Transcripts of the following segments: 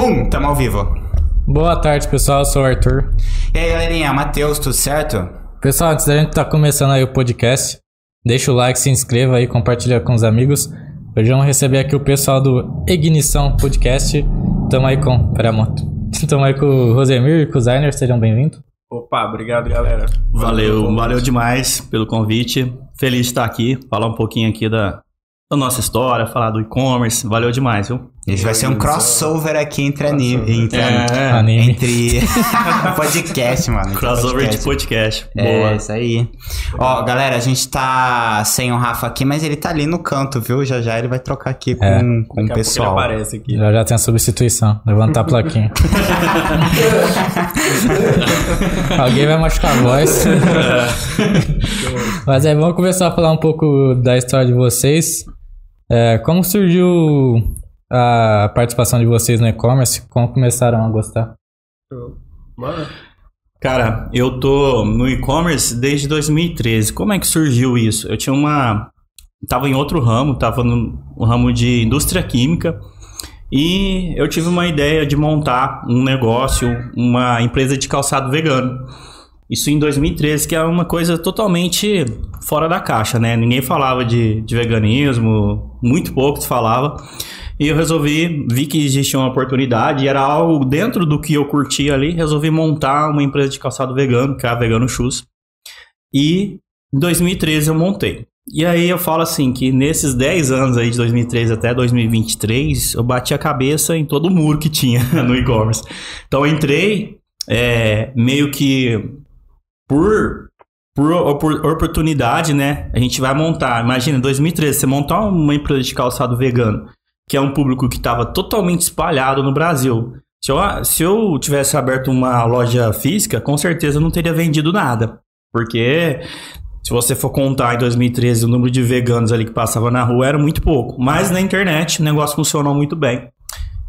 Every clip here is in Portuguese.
Bum, tamo ao vivo. Boa tarde, pessoal. Eu sou o Arthur. E aí, galerinha, Matheus, tudo certo? Pessoal, antes da gente estar tá começando aí o podcast, deixa o like, se inscreva aí, compartilha com os amigos. Hoje vamos receber aqui o pessoal do Ignição Podcast. Tamo aí com. Pera moto. Tamo aí com o Rosemir e com o Zainer, sejam bem-vindos. Opa, obrigado, galera. Valeu, valeu demais pelo convite. Feliz de estar aqui, falar um pouquinho aqui da, da nossa história, falar do e-commerce. Valeu demais, viu? Isso vai ser um crossover aqui entre anime. Entre, É, anime. entre podcast, mano. Crossover de podcast. É, Boa. isso aí. Ó, galera, a gente tá sem o Rafa aqui, mas ele tá ali no canto, viu? Já já ele vai trocar aqui com, É. com o Daqui a pouco ele pessoal. aparece aqui. Já já tem a substituição. Levantar a plaquinha. Alguém vai machucar a voz. Mas é, vamos começar a falar um pouco da história de vocês. É, como surgiu a participação de vocês no e-commerce? Como começaram a gostar? Mano, Cara, eu tô no e-commerce desde 2013. Como é que surgiu isso? Eu tinha uma. Tava em outro ramo, tava no ramo de indústria química. E eu tive uma ideia de montar um negócio, uma empresa de calçado vegano. Isso em 2013, que é uma coisa totalmente fora da caixa, né? Ninguém falava de, de veganismo, muito pouco se falava. E eu resolvi, vi que existia uma oportunidade, era algo dentro do que eu curtia ali, resolvi montar uma empresa de calçado vegano, que é a Vegano Shoes. E em 2013 eu montei. E aí eu falo assim, que nesses 10 anos aí, de 2013 até 2023, eu bati a cabeça em todo o muro que tinha no e-commerce. Então eu entrei é, meio que por, por, opor- oportunidade, né? A gente vai montar. Imagina, em 2013, você montar uma empresa de calçado vegano, que é um público que estava totalmente espalhado no Brasil. Se eu, se eu tivesse aberto uma loja física, com certeza não teria vendido nada. Porque se você for contar em 2013 o número de veganos ali que passava na rua era muito pouco. Mas na internet o negócio funcionou muito bem.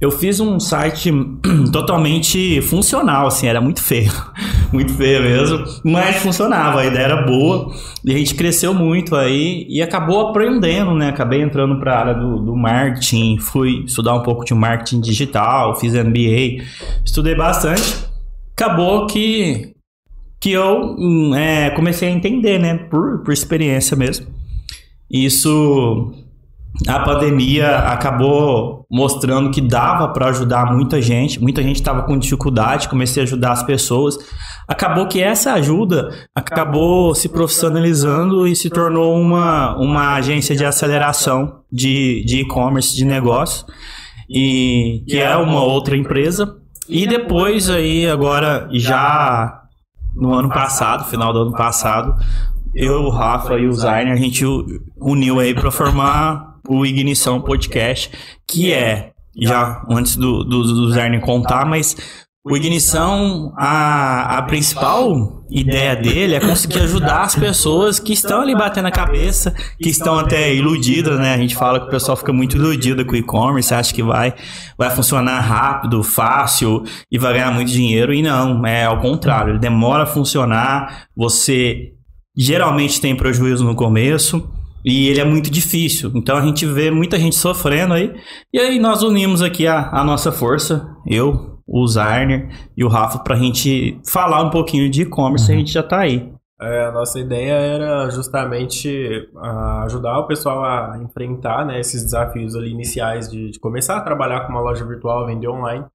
Eu fiz um site totalmente funcional, assim, era muito feio. Muito feio mesmo. Mas funcionava, a ideia era boa. E a gente cresceu muito aí e acabou aprendendo, né? Acabei entrando para a área do, do marketing, fui estudar um pouco de marketing digital, fiz MBA, estudei bastante. Acabou que, que eu hum, é, comecei a entender, né? Por, por experiência mesmo. Isso a pandemia acabou mostrando que dava para ajudar muita gente. Muita gente estava com dificuldade, comecei a ajudar as pessoas. Acabou que essa ajuda acabou se profissionalizando e se tornou uma, uma agência de aceleração de de e-commerce, de negócio, e que é uma outra empresa. E depois aí, agora, já no ano passado, final do ano passado, eu, o Rafa e o Zainer, a gente uniu aí para formar o Ignição Podcast, que é, já antes do, do, do Zainer contar, mas o Ignição, a, a principal ideia dele é conseguir ajudar as pessoas que estão ali batendo a cabeça, que estão até iludidas, né? A gente fala que o pessoal fica muito iludido com o e-commerce, acha que vai, vai funcionar rápido, fácil e vai ganhar muito dinheiro. E não, é ao contrário, ele demora a funcionar, você geralmente tem prejuízo no começo. E ele é muito difícil. Então a gente vê muita gente sofrendo aí. E aí nós unimos aqui a, a nossa força, eu, o Zarner e o Rafa, pra gente falar um pouquinho de e-commerce. A gente já tá aí. é, a nossa ideia era justamente ah, ajudar o pessoal a enfrentar né, esses desafios ali iniciais de, de começar a trabalhar com uma loja virtual, vender online.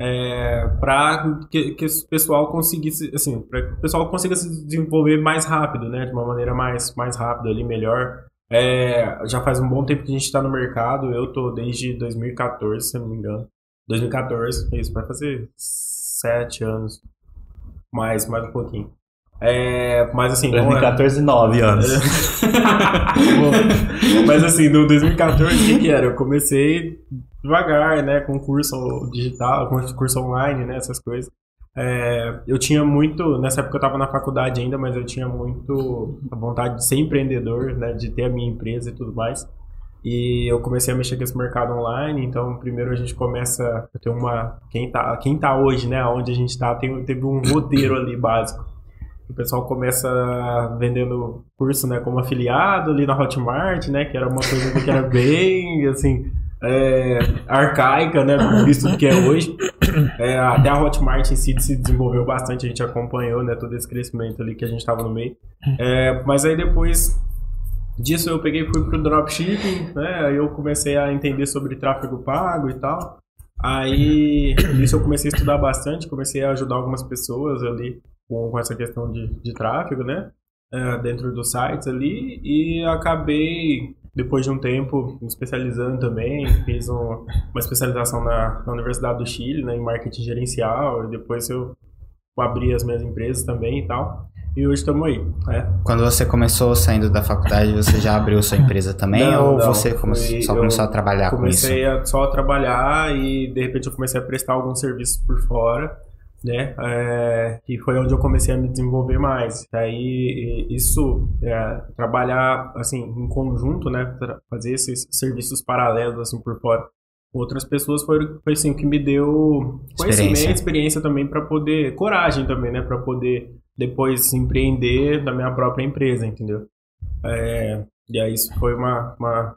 É, para que, que esse pessoal conseguisse, assim, para o pessoal consiga se desenvolver mais rápido, né, de uma maneira mais, mais rápida ali, melhor. É, já faz um bom tempo que a gente está no mercado. Eu tô desde 2014, se não me engano. 2014, isso vai fazer sete anos, mais, mais um pouquinho. É, mas assim, não é- 2014, 9 anos. mas assim, no 2014, o que, que era? Eu comecei devagar, né? Com curso digital, com curso online, né? Essas coisas. É, eu tinha muito, nessa época eu estava na faculdade ainda, mas eu tinha muito a vontade de ser empreendedor, né? De ter a minha empresa e tudo mais. E eu comecei a mexer com esse mercado online, então primeiro a gente começa a ter uma. Quem tá, quem tá hoje, né? Onde a gente tá, tem, teve um roteiro ali básico. O pessoal começa vendendo curso, né, como afiliado ali na Hotmart, né, que era uma coisa que era bem, assim, é, arcaica, né? Visto que é hoje. É, até a Hotmart em si se desenvolveu bastante, a gente acompanhou, né? Todo esse crescimento ali que a gente estava no meio. É, mas aí depois disso eu peguei e fui pro dropshipping, né? Aí eu comecei a entender sobre tráfego pago e tal. Aí, isso eu comecei a estudar bastante, comecei a ajudar algumas pessoas ali com, com essa questão de, de tráfego, né? É, dentro dos sites ali e acabei depois de um tempo me especializando também fiz um, uma especialização na, na, Universidade do Chile né, em marketing gerencial e depois eu abri as minhas empresas também e tal e hoje estamos aí. É. Quando você começou saindo da faculdade, você já abriu sua empresa também? não, ou não, você foi, só começou a trabalhar com isso? Comecei só a trabalhar e de repente eu comecei a prestar alguns serviços por fora, né? É, e foi onde eu comecei a me desenvolver mais. Aí isso, é, trabalhar assim em conjunto, né? Fazer esses serviços paralelos assim por fora outras pessoas foi, foi assim que me deu conhecimento, experiência, experiência também para poder coragem também, né, para poder depois empreender da minha própria empresa, entendeu? É, e aí isso foi uma, uma,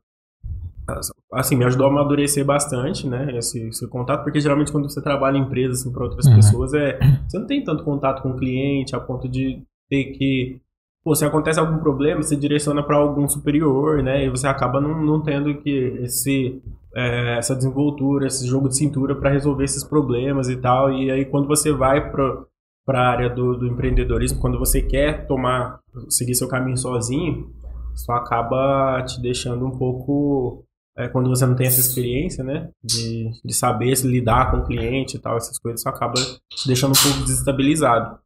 assim me ajudou a amadurecer bastante, né, esse, esse contato, porque geralmente quando você trabalha em empresa assim para outras uhum. pessoas é você não tem tanto contato com o cliente a ponto de ter que Pô, se acontece algum problema, você direciona para algum superior, né? E você acaba não, não tendo que esse é, essa desenvoltura, esse jogo de cintura para resolver esses problemas e tal. E aí quando você vai para para a área do, do, empreendedorismo, quando você quer tomar, seguir seu caminho sozinho, isso acaba te deixando um pouco, é, quando você não tem essa experiência, né, de, de saber se lidar com o cliente e tal, essas coisas, isso acaba te deixando um pouco desestabilizado.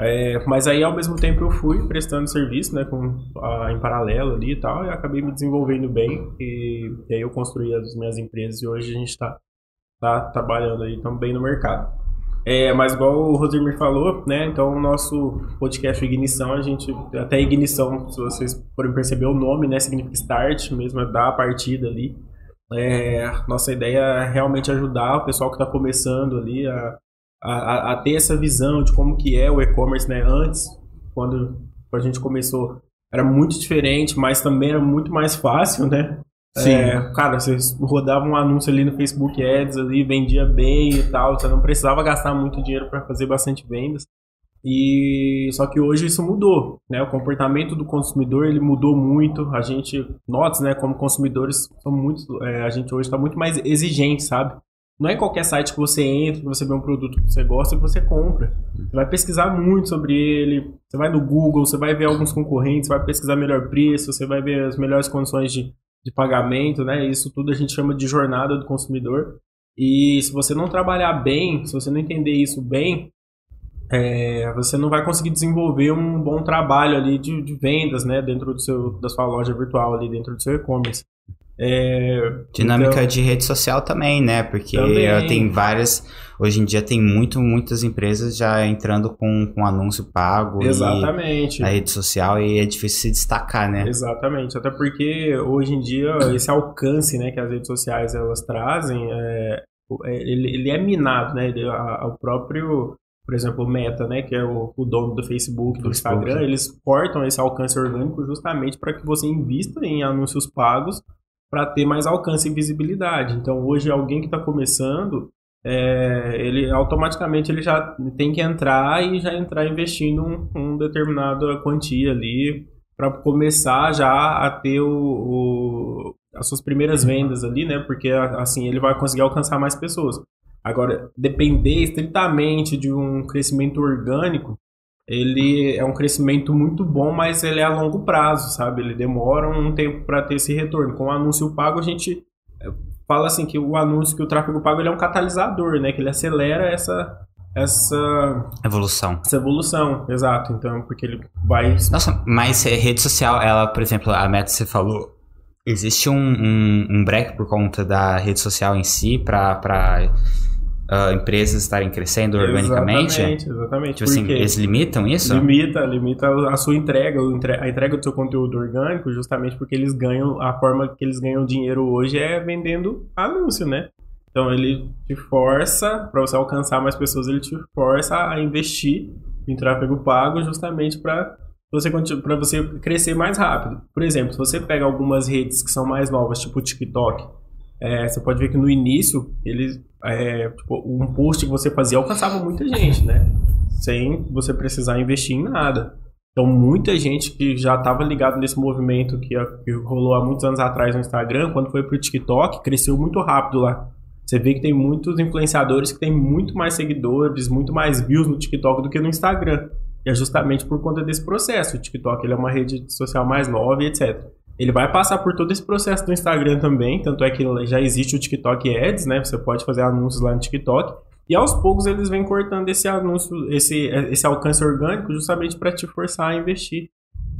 É, mas aí, ao mesmo tempo, eu fui prestando serviço, né, com, a, em paralelo ali e tal, e acabei me desenvolvendo bem, e, e aí eu construí as minhas empresas e hoje a gente está tá trabalhando aí também no mercado. É, mas igual o Rosemir falou, né? Então o nosso podcast Ignição, a gente. Até ignição, se vocês forem perceber o nome, né? Significa start, mesmo é dar a partida ali. É, nossa ideia é realmente ajudar o pessoal que está começando ali a, a, a, ter essa visão de como que é o e-commerce, né? Antes, quando a gente começou, era muito diferente, mas também era muito mais fácil, né? Sim. É, cara, você rodava um anúncio ali no Facebook Ads ali, vendia bem e tal, você não precisava gastar muito dinheiro para fazer bastante vendas. E só que hoje isso mudou, né? O comportamento do consumidor ele mudou muito. A gente nota, né? Como consumidores, são muito, é, a gente hoje está muito mais exigente, sabe? Não é qualquer site que você entra, que você vê um produto que você gosta, que você compra. Você vai pesquisar muito sobre ele. Você vai no Google, você vai ver alguns concorrentes, vai pesquisar melhor preço, você vai ver as melhores condições de de pagamento, né? Isso tudo a gente chama de jornada do consumidor. E se você não trabalhar bem, se você não entender isso bem, é, você não vai conseguir desenvolver um bom trabalho ali de, de, vendas, né? Dentro do seu, da sua loja virtual ali, dentro do seu e-commerce. É, Dinâmica então, de rede social também, né? Porque também. tem várias. Hoje em dia tem muito, muitas empresas já entrando com, com anúncio pago Exatamente. na rede social e é difícil se destacar, né? Exatamente. Até porque hoje em dia esse alcance né, que as redes sociais elas trazem, é, é ele, ele, é minado, né? Ele, a, o próprio por exemplo, o Meta, né, que é o, o dono do Facebook, do Instagram, eles cortam esse alcance orgânico justamente para que você invista em anúncios pagos para ter mais alcance e visibilidade. Então, hoje, alguém que está começando, é, ele automaticamente ele já tem que entrar e já entrar investindo um, um determinada quantia ali para começar já a ter o, o, as suas primeiras vendas ali, né? Porque assim ele vai conseguir alcançar mais pessoas. Agora, depender estritamente de um crescimento orgânico, ele é um crescimento muito bom, mas ele é a longo prazo, sabe? Ele demora um tempo para ter esse retorno. Com o anúncio pago, a gente é, fala assim que o anúncio, que o tráfego pago, ele é um catalisador, né? Que ele acelera essa essa evolução. Essa evolução, exato. Então, porque ele vai. Nossa, mas rede social, ela, por exemplo, a Meta você falou, existe um, um, um break por conta da rede social em si para uh, empresas estarem crescendo organicamente? Exatamente, exatamente. Tipo assim, eles limitam isso? Limita, limita a sua entrega, a entrega do seu conteúdo orgânico, justamente porque eles ganham, a forma que eles ganham dinheiro hoje é vendendo anúncio, né? Então ele te força, para você alcançar mais pessoas, ele te força a investir em tráfego pago justamente para você, para você crescer mais rápido. Por exemplo, se você pega algumas redes que são mais novas, tipo o TikTok, é, você pode ver que no início, eles, é, tipo, um post que você fazia alcançava muita gente, né? Sem você precisar investir em nada. Então, muita gente que já estava ligado nesse movimento que, que, rolou há muitos anos atrás no Instagram, quando foi para o TikTok, cresceu muito rápido lá. Você vê que tem muitos influenciadores que têm muito mais seguidores, muito mais views no TikTok do que no Instagram. E é justamente por conta desse processo. O TikTok ele é uma rede social mais nova e etc. Ele vai passar por todo esse processo do Instagram também, tanto é que já existe o TikTok Ads, né? Você pode fazer anúncios lá no TikTok. E aos poucos eles vêm cortando esse anúncio, esse, esse alcance orgânico, justamente para te forçar a investir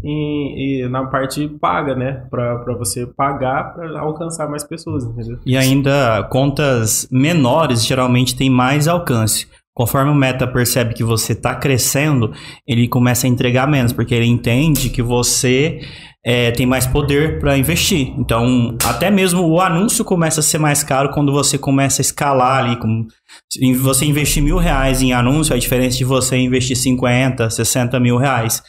em, em, na parte paga, né? Para você pagar para alcançar mais pessoas, entendeu? E ainda contas menores geralmente têm mais alcance. Conforme o meta percebe que você está crescendo, ele começa a entregar menos, porque ele entende que você é, tem mais poder para investir. Então, até mesmo o anúncio começa a ser mais caro quando você começa a escalar ali. Com, você investir mil reais em anúncio, a diferença de você investir 50, 60 mil reais.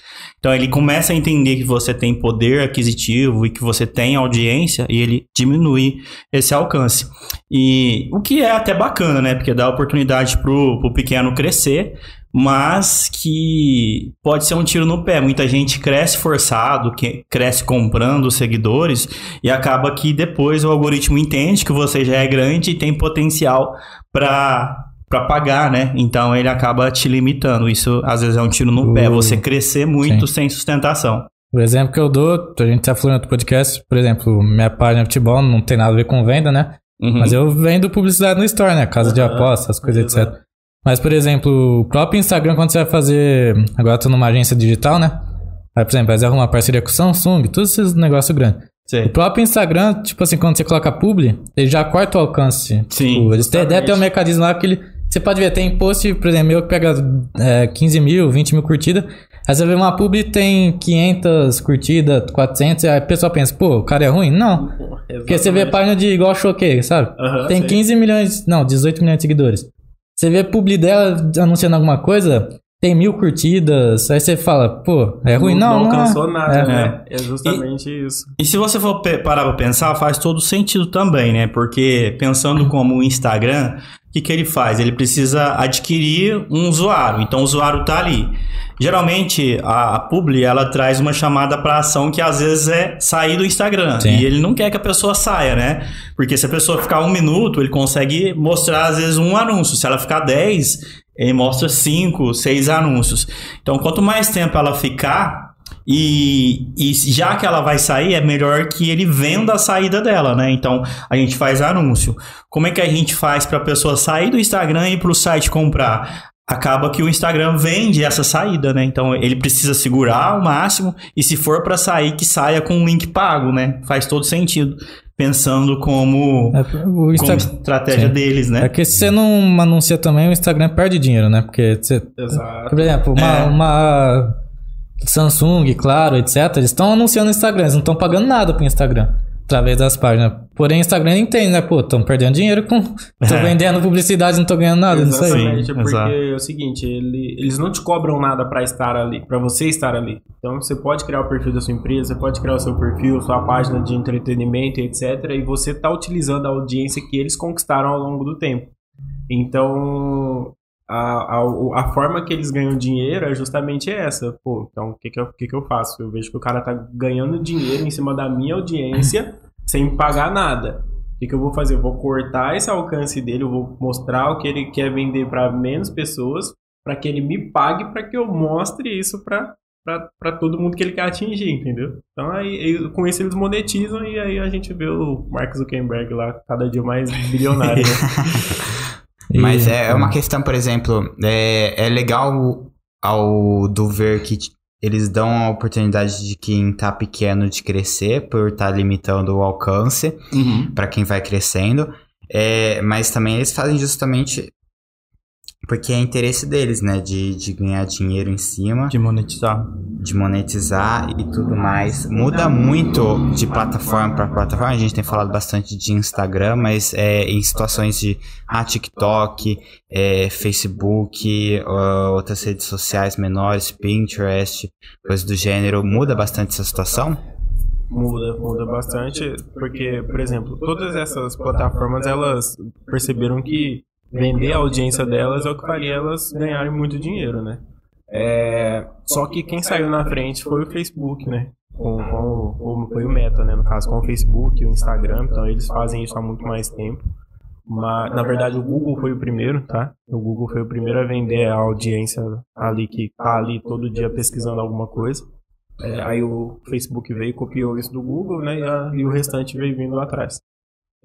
Então, ele começa a entender que você tem poder aquisitivo e que você tem audiência e ele diminui esse alcance. E o que é até bacana, né? Porque dá oportunidade para o pequeno crescer, mas que pode ser um tiro no pé. Muita gente cresce forçado, que cresce comprando seguidores e acaba que depois o algoritmo entende que você já é grande e tem potencial para para pagar, né? Então ele acaba te limitando. Isso às vezes é um tiro no uh, pé, você crescer muito sim. sem sustentação. O exemplo que eu dou, a gente tá falando no podcast, por exemplo, minha página de futebol não tem nada a ver com venda, né? Uhum. Mas eu vendo publicidade no store, né? Casa uhum. de apostas, coisas, etc. Mas, por exemplo, o próprio Instagram, quando você vai fazer. Agora eu tô numa agência digital, né? Aí, por exemplo, vai arrumar parceria com Samsung, todos esses negócios grandes. Sim. O próprio Instagram, tipo assim, quando você coloca publi, ele já corta o alcance. Sim. Tipo, eles têm até um mecanismo lá que ele. Você pode ver, tem post, por exemplo, meu que pega é, 15 mil, 20 mil curtidas. Aí você vê uma publi tem 500 curtidas, 400, aí a pessoa pensa, pô, o cara é ruim? Não. Exatamente. Porque você vê página de igual Choquei, sabe? tem sim. 15 milhões, não, 18 milhões de seguidores. Você vê a publi dela anunciando alguma coisa, tem mil curtidas, aí você fala, pô, é ruim? Não, não, não alcançou é. nada, é. né? É justamente e, isso. E se você for parar pra pensar, faz todo sentido também, né? Porque pensando como o Instagram, que, que ele faz? Ele precisa adquirir um usuário. Então o usuário tá ali. Geralmente a, a publi ela traz uma chamada para ação que às vezes é sair do Instagram. Sim. E ele não quer que a pessoa saia, né? Porque se a pessoa ficar um minuto, ele consegue mostrar às vezes um anúncio. Se ela ficar 10, ele mostra 5, 6 anúncios. Então quanto mais tempo ela ficar, e, e, já que ela vai sair, é melhor que ele venda a saída dela, né? Então a gente faz anúncio. Como é que a gente faz para a pessoa sair do Instagram e ir para o site comprar? Acaba que o Instagram vende essa saída, né? Então ele precisa segurar ao máximo e se for para sair, que saia com um link pago, né? Faz todo sentido. Pensando como, é, como estratégia Sim. deles, né? É que se você não anuncia também, o Instagram perde dinheiro, né? Porque você. Exato. Por exemplo, uma, é. uma Samsung, claro, etc. Eles estão anunciando no Instagram, eles não estão pagando nada pro Instagram através das páginas. Porém, o Instagram entende, né? Pô, estão perdendo dinheiro com. Tô é. vendendo publicidade, não tô ganhando nada, Exatamente, não sei. porque Exato. é o seguinte, ele, eles não te cobram nada para estar ali, para você estar ali. Então você pode criar o perfil da sua empresa, você pode criar o seu perfil, sua página de entretenimento, etc. E você tá utilizando a audiência que eles conquistaram ao longo do tempo. Então, a, a, a, forma que eles ganham dinheiro é justamente essa. Pô, então o que que, eu, que que eu faço? Eu vejo que o cara tá ganhando dinheiro em cima da minha audiência sem pagar nada. O que, que eu vou fazer? Eu vou cortar esse alcance dele, eu vou mostrar o que ele quer vender para menos pessoas, para que ele me pague, para que eu mostre isso para para todo mundo que ele quer atingir, entendeu? Então aí, com isso eles monetizam e aí a gente vê o Mark Zuckerberg lá cada dia mais bilionário. Né? Mas é, é uma questão, por exemplo, é, é legal ao do ver que eles dão a oportunidade de quem tá pequeno de crescer por estar tá limitando o alcance uhum. para quem vai crescendo. É, mas também eles fazem justamente porque é interesse deles, né? De, de ganhar dinheiro em cima. De monetizar. De monetizar e tudo mais. Muda muito de plataforma para plataforma. A gente tem falado bastante de Instagram, mas é, em situações de ah, TikTok, é, Facebook, uh, outras redes sociais menores, Pinterest, coisas do gênero, muda bastante essa situação? Muda, muda bastante, porque, por exemplo, todas essas plataformas, elas perceberam que vender a audiência delas é o que faria elas ganharem muito dinheiro, né? É, só que quem saiu na frente foi o Facebook, né? Com, com, com, foi o Meta, né? No caso, com o Facebook e o Instagram, então eles fazem isso há muito mais tempo. Mas, na verdade, o Google foi o primeiro, tá? O Google foi o primeiro a vender a audiência ali que tá ali todo dia pesquisando alguma coisa. É, aí o Facebook veio e copiou isso do Google, né? E, a, e o restante veio vindo atrás.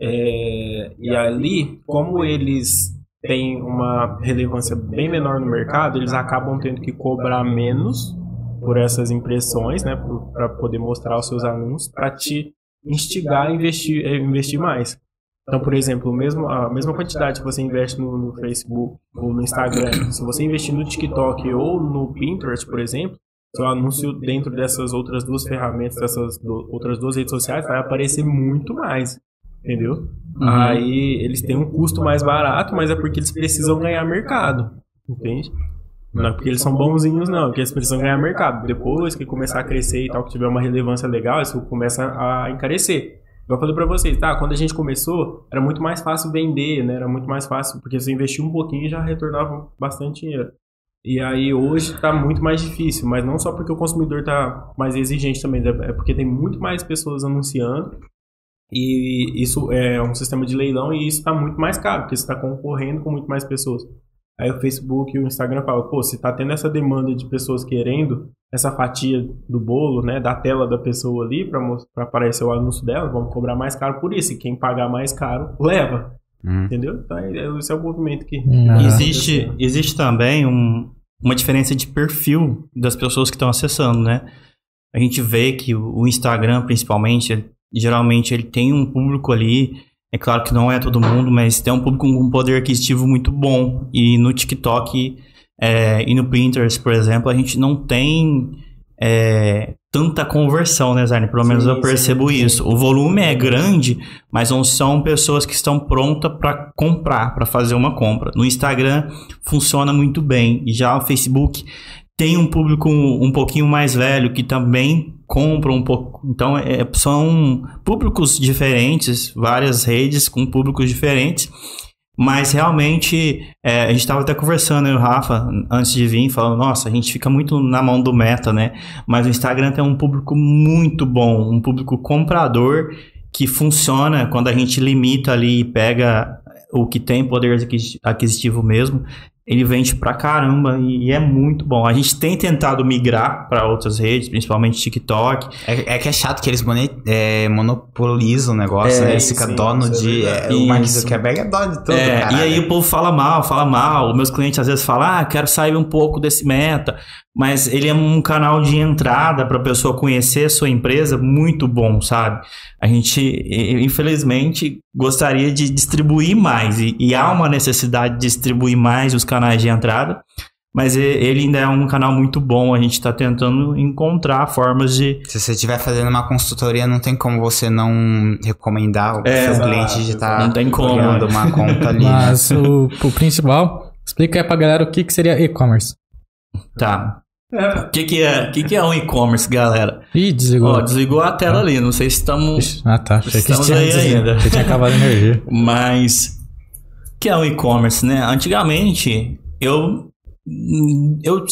É, e ali, como eles têm uma relevância bem menor no mercado, eles acabam tendo que cobrar menos por essas impressões, né? Para poder mostrar os seus anúncios, para te instigar a investir, a investir mais. Então, por exemplo, mesmo, a mesma quantidade que você investe no, no, Facebook ou no Instagram, se você investir no TikTok ou no Pinterest, por exemplo, seu anúncio dentro dessas outras duas ferramentas, dessas do, outras duas redes sociais, vai aparecer muito mais. Entendeu? Uhum. Aí eles têm um custo mais barato, mas é porque eles precisam ganhar mercado. Entende? Não é porque eles são bonzinhos, não, é porque eles precisam ganhar mercado. Depois que começar a crescer e tal, que tiver uma relevância legal, isso começa a encarecer. Eu falei para vocês, tá? Quando a gente começou, era muito mais fácil vender, né? Era muito mais fácil, porque você investia um pouquinho e já retornava bastante dinheiro. E aí hoje tá muito mais difícil, mas não só porque o consumidor tá mais exigente também, é porque tem muito mais pessoas anunciando. E isso é um sistema de leilão e isso está muito mais caro, porque você está concorrendo com muito mais pessoas. Aí o Facebook e o Instagram falam, pô, se tá tendo essa demanda de pessoas querendo essa fatia do bolo, né, da tela da pessoa ali para aparecer o anúncio dela, vamos cobrar mais caro por isso. E quem pagar mais caro, leva. Hum. Entendeu? Então, é, esse é o movimento que. Hum. Existe, existe também um, uma diferença de perfil das pessoas que estão acessando, né? A gente vê que o Instagram, principalmente, geralmente ele tem um público ali é claro que não é todo mundo, mas tem um público com um poder aquisitivo muito bom. E no TikTok é, e no Pinterest, por exemplo, a gente não tem é, tanta conversão, né, Zarni? Pelo sim, menos eu percebo sim, isso. Sim. O volume é grande, mas não são pessoas que estão prontas para comprar, para fazer uma compra. No Instagram funciona muito bem. E já o Facebook tem um público um pouquinho mais velho que também compra um pouco. Então, é, são públicos diferentes, várias redes com públicos diferentes. Mas realmente, é, a gente estava até conversando, eu e o Rafa, antes de vir, falando, nossa, a gente fica muito na mão do meta, né? Mas o Instagram tem um público muito bom, um público comprador que funciona quando a gente limita ali e pega o que tem poder aquisitivo mesmo ele vende pra caramba e é muito bom. A gente tem tentado migrar para outras redes, principalmente TikTok. É, é, que é chato que eles é, monopolizam o negócio, é, né? Eles ficam dono é de. É, o Mark Zuckerberg é dono de tudo. É, e aí o povo fala mal, fala mal. Meus clientes às vezes falam, ah, quero sair um pouco desse meta mas ele é um canal de entrada para a pessoa conhecer a sua empresa muito bom, sabe? A gente, infelizmente, gostaria de distribuir mais e, e há uma necessidade de distribuir mais os canais de entrada, mas ele ainda é um canal muito bom. A gente está tentando encontrar formas de. Se você estiver fazendo uma consultoria, não tem como você não recomendar o é, seu cliente de estar tá criando uma conta ali. Mas o, o principal, explica aí pra galera o que, que seria e-commerce. Tá. O que, que é, que, que é um e-commerce, galera? Ih, desligou. Ó, desligou a tela ah. ali. Não sei se estamos. Ah, tá. Achei estamos que aí ainda. Você tinha acabado a energia. Mas. O que é um e-commerce, né? Antigamente, eu. Eu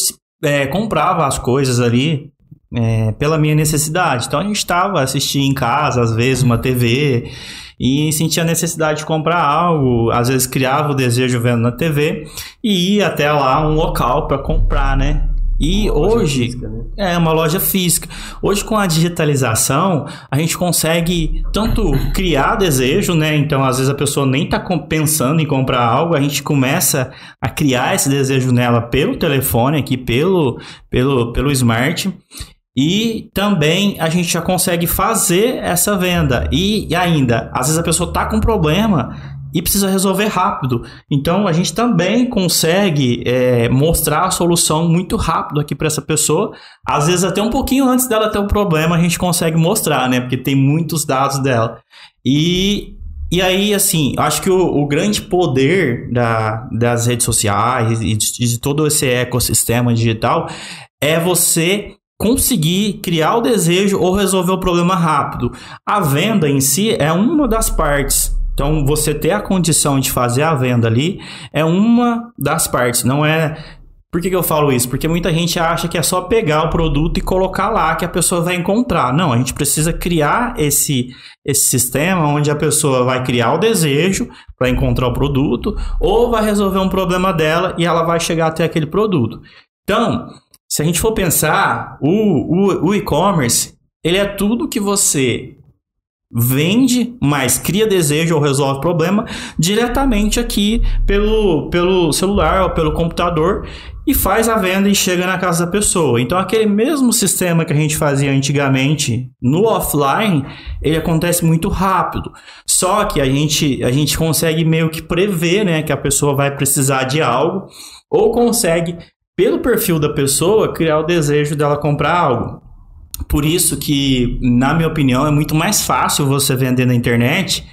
é, comprava as coisas ali é, pela minha necessidade. Então a gente estava assistindo em casa, às vezes, uma TV e sentia a necessidade de comprar algo, às vezes criava o desejo vendo na TV e ia até lá um local para comprar, né? E hoje física, né? é uma loja física. Hoje com a digitalização, a gente consegue tanto criar desejo, né? Então, às vezes a pessoa nem está pensando em comprar algo, a gente começa a criar esse desejo nela pelo telefone aqui, pelo pelo pelo smart. E também a gente já consegue fazer essa venda. E, e ainda, às vezes a pessoa está com problema e precisa resolver rápido. Então a gente também consegue é, mostrar a solução muito rápido aqui para essa pessoa. Às vezes até um pouquinho antes dela ter um problema a gente consegue mostrar, né? Porque tem muitos dados dela. E, e aí, assim, acho que o, o grande poder da, das redes sociais e de, de todo esse ecossistema digital é você conseguir criar o desejo ou resolver o problema rápido. A venda em si é uma das partes. Então, você ter a condição de fazer a venda ali é uma das partes, não é por que, que, eu falo isso? Porque muita gente acha que é só pegar o produto e colocar lá que a pessoa vai encontrar. Não, a gente precisa criar esse, esse sistema onde a pessoa vai criar o desejo para encontrar o produto ou vai resolver um problema dela e ela vai chegar até aquele produto. Então, se a gente for pensar, o, o, o e-commerce, ele é tudo que você vende, mas cria desejo ou resolve problema diretamente aqui pelo, pelo celular ou pelo computador e faz a venda e chega na casa da pessoa. Então aquele mesmo sistema que a gente fazia antigamente no offline, ele acontece muito rápido. Só que a gente a gente consegue meio que prever, né, que a pessoa vai precisar de algo ou consegue pelo perfil da pessoa criar o desejo dela comprar algo. Por isso que, na minha opinião, é muito mais fácil você vender na internet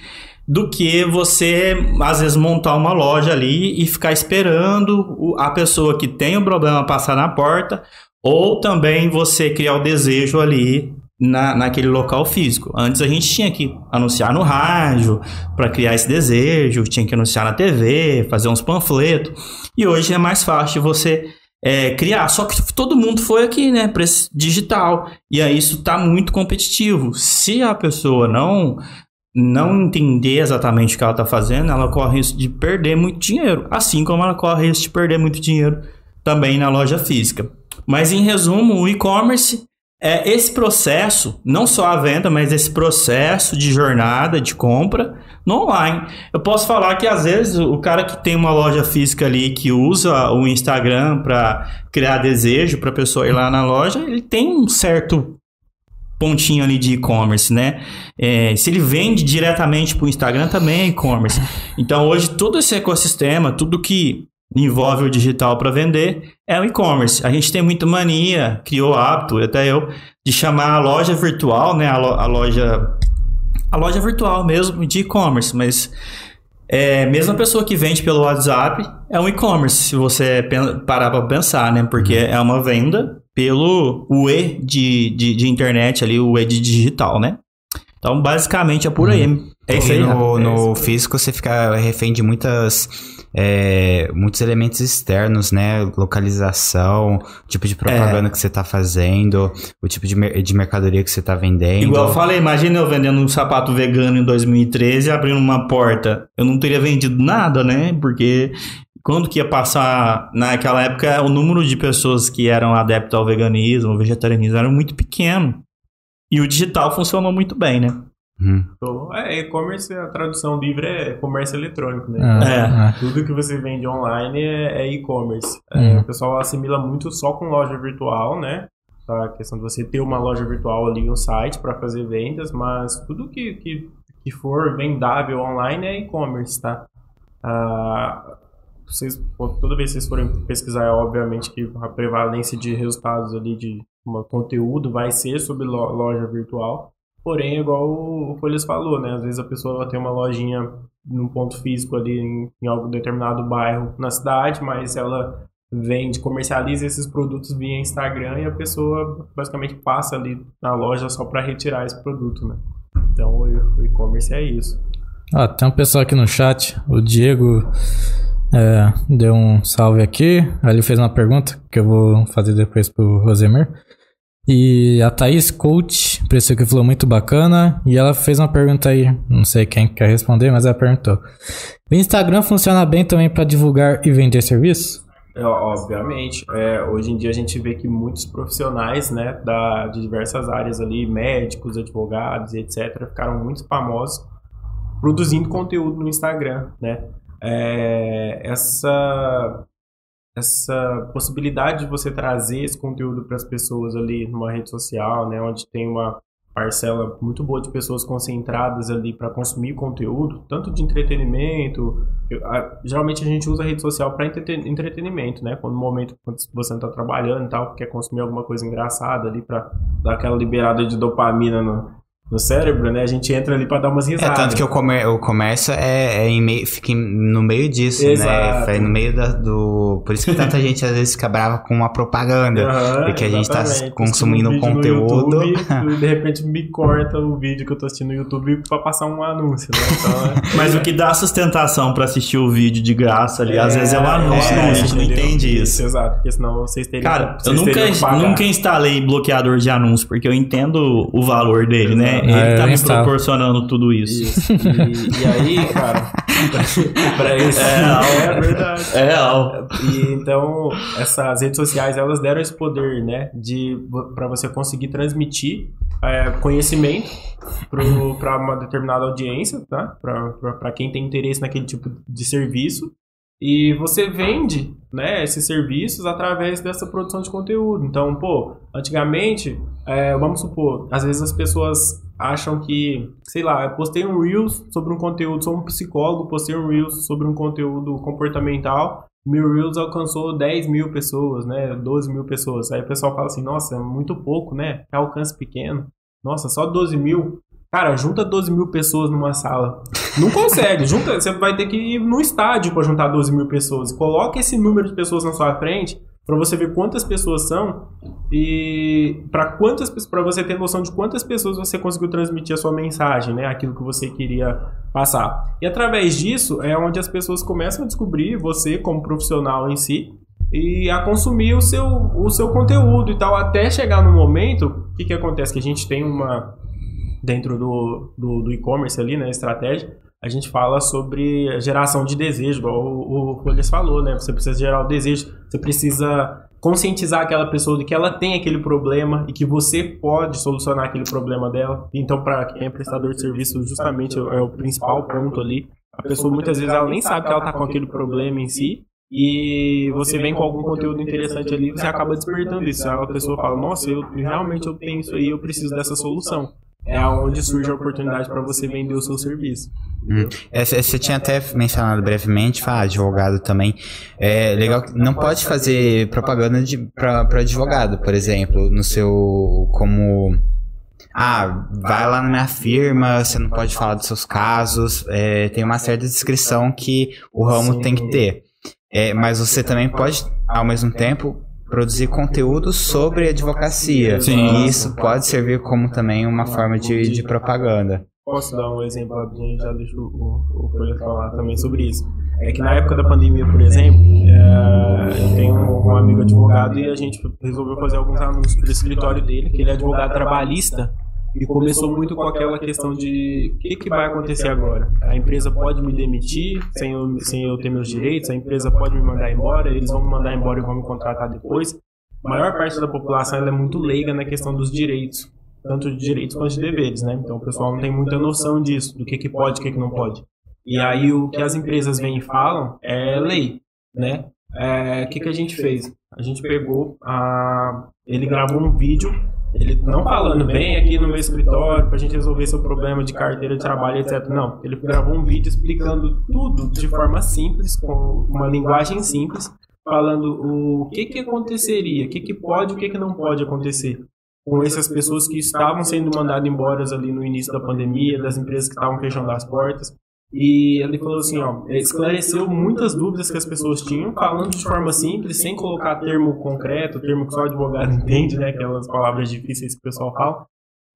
do que você, às vezes, montar uma loja ali e ficar esperando a pessoa que tem o problema passar na porta, ou também você criar o desejo ali na, naquele local físico. Antes a gente tinha que anunciar no rádio para criar esse desejo, tinha que anunciar na TV, fazer uns panfletos, e hoje é mais fácil você é, criar. Só que todo mundo foi aqui, né, para esse digital. E aí isso está muito competitivo. Se a pessoa não não entender exatamente o que ela está fazendo, ela corre risco de perder muito dinheiro. Assim como ela corre risco de perder muito dinheiro também na loja física. Mas em resumo, o e-commerce é esse processo, não só a venda, mas esse processo de jornada, de compra no online. Eu posso falar que às vezes o cara que tem uma loja física ali que usa o Instagram para criar desejo para pessoa ir lá na loja, ele tem um certo pontinho ali de e-commerce, né? É, se ele vende diretamente para o Instagram, também é e-commerce. Então hoje todo esse ecossistema, tudo que envolve o digital para vender é o e-commerce. A gente tem muita mania, criou hábito, até eu, de chamar a loja virtual, né, a, lo, a loja a loja virtual mesmo de e-commerce, mas é, mesmo a pessoa que vende pelo WhatsApp é um e-commerce, se você parar para pensar, né? Porque uhum. é uma venda pelo o E de, de, de, internet ali, o E de digital, né? Então, basicamente é por aí. Uhum. É isso aí. No, no físico você fica refém de muitas é, muitos elementos externos, né? Localização, tipo de propaganda é. que você está fazendo, o tipo de, de mercadoria que você está vendendo. Igual eu falei, imagina eu vendendo um sapato vegano em 2013 e abrindo uma porta. Eu não teria vendido nada, né? Porque quando que ia passar naquela época o número de pessoas que eram adeptos ao veganismo, ao vegetarianismo era muito pequeno. E o digital funcionou muito bem, né? Hum. Então, é, e-commerce, a tradução livre é comércio eletrônico, né? Ah, é. Tudo que você vende online é, é e-commerce. É, hum. o pessoal assimila muito só com loja virtual, né? A questão de você ter uma loja virtual ali, um site para fazer vendas, mas tudo que, que, que for vendável online é e-commerce, tá? Ah, vocês, toda vez que vocês forem pesquisar, é obviamente que a prevalência de resultados ali de um conteúdo vai ser sobre loja virtual. Porém, igual o Folhas falou, né? Às vezes a pessoa tem uma lojinha num ponto físico ali em, em algum determinado bairro na cidade, mas ela vende, comercializa esses produtos via Instagram e a pessoa basicamente passa ali na loja só para retirar esse produto, né? Então o e-commerce é isso. Ah, tem um pessoal aqui no chat, o Diego é, deu um salve aqui, ele fez uma pergunta que eu vou fazer depois pro Rosemir. E a Thaís Coach, pareceu que falou muito bacana. E ela fez uma pergunta aí, não sei quem quer responder, mas ela perguntou: O Instagram funciona bem também para divulgar e vender serviço? É, obviamente. É, hoje em dia a gente vê que muitos profissionais né, da, de diversas áreas ali, médicos, advogados etc., ficaram muito famosos produzindo conteúdo no Instagram. Né? É, essa essa possibilidade de você trazer esse conteúdo para as pessoas ali numa rede social, né, onde tem uma parcela muito boa de pessoas concentradas ali para consumir conteúdo, tanto de entretenimento. Eu, a, geralmente a gente usa a rede social para entretenimento, né? Quando no momento quando você não está trabalhando e tal, quer consumir alguma coisa engraçada ali para dar aquela liberada de dopamina no, no cérebro, né? A gente entra ali pra dar umas É, risadas. tanto que o, comer, o comércio é, é em meio, fica em- no meio disso, né? Exato. É no meio da- do. Por isso que tanta gente às vezes fica brava com uma propaganda. Aham, porque a gente tá consumindo um conteúdo. YouTube, de repente me corta o vídeo que eu tô assistindo no YouTube pra passar um anúncio, né? Então, é- Mas o que dá sustentação pra assistir o vídeo de graça ali, às vezes é o anúncio, é, né? A gente não entende isso. Exato, porque senão vocês teriam Cara, eu vocês nunca, teriam que pagar. nunca instalei bloqueador de anúncio, porque eu entendo o valor dele, né? Exato. Ele Ah, tá me proporcionando tudo isso. Isso. E, e aí, cara, pra isso. É, é verdade. É real. E então, essas redes sociais, elas deram esse poder, né, de para você conseguir transmitir é, conhecimento para uma determinada audiência, tá? Para quem tem interesse naquele tipo de serviço. E você vende, né, esses serviços através dessa produção de conteúdo. Então, pô, antigamente, é, vamos supor, às vezes as pessoas acham que, sei lá, eu postei um Reels sobre um conteúdo, sou um psicólogo, postei um Reels sobre um conteúdo comportamental, meu Reels alcançou 10 mil pessoas, né, 12 mil pessoas. Aí o pessoal fala assim, nossa, é muito pouco, né, é alcance pequeno. Nossa, só 12 mil? Cara, junta 12 mil pessoas numa sala. Não consegue. Junta, você vai ter que ir no estádio para juntar 12 mil pessoas. Coloca esse número de pessoas na sua frente para você ver quantas pessoas são e para quantas para você ter noção de quantas pessoas você conseguiu transmitir a sua mensagem, né? Aquilo que você queria passar. E através disso é onde as pessoas começam a descobrir você como profissional em si e a consumir o seu, o seu conteúdo e tal, até chegar no momento, o que, que acontece? Que a gente tem uma, dentro do, do, do e-commerce ali, né, estratégia, a gente fala sobre a geração de desejo, igual o, o Folhas falou, né, você precisa gerar o desejo, você precisa conscientizar aquela pessoa de que ela tem aquele problema e que você pode solucionar aquele problema dela. Então, para quem é prestador de serviço, justamente é o principal ponto ali. A pessoa muitas vezes ela nem sabe que ela está com aquele problema em si, e você vem com algum conteúdo interessante ali, você acaba despertando isso. A pessoa fala, nossa, eu realmente eu tenho isso aí, eu preciso dessa solução. É onde surge a oportunidade para você vender o seu serviço. Hum. É, Você tinha até mencionado brevemente, fala, advogado também. É legal que não pode fazer propaganda para advogado, por exemplo, no seu. como. Ah, vai lá na minha firma, você não pode falar dos seus casos. é, tem uma certa descrição que o ramo Sim. tem que ter. É, mas você também pode, ao mesmo tempo, produzir conteúdo sobre advocacia. Sim. E isso pode servir como também uma forma de, de propaganda. Posso dar um exemplo rapidinho? Já deixo o, o Folha falar também sobre isso. É que na época da pandemia, por exemplo, é, eu tenho um, um amigo advogado e a gente resolveu fazer alguns anúncios para o escritório dele, que ele é advogado trabalhista. E começou muito com aquela questão de o que, que vai acontecer agora? A empresa pode me demitir sem eu, sem eu ter meus direitos, a empresa pode me mandar embora, eles vão me mandar embora e vão me contratar depois. A maior parte da população é muito leiga na questão dos direitos, tanto de direitos quanto de deveres, né? Então o pessoal não tem muita noção disso, do que, que pode e o que, que não pode. E aí o que as empresas vêm e falam é lei, né? É, O que, que a gente fez? A gente pegou, a... ele gravou um vídeo ele não falando, vem aqui no meu escritório pra gente resolver seu problema de carteira de trabalho, etc. Não, ele gravou um vídeo explicando tudo de forma simples, com uma linguagem simples, falando o que que aconteceria, o que que pode e o que que não pode acontecer com essas pessoas que estavam sendo mandadas embora ali no início da pandemia, das empresas que estavam fechando as portas. E ele falou assim, ó, esclareceu muitas dúvidas que as pessoas tinham, falando de forma simples, sem colocar termo concreto, termo que só advogado entende, né, aquelas palavras difíceis que o pessoal fala.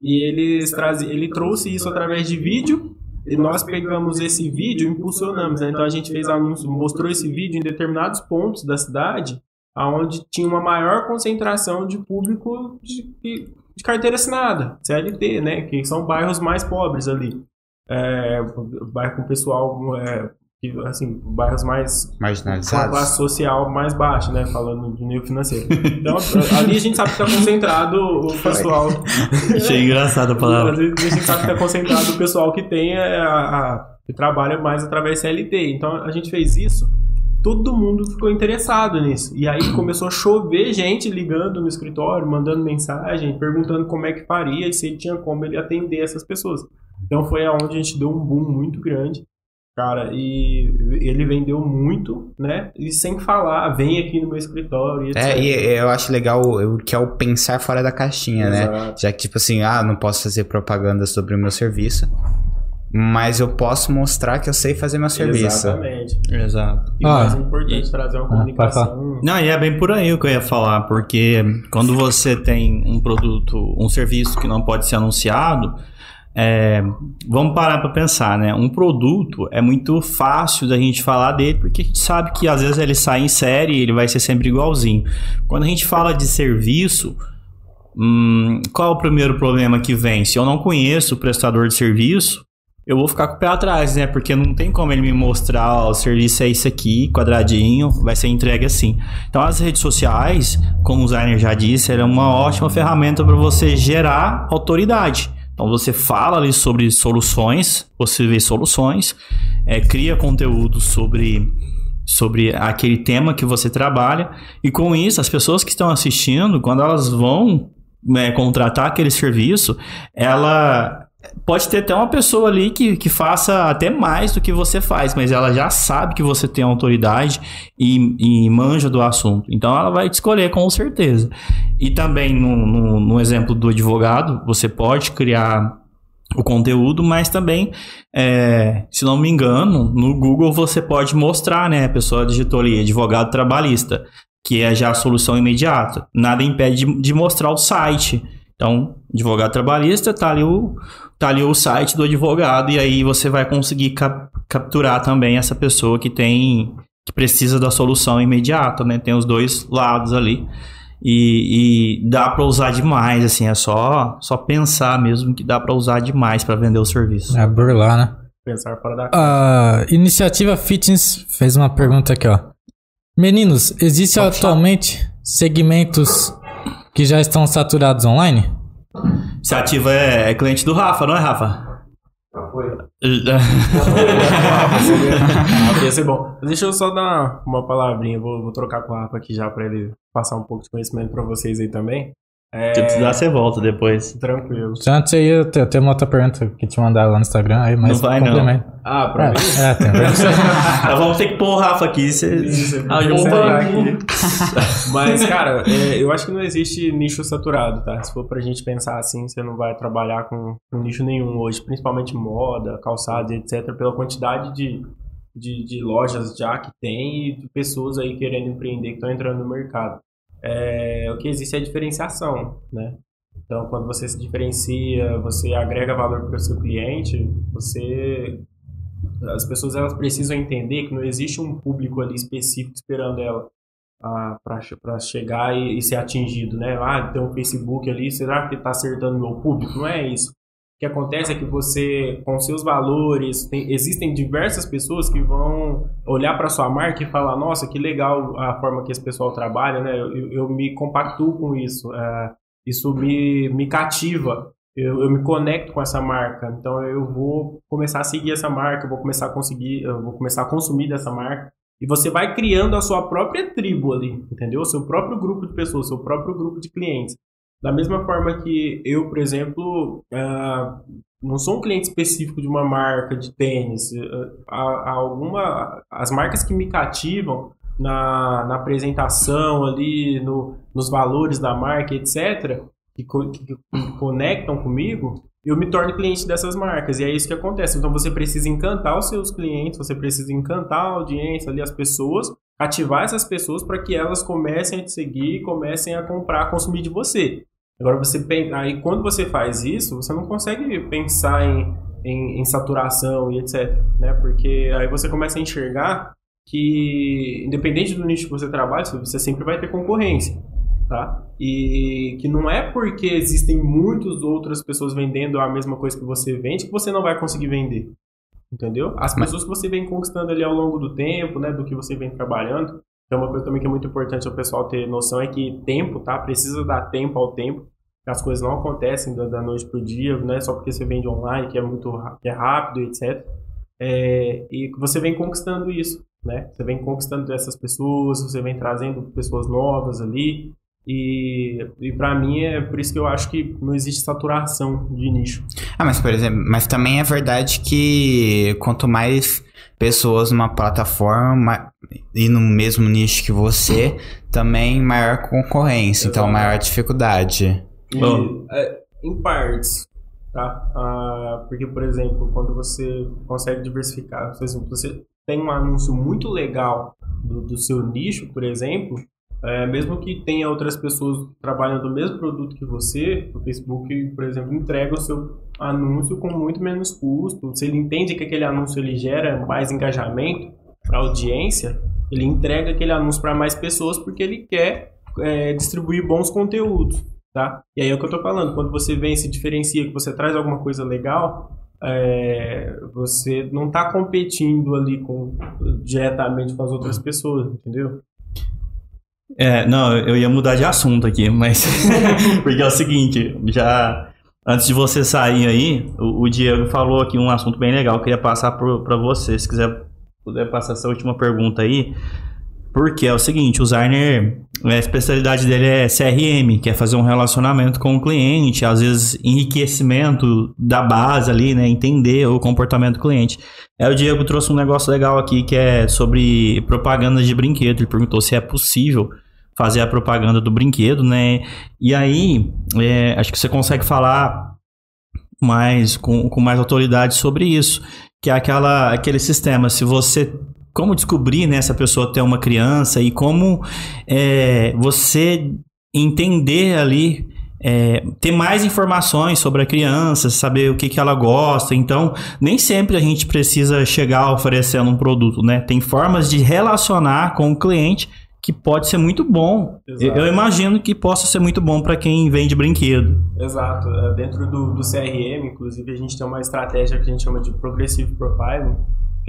E eles traz, ele trouxe isso através de vídeo, e nós pegamos esse vídeo e impulsionamos, né? Então a gente fez anúncio, mostrou esse vídeo em determinados pontos da cidade, aonde tinha uma maior concentração de público de, de carteira assinada, CLT, né? Que são bairros mais pobres ali é, bairro com pessoal, é, que, assim, bairros mais com a Marginalizados. classe social mais baixa, né? Falando de nível financeiro. Então, ali a gente sabe que está concentrado o pessoal. Achei engraçada a palavra. Ali a gente sabe que está concentrado o pessoal que tem a, a- que trabalha mais através CLT. Então a gente fez isso. Todo mundo ficou interessado nisso. E aí começou a chover gente ligando no escritório, mandando mensagem, perguntando como é que faria e se ele tinha como ele atender essas pessoas. Então foi aonde a gente deu um boom muito grande. Cara, e ele vendeu muito, né? E sem falar, vem aqui no meu escritório e etc. É, e eu acho legal o que é o pensar fora da caixinha, né? Exato. Já que, tipo assim, ah, não posso fazer propaganda sobre o meu serviço, mas eu posso mostrar que eu sei fazer meu serviço. Exatamente. Exato. E o Ah, mais importante, trazer uma ah, comunicação. Não, e é bem por aí o que eu ia falar, porque quando você tem um produto, um serviço que não pode ser anunciado, é, vamos parar para pensar, né? Um produto é muito fácil da gente falar dele, porque a gente sabe que às vezes ele sai em série e ele vai ser sempre igualzinho. Quando a gente fala de serviço, hum, qual é o primeiro problema que vem? Se eu não conheço o prestador de serviço, eu vou ficar com o pé atrás, né? Porque não tem como ele me mostrar, ó, o serviço é isso aqui, quadradinho, vai ser entregue assim. Então as redes sociais, como o Zainer já disse, é uma ótima ferramenta para você gerar autoridade. Então você fala ali sobre soluções, possíveis soluções, é, cria conteúdo sobre, sobre aquele tema que você trabalha, e com isso as pessoas que estão assistindo, quando elas vão né, contratar aquele serviço, ela pode ter até uma pessoa ali que, que faça até mais do que você faz, mas ela já sabe que você tem autoridade e, e manja do assunto. Então ela vai te escolher com certeza. E também no, no, no exemplo do advogado, você pode criar o conteúdo, mas também, é, se não me engano, no Google você pode mostrar, né? A pessoa digitou ali, advogado trabalhista, que é já a solução imediata. Nada impede de, de mostrar o site. Então, advogado trabalhista, tá ali o, tá ali o site do advogado e aí você vai conseguir cap- capturar também essa pessoa que tem que precisa da solução imediata, né? Tem os dois lados ali. E, e dá para usar demais, assim, é só só pensar mesmo que dá para usar demais para vender o serviço. É burlar, né? Pensar fora da A Iniciativa Fitness fez uma pergunta aqui, ó. Meninos, existem atualmente segmentos que já estão saturados online? Se ativa é, é cliente do Rafa, não é, Rafa? Ia ser bom. Deixa eu só dar uma palavrinha, vou, vou trocar com o Rafa aqui já pra ele passar um pouco de conhecimento pra vocês aí também. É, Se precisar, você volta depois. tranquilo. Antes aí eu te- eu tenho uma outra pergunta que te mandaram lá no Instagram, aí, mas Não vai, não. Ah, pra É, mim? é, tem. Nós vamos ter que pôr o Rafa aqui. Cê... Isso, Ah, eu vou aqui. Mas, cara, é, eu acho que não existe nicho saturado, tá? Se for pra gente pensar assim, você não vai trabalhar com, com nicho nenhum hoje, principalmente moda, calçados, etc., pela quantidade de, de, de lojas já que tem e de pessoas aí querendo empreender que estão entrando no mercado. É, o que existe é diferenciação, né? Então, quando você se diferencia, você agrega valor para o seu cliente, você as pessoas elas precisam entender que não existe um público ali específico esperando ela para chegar e, e ser atingido, né? Ah, tem um Facebook ali, será que está acertando o meu público? Não é isso. O que acontece é que você, com seus valores, tem- existem diversas pessoas que vão olhar para sua marca e falar: Nossa, que legal a forma que esse pessoal trabalha, né? Eu, eu- me compactuo com isso, é, isso me, me cativa eu, eu me conecto com essa marca, então eu vou começar a seguir essa marca, eu vou começar a conseguir, eu vou começar a consumir dessa marca. E você vai criando a sua própria tribo ali, entendeu? O seu próprio grupo de pessoas, seu próprio grupo de clientes. Da mesma forma que eu, por exemplo, ah, não sou um cliente específico de uma marca de tênis. Ah, Há, há alguma, as marcas que me cativam na, na apresentação ali, no, nos valores da marca, etc., que, que conectam comigo, eu me torno cliente dessas marcas. E é isso que acontece. Então você precisa encantar os seus clientes, você precisa encantar a audiência ali, as pessoas, ativar essas pessoas para que elas comecem a te seguir, comecem a comprar, a consumir de você. Agora você aí quando você faz isso, você não consegue pensar em, em, em saturação e etc, né? Porque aí você começa a enxergar que independente do nicho que você trabalha, você sempre vai ter concorrência tá? E que não é porque existem muitas outras pessoas vendendo a mesma coisa que você vende que você não vai conseguir vender. Entendeu? As pessoas que você vem conquistando ali ao longo do tempo, né, do que você vem trabalhando, é uma coisa também que é muito importante o pessoal ter noção é que tempo, tá? Precisa dar tempo ao tempo. As coisas não acontecem da, da noite pro dia, não é só porque você vende online, que é muito que é rápido, etc. É, e você vem conquistando isso, né? Você vem conquistando essas pessoas, você vem trazendo pessoas novas ali, e, e para mim é por isso que eu acho que não existe saturação de nicho. Ah, mas por exemplo, mas também é verdade que quanto mais pessoas numa plataforma ma- e no mesmo nicho que você, também maior concorrência, então Exato. maior dificuldade. E, Bom. é, em partes, tá? Ah, porque, por exemplo, quando você consegue diversificar, por exemplo, você tem um anúncio muito legal do, do seu nicho, por exemplo, é, mesmo que tenha outras pessoas trabalhando do mesmo produto que você, o Facebook, por exemplo, entrega o seu anúncio com muito menos custo. Se ele entende que aquele anúncio ele gera mais engajamento para audiência, ele entrega aquele anúncio para mais pessoas porque ele quer é, distribuir bons conteúdos tá? E aí é o que eu tô falando, quando você vem se diferencia, que você traz alguma coisa legal, é, você não tá competindo ali com, diretamente com as outras pessoas, entendeu? É, não, eu ia mudar de assunto aqui, mas. Porque é o seguinte, já. Antes de você sair aí, o, o Diego falou aqui um assunto bem legal, eu queria passar para você. Se quiser puder passar essa última pergunta aí. Porque é o seguinte, o Zarner, a especialidade dele é CRM, que é fazer um relacionamento com o cliente, às vezes enriquecimento da base ali, né? Entender o comportamento do cliente. Aí o Diego trouxe um negócio legal aqui que é sobre propaganda de brinquedo. Ele perguntou se é possível fazer a propaganda do brinquedo, né? E aí, é, acho que você consegue falar mais com, com mais autoridade sobre isso, que é aquela, aquele sistema. Se você como descobrir né, se a pessoa tem uma criança e como é, você entender ali é, ter mais informações sobre a criança, saber o que, que ela gosta. Então, nem sempre a gente precisa chegar oferecendo um produto, né? Tem formas de relacionar com o cliente que pode ser muito bom. Eu, Exato. eu imagino que possa ser muito bom para quem vende brinquedo. Exato. É, Dentro do, do CRM, inclusive, a gente tem uma estratégia que a gente chama de Progressive Profiling,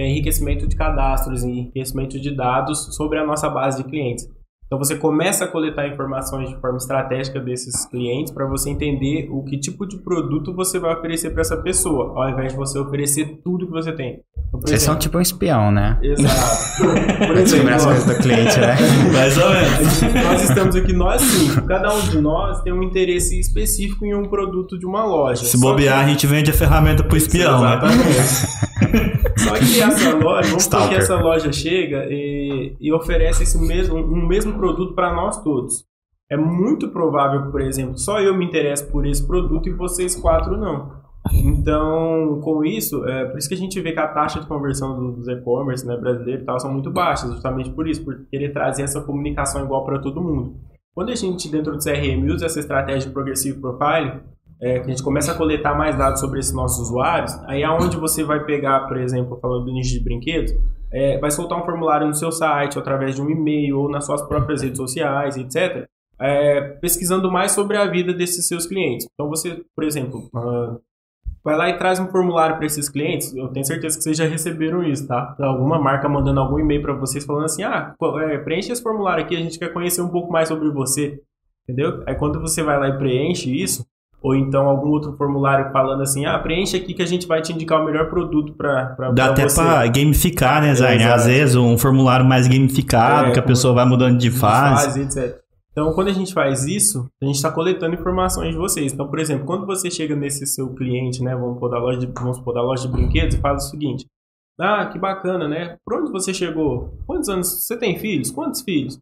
é enriquecimento de cadastros, enriquecimento de dados sobre a nossa base de clientes. Então você começa a coletar informações de forma estratégica desses clientes para você entender o que tipo de produto você vai oferecer para essa pessoa, ao invés de você oferecer tudo que você tem. Então, Vocês são exemplo- tipo um espião, né? Exato. Por exemplo, as coisas do cliente, né? Mais ou menos. nós estamos aqui, nós cinco. Cada um de nós tem um interesse específico em um produto de uma loja. Se bobear, a que- gente vende a ferramenta pro espião, né? Exatamente. Só que essa loja, vamos supor que essa loja chega e, e oferece esse mesmo, um mesmo produto para nós todos. É muito provável que, por exemplo, só eu me interesso por esse produto e vocês quatro não. Então, com isso, é por isso que a gente vê que a taxa de conversão do- dos e-commerce né, brasileiros e tal são muito baixas, justamente por isso, por querer trazer essa comunicação igual para todo mundo. Quando a gente, dentro do CRM, usa essa estratégia de Progressive Profile, é, que a gente começa a coletar mais dados sobre esses nossos usuários, aí é onde você vai pegar, por exemplo, falando do nicho de brinquedos, é, vai soltar um formulário no seu site, ou através de um e-mail, ou nas suas próprias redes sociais, etc., é, pesquisando mais sobre a vida desses seus clientes. Então você, por exemplo, ah, vai lá e traz um formulário para esses clientes. Eu tenho certeza que vocês já receberam isso, tá? Alguma marca mandando algum e-mail para vocês falando assim: ah, é, preenche esse formulário aqui, a gente quer conhecer um pouco mais sobre você. Entendeu? Aí quando você vai lá e preenche isso, ou então algum outro formulário falando assim: ah, preenche aqui que a gente vai te indicar o melhor produto para Dá até você. pra gamificar, né, Zayn? Às vezes um formulário mais gamificado, É, que a pessoa vai mudando de de fase. fase, etc. Então, quando a gente faz isso, a gente está coletando informações de vocês. Então, por exemplo, quando você chega nesse seu cliente, né, vamos supor da loja de, vamos supor, da loja de brinquedos e faz o seguinte: Ah, que bacana, né? Por onde você chegou? Quantos anos? Você tem filhos? Quantos filhos?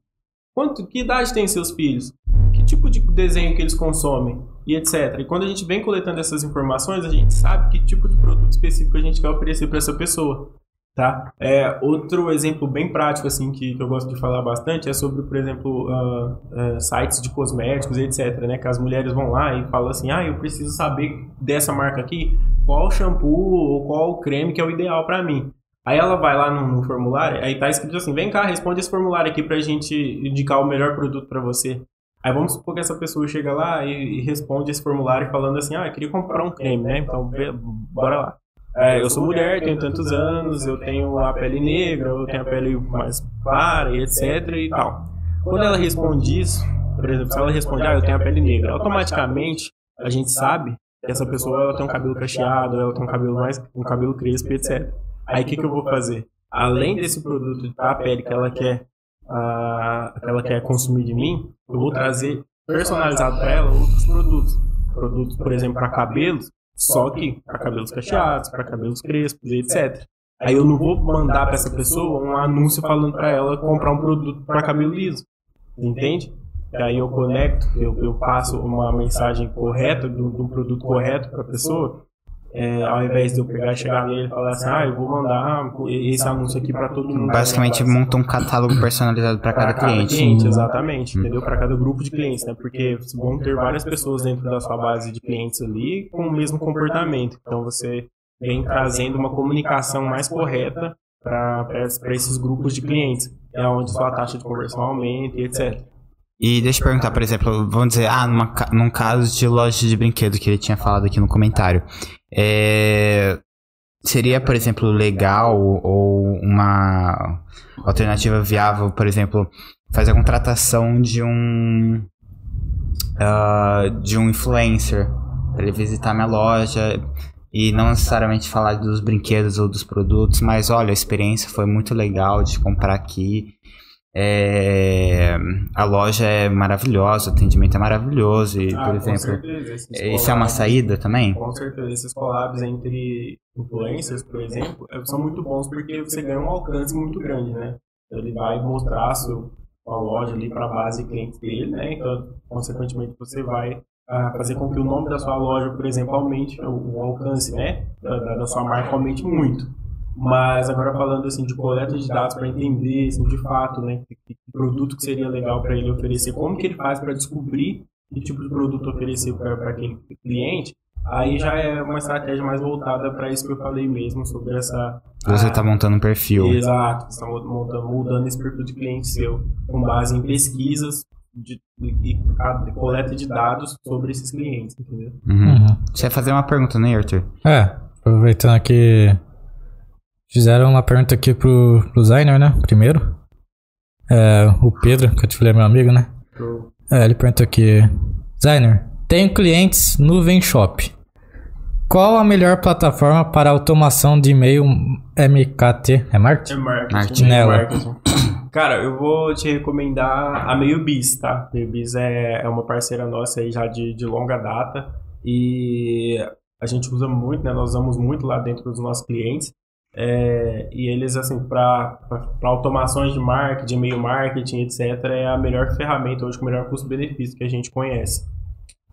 Quanto, que idade tem seus filhos? Que tipo de desenho que eles consomem? E etc. E quando a gente vem coletando essas informações, a gente sabe que tipo de produto específico a gente quer oferecer para essa pessoa. Tá? É, outro exemplo bem prático assim que, que eu gosto de falar bastante é sobre, por exemplo, ah, ah, sites de cosméticos, etc. Né? Que as mulheres vão lá e falam assim: ah, eu preciso saber dessa marca aqui qual shampoo ou qual creme que é o ideal para mim. Aí ela vai lá no, no formulário, aí tá escrito assim: vem cá, responde esse formulário aqui pra gente indicar o melhor produto para você. Aí vamos supor que essa pessoa chega lá e, e responde esse formulário falando assim: ah, eu queria comprar um creme, né? Então, bora lá. É, eu sou mulher, tenho tantos anos, eu tenho a pele negra, eu tenho a pele mais clara e etc e tal. Quando ela responde isso, por exemplo, se ela responde, ah, eu tenho a pele negra, automaticamente a gente sabe que essa pessoa ela tem um cabelo cacheado, ela tem um cabelo mais, um cabelo crespo, etc. Aí o que, que eu vou fazer? Além desse produto para a pele que ela quer, ah, ela quer consumir de mim, eu vou trazer personalizado para ela outros produtos. Produtos, por exemplo, para cabelos, só que para cabelos cacheados, para cabelos crespos, etc. Aí eu não vou mandar para essa pessoa um anúncio falando para ela comprar um produto para cabelo liso. Entende? Aí eu conecto, eu, eu passo uma mensagem correta, do, do produto correto para a pessoa, é, ao invés de eu pegar e chegar nele e falar assim, ah, eu vou mandar esse anúncio aqui para todo mundo. Basicamente monta um catálogo personalizado para cada, cada cliente. cliente. Exatamente, hum. entendeu? Para cada grupo de clientes, né? Porque vão ter várias pessoas dentro da sua base de clientes ali com o mesmo comportamento. Então você vem trazendo uma comunicação mais correta para esses grupos de clientes. É onde sua taxa de conversão aumenta e etc. E deixa eu perguntar, por exemplo, vamos dizer, ah, numa, num caso de loja de brinquedo que ele tinha falado aqui no comentário. É, seria, por exemplo, legal ou uma alternativa viável, por exemplo, fazer a contratação de um uh, de um influencer para ele visitar minha loja e não necessariamente falar dos brinquedos ou dos produtos, mas olha, a experiência foi muito legal de comprar aqui é, a loja é maravilhosa, o atendimento é maravilhoso. E, ah, por exemplo, certeza, isso é uma saída também? Com certeza, esses collabs entre influencers, por exemplo, é, são muito bons porque você ganha um alcance muito grande, né? Ele vai mostrar sua a loja ali para a base de clientes dele, né? Então, consequentemente, você vai ah, fazer com que o nome da sua loja, por exemplo, aumente, o, o alcance, né? Da, da sua marca aumente muito. Mas agora falando assim de coleta de dados para entender assim, de fato, né, que, que produto que seria legal para ele oferecer, como que ele faz para descobrir que tipo de produto oferecer para aquele cliente, aí já é uma estratégia mais voltada para isso que eu falei mesmo sobre essa. Você está montando um perfil. Exato, você está montando, mudando esse perfil de cliente seu com base em pesquisas de, e, coleta de dados sobre esses clientes, entendeu? Uhum. Uhum. Você ia fazer uma pergunta, né, Arthur? É, aproveitando aqui Fizeram uma pergunta aqui pro, pro Zainer, né? Primeiro. É, o Pedro, que eu te falei, é meu amigo, né? É, ele perguntou aqui. Zainer, tenho clientes no Venshop. Qual a melhor plataforma para automação de e-mail MKT? É marketing? É marketing. marketing. Nela. Cara, eu vou te recomendar a MeioBiz, tá? MeioBiz é, é uma parceira nossa aí já de, de longa data e a gente usa muito, né? Nós usamos muito lá dentro dos nossos clientes. É, e eles, assim, para automações de marketing, e-mail marketing, etc., é a melhor ferramenta hoje com o melhor custo-benefício que a gente conhece.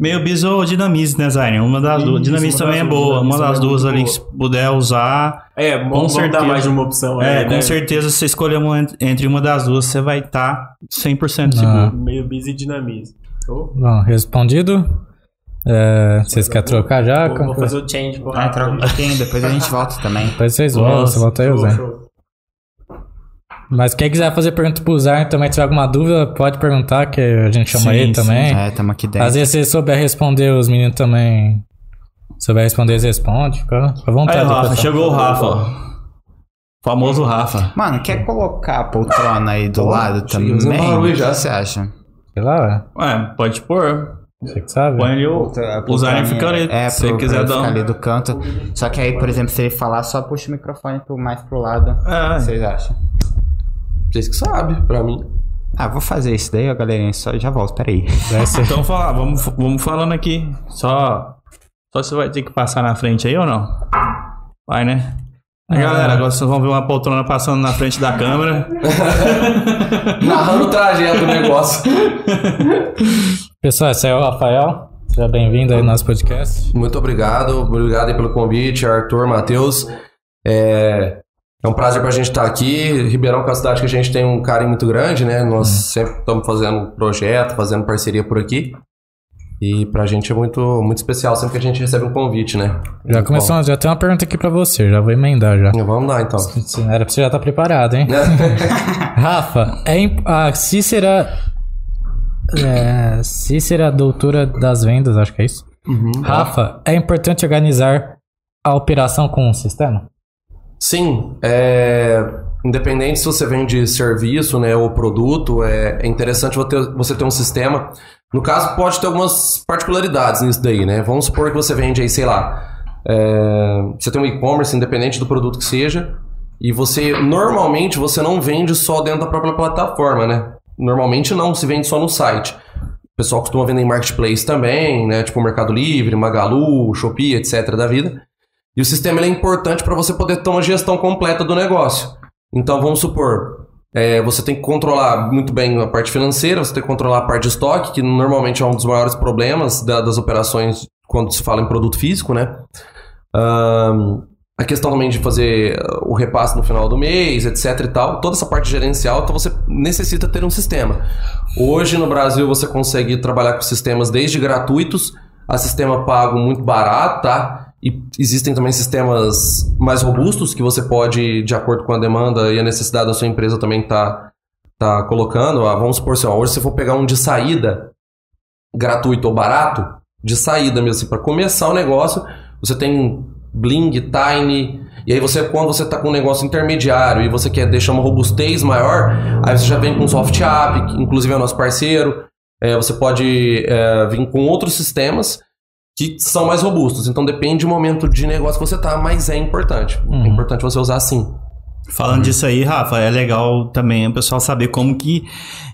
Meio bis ou Dinamize, né, Zayn? Uma das duas. Dinamize também é boa. Uma das é duas ali que puder usar. É, com certeza. mais de uma opção. É, é com né? certeza, se você escolher uma entre uma das duas, você vai estar tá 100% seguro. Meio bis e Dinamize. Oh. Bom, respondido. É, vocês querem trocar já? Vou, vou fazer o change. Vou ah, troca um pouquinho, depois a gente volta também. Depois vocês voltam, você volta aí, Zé. Mas quem quiser fazer pergunta pro Zé também tiver alguma dúvida, pode perguntar, que a gente chama sim, ele sim. também. É, tamo aqui dentro. Às vezes se souber responder, os meninos também. Se souber responder, eles respondem. Fica à vontade. Aí, Rafa, chegou o Rafa. Famoso Rafa. Mano, quer colocar a poltrona aí do lado também? O que você acha? Sei lá, Ué, pode pôr. Você que sabe. Põe ali o. Usar e fica ali. É, se você quiser dar. ali do canto. Só que aí, por exemplo, se ele falar, só puxa o microfone pro, mais pro lado. É. O que vocês acham? Vocês que sabem, pra mim. Ah, vou fazer isso daí, ó, galerinha. Só já volto, peraí. então falar, vamos, vamos falando aqui. Só. Só você vai ter que passar na frente aí ou não? Vai, né? Ah, galera, agora vocês vão ver uma poltrona passando na frente da câmera. Narrando o trajeto do negócio. Pessoal, esse é o Rafael. Seja bem-vindo aí no nosso podcast. Muito obrigado. Obrigado aí pelo convite, Arthur, Matheus. É, é um prazer para a gente estar aqui. Ribeirão é uma cidade que a gente tem um carinho muito grande, né? Nós hum. sempre estamos fazendo projeto, fazendo parceria por aqui. E pra gente é muito, muito especial sempre que a gente recebe um convite, né? Já começou, já tem uma pergunta aqui pra você, já vou emendar já. Vamos lá então. Era pra você já estar tá preparado, hein? Rafa, é a Cícera. É, Cícera, doutora das vendas, acho que é isso. Uhum. Rafa, é importante organizar a operação com um sistema? Sim, é, independente se você vende serviço né, ou produto, é, é interessante você ter, você ter um sistema no caso, pode ter algumas particularidades nisso daí, né? Vamos supor que você vende aí, sei lá, é, você tem um e-commerce, independente do produto que seja, e você, normalmente, você não vende só dentro da própria plataforma, né? Normalmente não, se vende só no site. O pessoal costuma vender em marketplace também, né? Tipo Mercado Livre, Magalu, Shopee, etc. da vida. E o sistema é importante para você poder ter uma gestão completa do negócio. Então vamos supor, é, você tem que controlar muito bem a parte financeira, você tem que controlar a parte de estoque, que normalmente é um dos maiores problemas da- das operações quando se fala em produto físico, né? Ahn, a questão também de fazer uh, o repasse no final do mês, etc e tal. Toda essa parte gerencial, então você necessita ter um sistema. Hoje no Brasil você consegue trabalhar com sistemas desde gratuitos a sistema pago muito barato, tá? E existem também sistemas mais robustos que você pode, de acordo com a demanda e a necessidade da sua empresa também tá, tá colocando. Ah, vamos supor assim, ó, hoje se for pegar um de saída gratuito ou barato, de saída mesmo assim, para começar o negócio, você tem Bling, Tiny, e aí você, quando você tá com um negócio intermediário e você quer deixar uma robustez maior, aí você já vem com Soft App, que inclusive é o nosso parceiro, é, você pode é, vir com outros sistemas que são mais robustos. Então depende do momento de negócio que você tá, mas é importante. É importante você usar assim. Falando disso aí, Rafa, é legal também o pessoal saber como que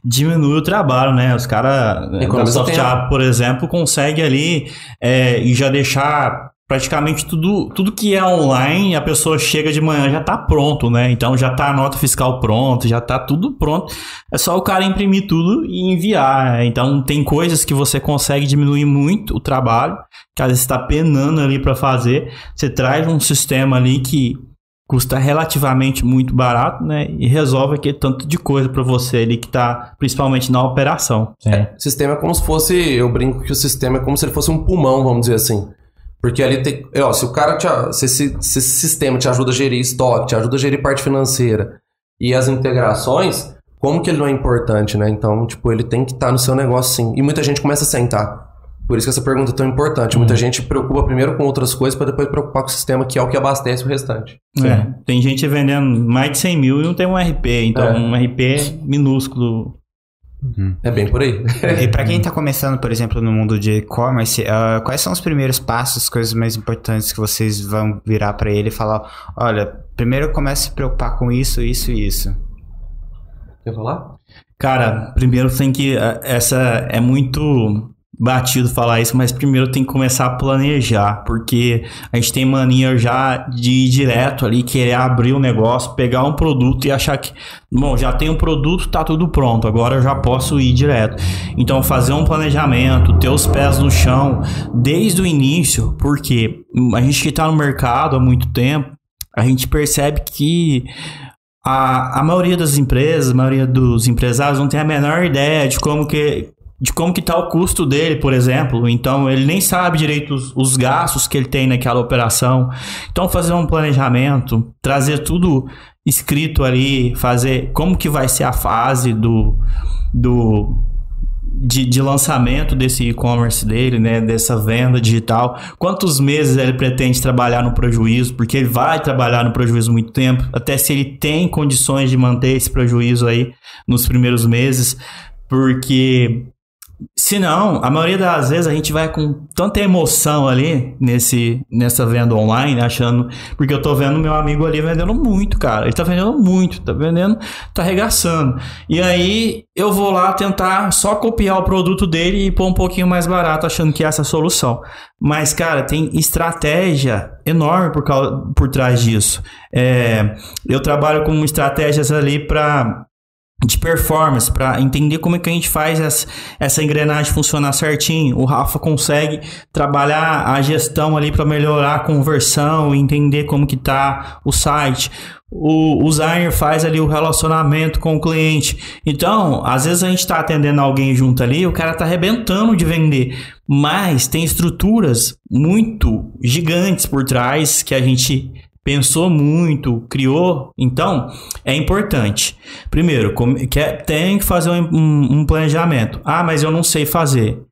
diminui o trabalho, né? Os caras da Economiza Soft. App, por exemplo, consegue ali é, e já deixar praticamente tudo, tudo que é online, a pessoa chega de manhã já tá pronto, né? Então já tá a nota fiscal pronta, já tá tudo pronto. É só o cara imprimir tudo e enviar. Então tem coisas que você consegue diminuir muito o trabalho, que às vezes está penando ali para fazer. Você traz um sistema ali que custa relativamente muito barato, né? E resolve aquele tanto de coisa para você ali que tá principalmente na operação. Sim. O sistema é como se fosse, eu brinco que o sistema é como se ele fosse um pulmão, vamos dizer assim. Porque ali tem, é, ó, se o cara te, se esse, se esse sistema te ajuda a gerir estoque, te ajuda a gerir parte financeira e as integrações, como que ele não é importante, né? Então, tipo, ele tem que estar no seu negócio sim. E muita gente começa a sentar. Por isso que essa pergunta é tão importante. Muita gente preocupa primeiro com outras coisas para depois preocupar com o sistema, que é o que abastece o restante. É, tem gente vendendo mais de 100 mil e não tem um RP. Então, É. um RP minúsculo. É bem por aí. E pra quem tá começando, por exemplo, no mundo de e-commerce, ah, quais são os primeiros passos, coisas mais importantes que vocês vão virar pra ele e falar, olha, primeiro comece a se preocupar com isso, isso e isso. Quer falar? Cara, primeiro tem que. eh, Essa é muito batido falar isso, mas primeiro tem que começar a planejar, porque a gente tem mania já de ir direto ali, querer abrir o negócio, pegar um produto e achar que, bom, já tem um produto, tá tudo pronto, agora eu já posso ir direto. Então, fazer um planejamento, ter os pés no chão desde o início, porque a gente que tá no mercado há muito tempo, a gente percebe que a, a maioria das empresas, a maioria dos empresários não tem a menor ideia de como que de como que tá o custo dele, por exemplo. Então, ele nem sabe direito os, os gastos que ele tem naquela operação. Então, fazer um planejamento, trazer tudo escrito ali, fazer como que vai ser a fase do, do de, de lançamento desse e-commerce dele, né, dessa venda digital, quantos meses ele pretende trabalhar no prejuízo, porque ele vai trabalhar no prejuízo muito tempo, até se ele tem condições de manter esse prejuízo aí nos primeiros meses, porque se não, a maioria das vezes a gente vai com tanta emoção ali nesse, nessa venda online, achando. Porque eu tô vendo meu amigo ali vendendo muito, cara. Ele tá vendendo muito, tá vendendo, tá arregaçando. E aí eu vou lá tentar só copiar o produto dele e pôr um pouquinho mais barato, achando que essa é a solução. Mas, cara, tem estratégia enorme por, causa, por trás disso. É, eu trabalho com estratégias ali para de performance para entender como é que a gente faz essa, essa engrenagem funcionar certinho. O Rafa consegue trabalhar a gestão ali para melhorar a conversão, entender como que tá o site. O, o Zaire faz ali o relacionamento com o cliente. Então, às vezes a gente está atendendo alguém junto ali, o cara tá arrebentando de vender, mas tem estruturas muito gigantes por trás que a gente pensou muito, criou. Então, é importante. Primeiro, tem que fazer um, um- um planejamento. Ah, mas eu não sei fazer.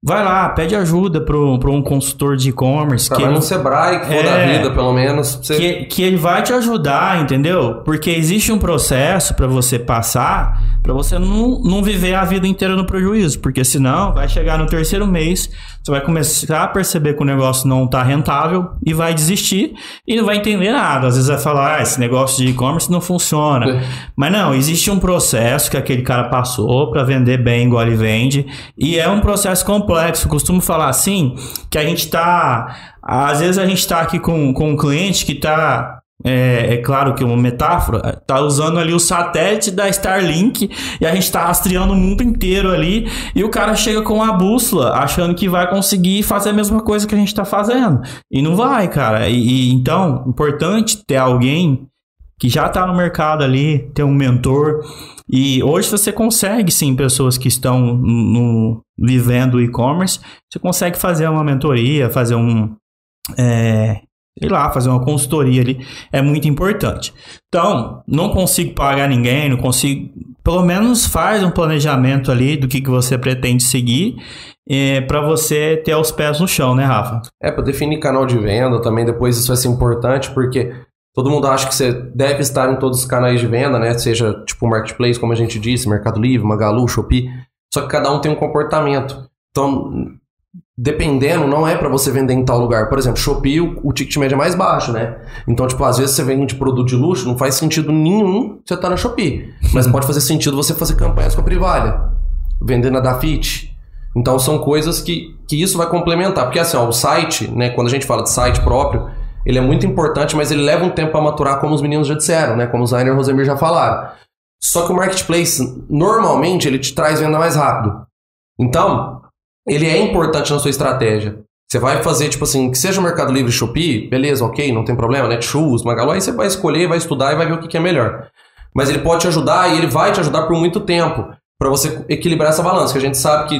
Vai lá, pede ajuda para um consultor de e-commerce. que Trabalha ele- no Sebrae, que for É. da vida, pelo menos. Você... que, que ele vai te ajudar, entendeu? Porque existe um processo para você passar, para você não, não viver a vida inteira no prejuízo, porque senão vai chegar no terceiro mês, você vai começar a perceber que o negócio não tá rentável e vai desistir e não vai entender nada. Às vezes vai falar, ah, esse negócio de e-commerce não funciona. É. Mas não, existe um processo que aquele cara passou para vender bem igual ele vende, e é um processo complexo complexo. Costumo falar assim, que a gente tá. Às vezes a gente tá aqui com, com um cliente que tá. É, é claro que uma metáfora, tá usando ali o satélite da Starlink e a gente tá rastreando o mundo inteiro ali e o cara chega com a bússola achando que vai conseguir fazer a mesma coisa que a gente tá fazendo. E não vai, cara. E, e então, importante ter alguém que já está no mercado ali, ter um mentor. E hoje você consegue, sim, pessoas que estão no, vivendo e-commerce, você consegue fazer uma mentoria, fazer um. É, sei lá, fazer uma consultoria ali. É muito importante. Então, não consigo pagar ninguém, não consigo. Pelo menos faz um planejamento ali do que, que você pretende seguir. É, para você ter os pés no chão, né, Rafa? É, para definir canal de venda também, depois isso vai ser importante, porque Todo mundo acha que você deve estar em todos os canais de venda, né? Seja tipo marketplace, como a gente disse, Mercado Livre, Magalu, Shopee. Só que cada um tem um comportamento. Então, dependendo, não é para você vender em tal lugar. Por exemplo, Shopee, o, o ticket médio é mais baixo, né? Então, tipo, às vezes você vende produto de luxo, não faz sentido nenhum você estar tá na Shopee. Mas pode fazer sentido você fazer campanhas com a Privalha, vender na Dafit. Então, são coisas que, que isso vai complementar. Porque assim, ó, o site, né? Quando a gente fala de site próprio, ele é muito importante, mas ele leva um tempo para maturar, como os meninos já disseram, né? Como o Zainer e o Rosemir já falaram. Só que o marketplace, normalmente, ele te traz venda mais rápido. Então, ele é importante na sua estratégia. Você vai fazer, tipo assim, que seja o Mercado Livre Shopee, beleza, ok, não tem problema, Netshoes, Magalu, aí você vai escolher, vai estudar e vai ver o que, que é melhor. Mas ele pode te ajudar e ele vai te ajudar por muito tempo para você equilibrar essa balança, que a gente sabe que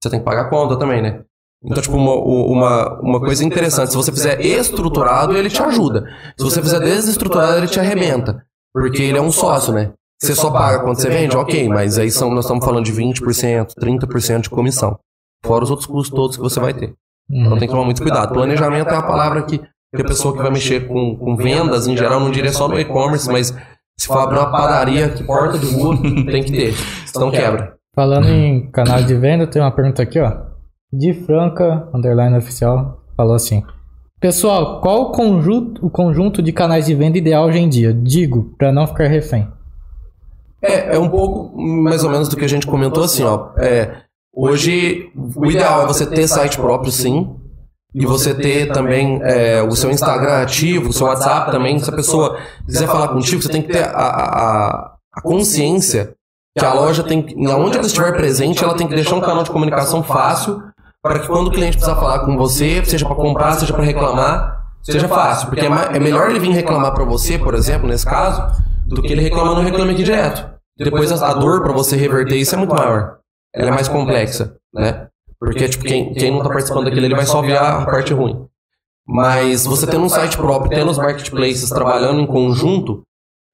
você tem que pagar a conta também, né? Então, tipo, uma, uma, uma coisa interessante, se você fizer estruturado, ele te ajuda. Se você fizer desestruturado, ele te arrebenta. Porque ele é um sócio, né? Você só paga quando você vende? Ok, mas aí são, nós estamos falando de 20%, 30% de comissão. Fora os outros custos todos que você vai ter. Então tem que tomar muito cuidado. Planejamento é a palavra que, que a pessoa que vai mexer com, com vendas, em geral, não diria só no e-commerce, mas se for abrir uma padaria, que porta de rua, tem que ter. Senão quebra. Falando em canal de venda, tem uma pergunta aqui, ó de Franca, underline oficial, falou assim. Pessoal, qual o conjunto, o conjunto de canais de venda ideal hoje em dia? Digo, para não ficar refém. É, é um pouco mais ou menos do que a gente comentou assim, ó. É, hoje, o ideal é você ter site próprio, sim. E você ter também é, o seu Instagram ativo, o seu WhatsApp também. Se a pessoa quiser falar contigo, você tem que ter a, a, a consciência que a loja tem, onde ela estiver presente, ela tem que deixar um canal de comunicação fácil para que quando o cliente precisar falar com você, seja para comprar, seja para reclamar, seja fácil. Porque é, é melhor ele vir reclamar para você, por exemplo, nesse caso, do que ele reclamar no Reclame Aqui direto. Depois a, dor para você reverter isso é muito maior. Ela é mais complexa, né? Porque, tipo, quem, quem não está participando daquilo, ele vai só ver a parte ruim. Mas você tendo um site próprio, tendo os marketplaces trabalhando em conjunto,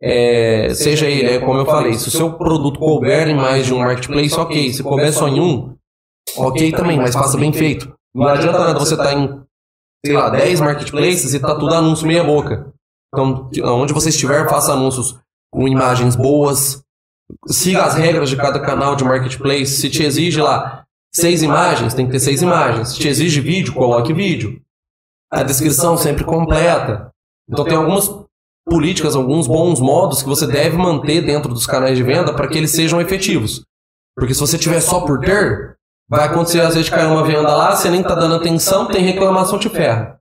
é, seja ele, é, como eu falei, se o seu produto couber em mais de um marketplace, ok. Se couber só em um, ok também, mas faça bem feito. Não adianta nada você estar tá em, sei lá, 10 marketplaces e tá tudo anúncio meia boca. Então, onde você estiver, faça anúncios com imagens boas, siga as regras de cada canal de marketplace. Se te exige lá seis imagens, tem que ter seis imagens. Se te exige vídeo, coloque vídeo. A descrição sempre completa. Então tem algumas políticas, alguns bons modos que você deve manter dentro dos canais de venda para que eles sejam efetivos. Porque se você tiver só por ter, Vai acontecer às vezes cair uma venda lá, você nem tá dando atenção, tem reclamação, te ferra.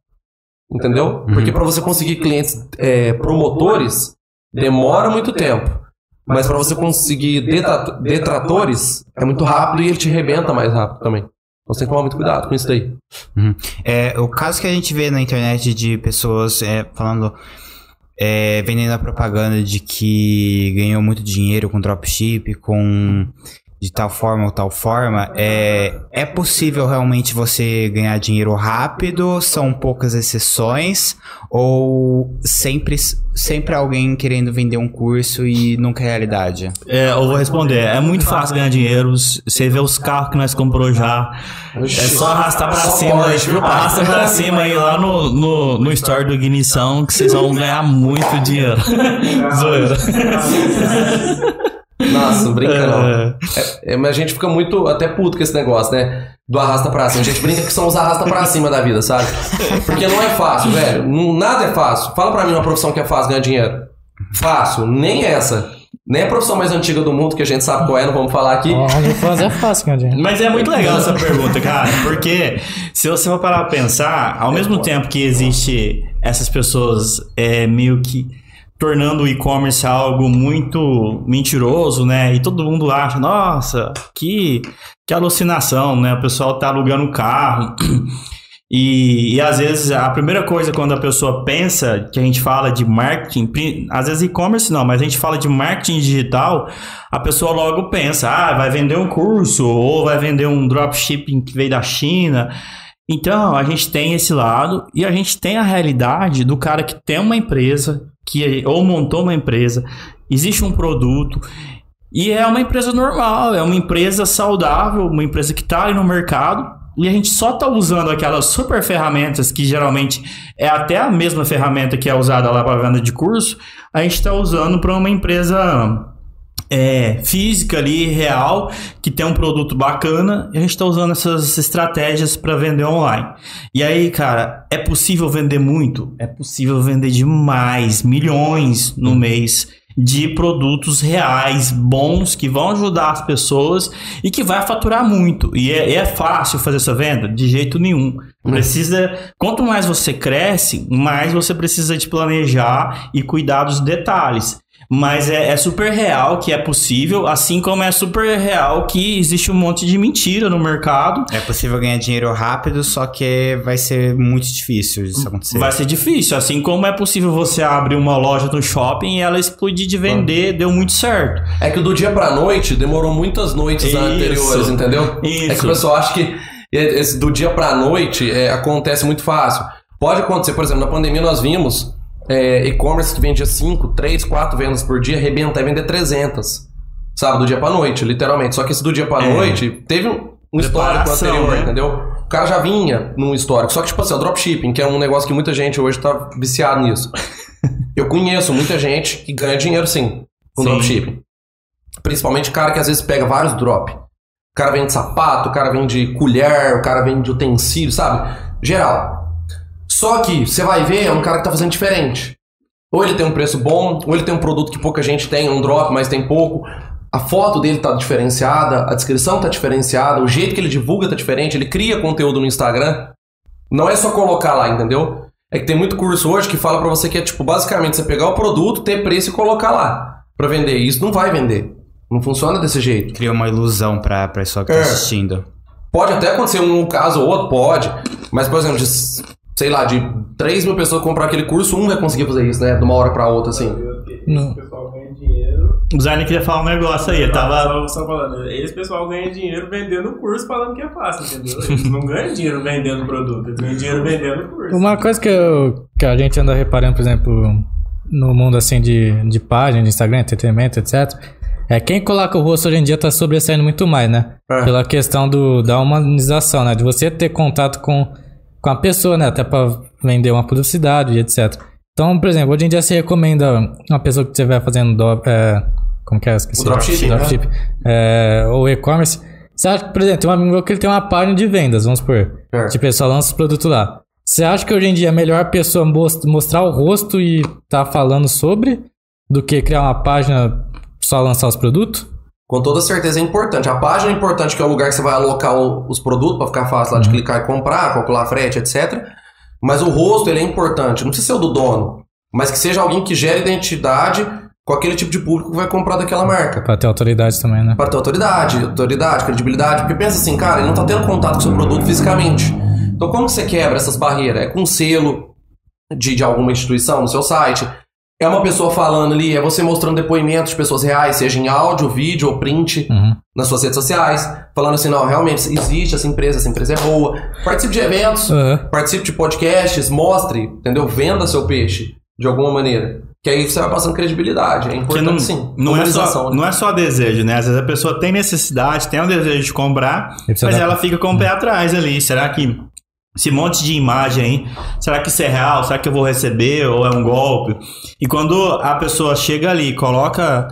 Entendeu? Uhum. Porque para você conseguir clientes é, promotores, demora muito tempo. Mas para você conseguir detratores, é muito rápido e ele te rebenta mais rápido também. Então você tem que tomar muito cuidado com isso daí. Uhum. É, o caso que a gente vê na internet de pessoas é, falando, é, vendendo a propaganda de que ganhou muito dinheiro com dropship, com de tal forma ou tal forma, é, é possível realmente você ganhar dinheiro rápido? São poucas exceções? Ou sempre, sempre alguém querendo vender um curso e nunca é realidade? É, eu vou responder. É muito fácil ganhar dinheiro. Você vê os carros que nós comprou já. É só arrastar pra cima. Arrasta pra cima aí lá no, no, no store do Ignição que vocês vão ganhar muito dinheiro. Zoeira. Nossa, não brinca não. É, é, mas a gente fica muito até puto com esse negócio, né? Do arrasta pra cima. A gente brinca que são os arrasta pra cima da vida, sabe? Porque não é fácil, velho. Nada é fácil. Fala pra mim uma profissão que é fácil ganhar dinheiro. Fácil, nem essa. Nem a profissão mais antiga do mundo, que a gente sabe qual é, não vamos falar aqui. OnlyFans é fácil, Candinho. Mas é muito legal essa pergunta, cara, porque se você for parar pra pensar, ao mesmo tempo que existe essas pessoas é, meio que tornando o e-commerce algo muito mentiroso, né? E todo mundo acha, nossa, que, que alucinação, né? O pessoal tá alugando um carro. E, e às vezes a primeira coisa quando a pessoa pensa que a gente fala de marketing, às vezes e-commerce não, mas a gente fala de marketing digital, a pessoa logo pensa, ah, vai vender um curso ou vai vender um dropshipping que veio da China. Então, a gente tem esse lado e a gente tem a realidade do cara que tem uma empresa, que ou montou uma empresa, existe um produto e é uma empresa normal, é uma empresa saudável, uma empresa que está aí no mercado e a gente só está usando aquelas super ferramentas que geralmente é até a mesma ferramenta que é usada lá para venda de curso, a gente está usando para uma empresa é, física ali, real, que tem um produto bacana e a gente está usando essas estratégias para vender online. E aí, cara, é possível vender muito? É possível vender demais, milhões no mês de produtos reais, bons, que vão ajudar as pessoas e que vai faturar muito. E é, é fácil fazer essa venda? De jeito nenhum. Precisa. Quanto mais você cresce, mais você precisa de planejar e cuidar dos detalhes. Mas é, é super real que é possível, assim como é super real que existe um monte de mentira no mercado. É possível ganhar dinheiro rápido, só que vai ser muito difícil isso acontecer. Vai ser difícil, assim como é possível você abrir uma loja no shopping e ela explodir de vender, deu muito certo. É que do dia pra noite demorou muitas noites Isso. anteriores, entendeu? É que Isso. o pessoal acha que do dia pra noite é, acontece muito fácil. Pode acontecer, por exemplo, na pandemia nós vimos é, e-commerce que vendia 5, 3, 4 vendas por dia, arrebentar e vender 300. Sabe, do dia pra noite, literalmente. Só que esse do dia pra É. noite teve um, um histórico anterior, né? entendeu? O cara já vinha num histórico. Só que, tipo assim, o dropshipping, que é um negócio que muita gente hoje tá viciado nisso. Eu conheço muita gente que ganha dinheiro sim com Sim. dropshipping. Principalmente cara que às vezes pega vários drop. O cara vende sapato, o cara vende colher, o cara vende utensílio, sabe? Geral. Só que você vai ver, é um cara que tá fazendo diferente. Ou ele tem um preço bom, ou ele tem um produto que pouca gente tem, um drop, mas tem pouco. A foto dele tá diferenciada, a descrição tá diferenciada, o jeito que ele divulga tá diferente, ele cria conteúdo no Instagram. Não é só colocar lá, entendeu? É que tem muito curso hoje que fala pra você que é tipo, basicamente, você pegar o produto, ter preço e colocar lá pra vender. E isso não vai vender. Não funciona desse jeito. Cria uma ilusão pra pra pessoa que tá É. assistindo. Pode até acontecer um caso ou outro, pode. Mas, por exemplo, sei lá, de 3 mil pessoas comprar aquele curso, um vai conseguir fazer isso, né? De uma hora pra outra, assim. Não. O pessoal ganha dinheiro. O designer queria falar um negócio aí, ele tava. Só, só falando, esse pessoal ganha dinheiro vendendo curso falando que é fácil, entendeu? Eles não ganham dinheiro vendendo produto, eles ganham dinheiro vendendo curso. Uma coisa que, eu- que a gente anda reparando, por exemplo, no mundo assim de, de página, de Instagram, entretenimento, etc. É quem coloca o rosto hoje em dia tá sobressaindo muito mais, né? É. Pela questão do, da humanização, né? De você ter contato com, com a pessoa, né? Até pra vender uma publicidade e etc. Então, por exemplo, hoje em dia você recomenda uma pessoa que estiver fazendo do, é, como que é? Esqueci. O dropshipping, né? Dropship. É, ou e-commerce. Você acha que, por exemplo, tem um amigo meu que ele tem uma página de vendas, vamos supor. É. Tipo, ele só lança os produtos lá. Você acha que hoje em dia é melhor a pessoa mos- mostrar o rosto e tá falando sobre do que criar uma página só lançar os produtos? Com toda certeza é importante. A página é importante, que é o lugar que você vai alocar o- os produtos pra ficar fácil lá de clicar e comprar, calcular frete, etc. Mas o rosto, ele é importante. Não precisa ser o do dono, mas que seja alguém que gere identidade com aquele tipo de público que vai comprar daquela marca. Pra ter autoridade também, né? Para ter autoridade, autoridade, credibilidade. Porque pensa assim, cara, ele não tá tendo contato com o seu produto fisicamente. Então como que você quebra essas barreiras? É com selo de, de alguma instituição no seu site. É uma pessoa falando ali, é você mostrando depoimentos de pessoas reais, seja em áudio, vídeo ou print Uhum. nas suas redes sociais, falando assim, não, realmente existe essa empresa, essa empresa é boa. Participe de eventos, Uhum. participe de podcasts, mostre, entendeu? Venda seu peixe de alguma maneira. Que aí você vai passando credibilidade. É importante não, sim. não, é só, né? não é só desejo, né? Às vezes a pessoa tem necessidade, tem o desejo de comprar, mas ela fica com o pé atrás ali. Será que esse monte de imagem aí, será que isso é real? Será que eu vou receber ou é um golpe? E quando a pessoa chega ali coloca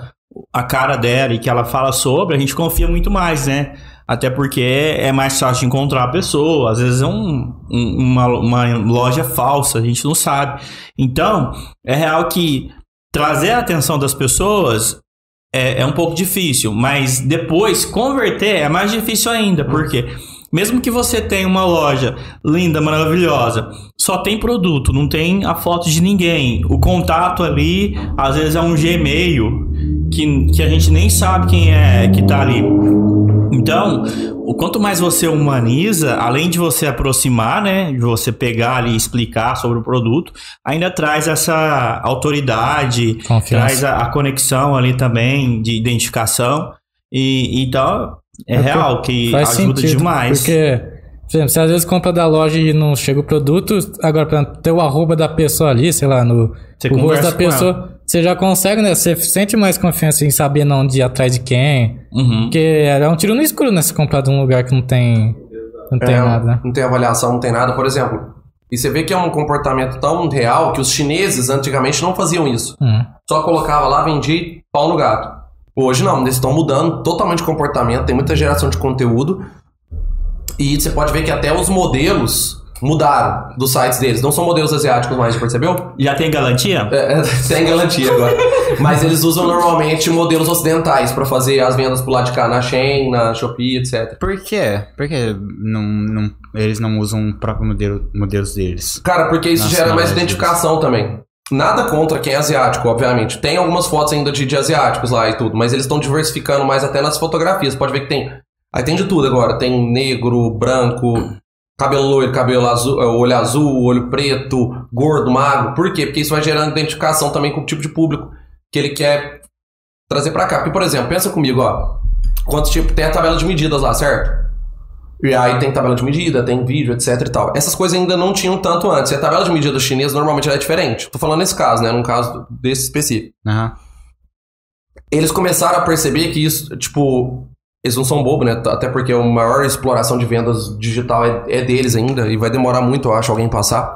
a cara dela e que ela fala sobre, a gente confia muito mais, né? Até porque é mais fácil encontrar a pessoa. Às vezes é um, um- uma, uma loja falsa, a gente não sabe. Então, é real que trazer a atenção das pessoas é, é um pouco difícil, mas depois converter é mais difícil ainda, porque mesmo que você tenha uma loja linda, maravilhosa, só tem produto, não tem a foto de ninguém. O contato ali, às vezes é um Gmail que, que a gente nem sabe quem é que tá ali. Então, o quanto mais você humaniza, além de você aproximar, né, de você pegar ali e explicar sobre o produto, ainda traz essa autoridade, Confiança. traz a, a conexão ali também de identificação. E então é, É real que Faz ajuda sentido, demais. Porque, por exemplo, você às vezes compra da loja e não chega o produto, agora pra ter o arroba da pessoa ali, sei lá, no Você o rosto da pessoa, você já consegue, né? Você sente mais confiança em saber não de ir atrás de quem. Uhum. Porque é um tiro no escuro, né? Se comprar de um lugar que não tem. Não tem É, nada, né? Não tem avaliação, não tem nada. Por exemplo, e você vê que é um comportamento tão real que os chineses antigamente não faziam isso. Hum. Só colocava lá, vendia pau no gato. Hoje não, eles estão mudando totalmente de comportamento, tem muita geração de conteúdo. E você pode ver que até os modelos mudaram dos sites deles. Não são modelos asiáticos mais, você percebeu? Já tem garantia? É, é, tem garantia agora. Mas eles usam normalmente modelos ocidentais pra fazer as vendas pro lado de cá na Shein, na Shopee, etc. Por quê? Por que não, não, eles não usam o próprio modelo, modelos deles? Cara, porque isso Nossa, gera mais identificação também. Nada contra quem é asiático, obviamente. Tem algumas fotos ainda de, de asiáticos lá e tudo, mas eles estão diversificando mais até nas fotografias. Pode ver que tem. Aí tem de tudo agora. Tem negro, branco, cabelo loiro, cabelo azul, eh, olho azul, olho preto, gordo, magro. Por quê? Porque isso vai gerando identificação também com o tipo de público que ele quer trazer pra cá. Porque, por exemplo, pensa comigo, ó. Quantos tipo tem a tabela de medidas lá, certo? E aí tem tabela de medida, tem vídeo, etc e tal. Essas coisas ainda não tinham tanto antes. E a tabela de medida chinesa normalmente ela é diferente. Tô falando nesse caso, né? Num caso desse específico. Aham. Eles começaram a perceber que isso, tipo, eles não são bobos, né? Até porque a maior exploração de vendas digital é, é deles ainda. E vai demorar muito, eu acho, alguém passar.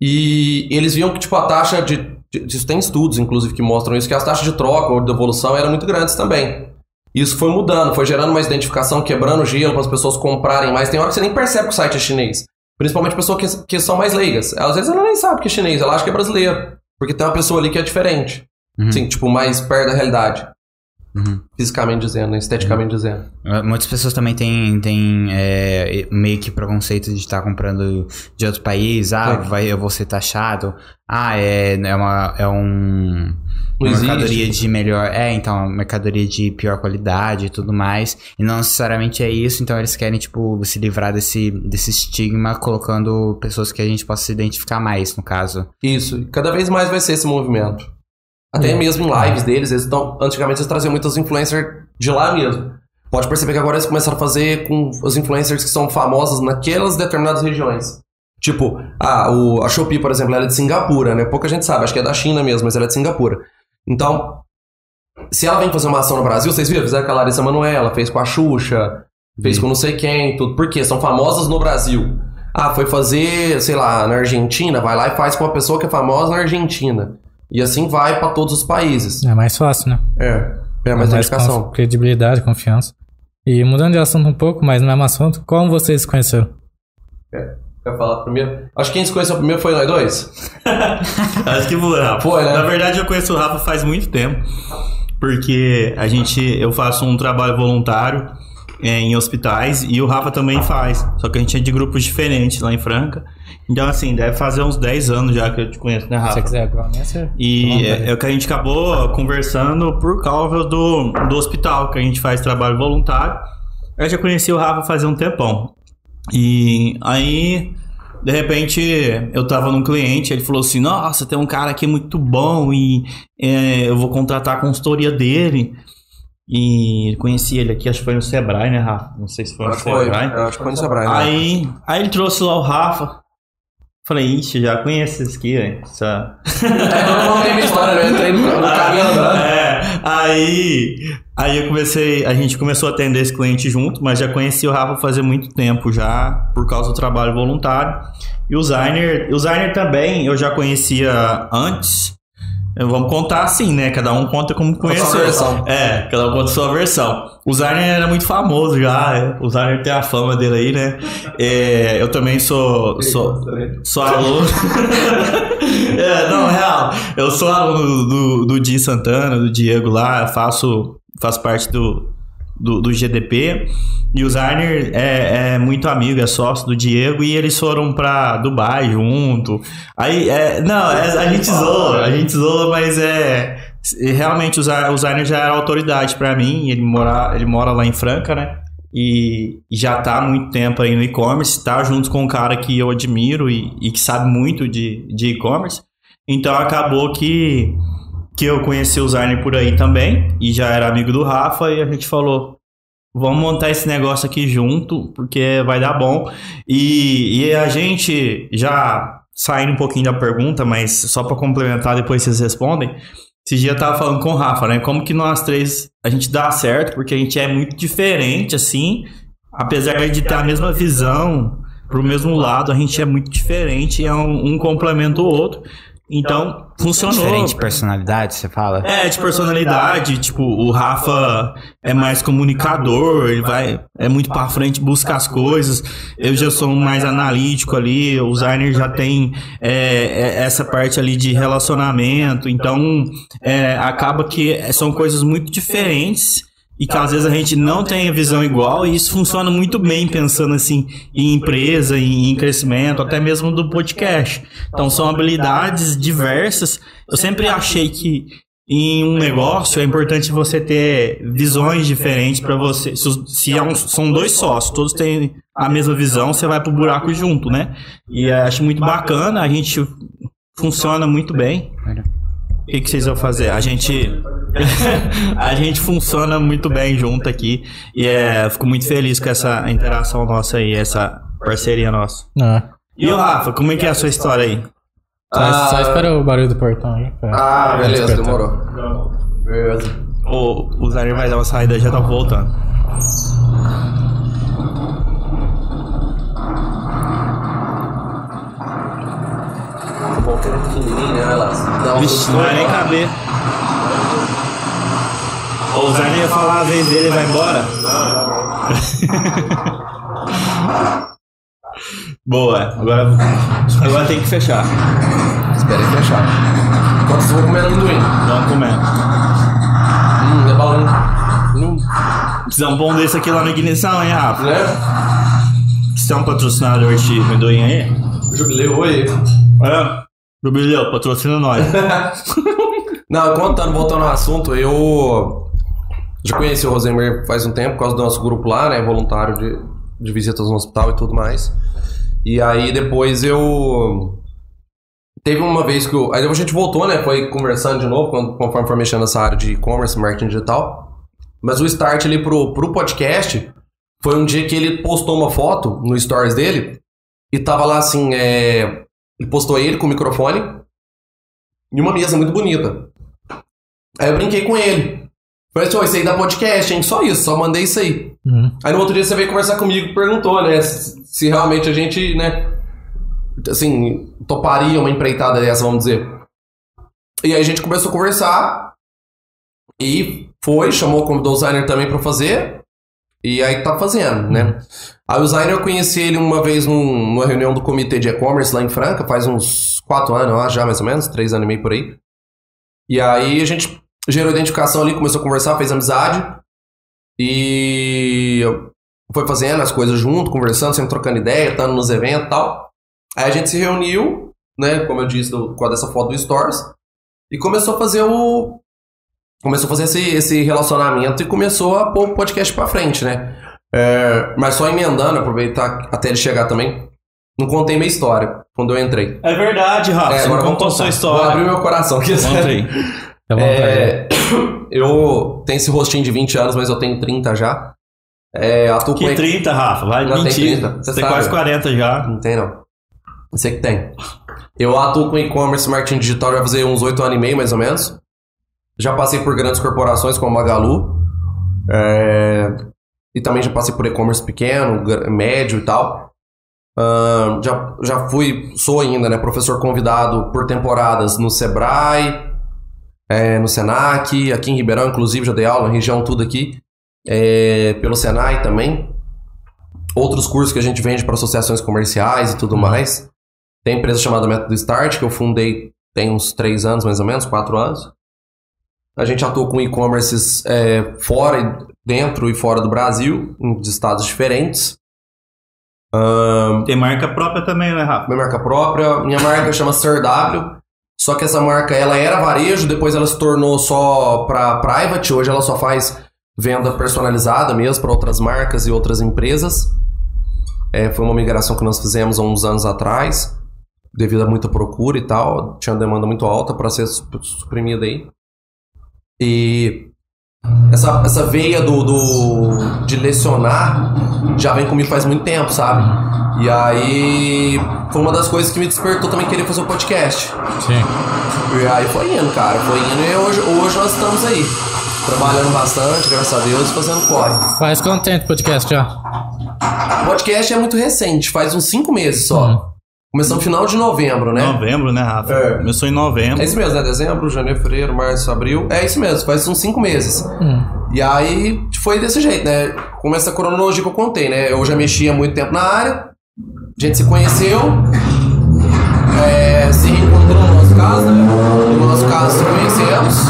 E eles viam que, tipo, a taxa de. de- Isso tem estudos, inclusive, que mostram isso, que as taxas de troca ou de devolução eram muito grandes também. Isso foi mudando, foi gerando mais identificação, quebrando o gelo para as pessoas comprarem mais. Tem hora que você nem percebe que o site é chinês. Principalmente pessoas que, que são mais leigas. Às vezes ela nem sabe que é chinês, ela acha que é brasileiro. Porque tem uma pessoa ali que é diferente. Uhum. Sim, tipo, mais perto da realidade. Uhum. Fisicamente dizendo, esteticamente dizendo. Uh, Muitas pessoas também têm, têm é, meio que preconceito de estar comprando de outro país. Ah, vai, eu vou ser taxado. Ah, é, é, uma, é um, uma mercadoria de melhor. É, então, mercadoria de pior qualidade e tudo mais. E não necessariamente é isso, então eles querem, tipo, se livrar desse, desse estigma, colocando pessoas que a gente possa se identificar mais, no caso. Isso. Cada vez mais vai ser esse movimento. Até Hum. mesmo em lives deles, eles estão. Antigamente eles traziam muitos influencers de lá mesmo. Pode perceber que agora eles começaram a fazer com os influencers que são famosos naquelas determinadas regiões. Tipo, ah, o, a Shopee, por exemplo, ela é de Singapura, né? Pouca gente sabe, acho que é da China mesmo, mas ela é de Singapura. Então, se ela vem fazer uma ação no Brasil, vocês viram? Fizeram com a Larissa Manoela, fez com a Xuxa, fez com não sei quem, tudo. Por quê? São famosas no Brasil. Ah, foi fazer, sei lá, na Argentina, vai lá e faz com uma pessoa que é famosa na Argentina. E assim vai pra todos os países. É mais fácil, né? É. É mais identificação. com- credibilidade, confiança. E mudando de assunto um pouco, mas no mesmo assunto, como vocês se conheceram? Quer falar primeiro? Acho que quem se conheceu primeiro foi nós dois. Acho que vou, Rafa. Foi, né? Na verdade, eu conheço o Rafa faz muito tempo. Porque a gente, eu faço um trabalho voluntário é, em hospitais e o Rafa também faz. Só que a gente é de grupos diferentes lá em Franca. Então, assim, deve fazer uns 10 anos já que eu te conheço, né, Se Rafa? você quiser agora, você... E é, é o que a gente acabou conversando por causa do, do hospital, que a gente faz trabalho voluntário. Eu já conheci o Rafa fazia um tempão. E aí, de repente, eu tava num cliente, ele falou assim: Nossa, tem um cara aqui muito bom e é, eu vou contratar a consultoria dele. E conheci ele aqui, acho que foi no Sebrae, né, Rafa? Não sei se foi no que foi. Sebrae. Acho que foi no Sebrae, né? Aí, aí ele trouxe lá o Rafa. Falei, ixi, já conheço esse aqui, velho. Essa... É, não minha história? Eu entrei no, no caminho andando. É, aí, aí eu comecei, a gente começou a atender esse cliente junto, mas já conheci o Rafa fazia muito tempo já, por causa do trabalho voluntário. E o Zainer, o Zainer também eu já conhecia antes, Vamos contar assim, né? Cada um conta como conheceu. sua versão. É, cada um conta sua versão. O Zarner era muito famoso já. é. O Zarner tem a fama dele aí, né? É, eu também sou, sou, sou aluno. é, não, real. Eu sou aluno do, do Di Santana, do Diego lá. Faço, faço parte do, do, do GDP. E o Zarner é, é muito amigo, é sócio do Diego. E eles foram pra Dubai junto. Aí, é, não, é- a gente zoa, a gente zoa, mas é. Realmente o Zar- o Zarner já era autoridade pra mim. Ele mora, ele mora lá em Franca, né? E já tá há muito tempo aí no e-commerce, tá junto com um cara que eu admiro e, e que sabe muito de de e-commerce. Então acabou que, que eu conheci o Zarner por aí também, e já era amigo do Rafa, e a gente falou: vamos montar esse negócio aqui junto, porque vai dar bom. E, e a gente, já saindo um pouquinho da pergunta, mas só para complementar, depois vocês respondem. Esse dia eu tava falando com o Rafa, né? Como que nós três a gente dá certo, porque a gente é muito diferente, assim, apesar de ter a mesma visão pro mesmo lado, a gente é muito diferente, é um, um complementa o outro. Então, funcionou. Diferente personalidade, você fala? É, de personalidade, tipo, o Rafa é mais comunicador, ele vai, é muito pra frente, busca as coisas. Eu já sou mais analítico ali, o Zainer já tem é, é, essa parte ali de relacionamento, então é, acaba que são coisas muito diferentes e que às vezes a gente não tem a visão igual e isso funciona muito bem pensando assim em empresa, em, crescimento, até mesmo do podcast. Então são habilidades diversas. Eu sempre achei que em um negócio é importante você ter visões diferentes para você. Se, se é um- são dois sócios, todos têm a mesma visão, você vai pro buraco junto, né? E acho muito bacana, a gente funciona muito bem. O que, que vocês vão fazer? A gente. a gente funciona muito bem junto aqui. E é, fico muito feliz com essa interação nossa aí, essa parceria nossa. Ah, E o Rafa, como é que é a sua história aí? só, Ah, só espera o barulho do portão aí. pra- Ah, beleza, despertar. demorou. Beleza. O, o Zaire vai dar uma saída já tá voltando. Bom, que é pequenininho, né, Vixe, não vai nem caber. O Zaire ia falar a vez dele e vai embora? Boa, agora, agora tem que fechar. Espera aí fechar. Enquanto vocês vão comer amendoim. Vamos comer. Hum, é balão. Hum, Precisamos pôr um desse aqui lá na ignição, hein, Rafa? né? Você é um patrocinador de amendoim aí? Jubileu, oi. É. Jubileu, patrocina nós. Não, contando, voltando ao assunto, eu já conheci o Rosemir faz um tempo, por causa do nosso grupo lá, né? Voluntário de, de visitas no hospital e tudo mais. E aí depois eu. Teve uma vez que eu. Aí a gente voltou, né? Foi conversando de novo, quando, conforme foi mexendo nessa área de e-commerce, marketing digital. Mas o start ali pro, pro podcast foi um dia que ele postou uma foto no stories dele e tava lá assim, é. Ele postou ele com o microfone e uma mesa muito bonita. Aí eu brinquei com ele. Falei assim, ó, isso aí dá podcast, hein? Só isso, só mandei isso aí. Uhum. Aí no outro dia você veio conversar comigo e perguntou, né? Se, realmente a gente, né? Assim, toparia uma empreitada dessa, vamos dizer. E aí a gente começou a conversar. E foi, chamou, convidou o Zainer também pra fazer. E aí tá fazendo, né? Aí o Zainer eu conheci ele uma vez num- numa reunião do comitê de e-commerce lá em Franca, faz uns quatro anos, acho, já mais ou menos, três anos e meio por aí. E aí a gente gerou identificação ali, começou a conversar, fez amizade. E foi fazendo as coisas junto, conversando, sempre trocando ideia, estando nos eventos e tal. Aí a gente se reuniu, né, como eu disse, do, com dessa foto do Stories, e começou a fazer o. Começou a fazer esse, esse relacionamento e começou a pôr o podcast pra frente, né? É, mas só emendando, aproveitar até ele chegar também. Não contei minha história quando eu entrei. É verdade, Rafa. É, você não agora vamos contou contar. sua Vou abrir história. meu coração aqui. Vontade. É, eu tenho esse rostinho de 20 anos, mas eu tenho 30 já. É, atuo com Que 30, Rafa? Vai Já tem mentir. 30, Você você tem sabe. quase 40 já. Não tem, não. Sei que tem. Eu atuo com e-commerce marketing digital já fazer uns 8 anos e meio, mais ou menos. Já passei por grandes corporações como a Magalu. É, e também já passei por e-commerce pequeno, médio e tal. Ahn, já, já fui, sou ainda, né, professor convidado por temporadas no Sebrae, é, no Senac, aqui em Ribeirão, inclusive, já dei aula na região tudo aqui, é, pelo Senai também. Outros cursos que a gente vende para associações comerciais e tudo mais. Tem empresa chamada Método Start, que eu fundei tem uns três anos, mais ou menos, quatro anos. A gente atua com e-commerces é, fora, dentro e fora do Brasil, em de estados diferentes. Ahn, Tem marca própria também, né, Rafa? minha marca própria. Minha marca chama SirW. Só que essa marca ela era varejo, depois ela se tornou só para private. Hoje ela só faz venda personalizada mesmo para outras marcas e outras empresas. É, foi uma migração que nós fizemos há uns anos atrás, devido a muita procura e tal. Tinha uma demanda muito alta para ser su- suprimida aí. E essa, essa veia do, do- de lecionar já vem comigo faz muito tempo, sabe? E aí foi uma das coisas que me despertou também querer fazer o podcast. Sim. E aí foi indo, cara, foi indo e hoje, hoje nós estamos aí. Trabalhando bastante, graças a Deus, fazendo corre. Faz quanto tempo podcast já? O podcast é muito recente, faz uns cinco meses só. Hum. Começou no final de novembro, né? Novembro, né, Rafa? É. Começou em novembro. É isso mesmo, né? Dezembro, janeiro, fevereiro, março, abril. É isso mesmo, faz uns cinco meses. Hum. E aí foi desse jeito, né? Com essa cronologia que eu contei, né? Eu já mexia há muito tempo na área, a gente se conheceu, é, se reencontrou no nosso caso, né? No nosso caso, se conhecemos.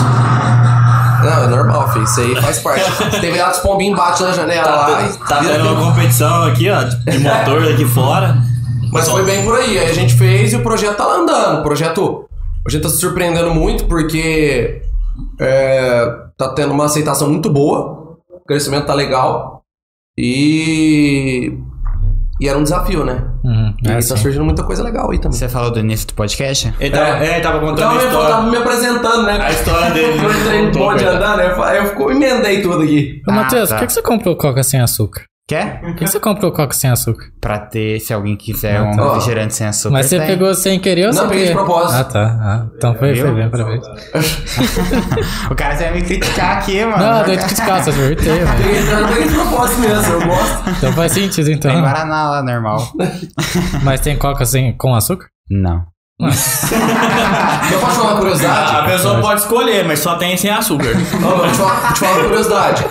Não, é normal, filho. Isso aí faz parte. Teve lá os pombinhos bate na janela lá e. Tá tendo uma competição aqui, ó, de motor aqui fora. Mas foi bem por aí. Aí a gente fez e o projeto tá lá andando. O projeto. A gente tá se surpreendendo muito porque é, tá tendo uma aceitação muito boa. O crescimento tá legal. E. E era um desafio, né? Uhum. E É tá assim. surgindo muita coisa legal aí também. Você falou do início do podcast? Ele tava, é, ele tava contando Então a eu história. tava me apresentando, né? A história dele. Eu entrei no bonde andando, né? Eu, eu emendei tudo aqui. Ô, Matheus, Ah, por tá. que, que você comprou coca sem açúcar? Quer? Por que, você comprou coca sem açúcar? Pra ter, se alguém quiser Ah, um tá. refrigerante sem açúcar. Mas você tem. pegou sem querer ou Não, peguei de propósito. Ah, tá. Ah, então foi, foi bem pra ver. O cara vai me criticar aqui, mano. Não, deu de criticar, só acertei, velho. Peguei, eu de propósito mesmo, eu gosto. Então faz sentido, então. Tem Guaraná lá, normal. Mas tem coca sem, com açúcar? Não. Eu posso falar uma curiosidade? A pessoa pode escolher, mas só tem sem açúcar. Ó, vou te falar uma curiosidade.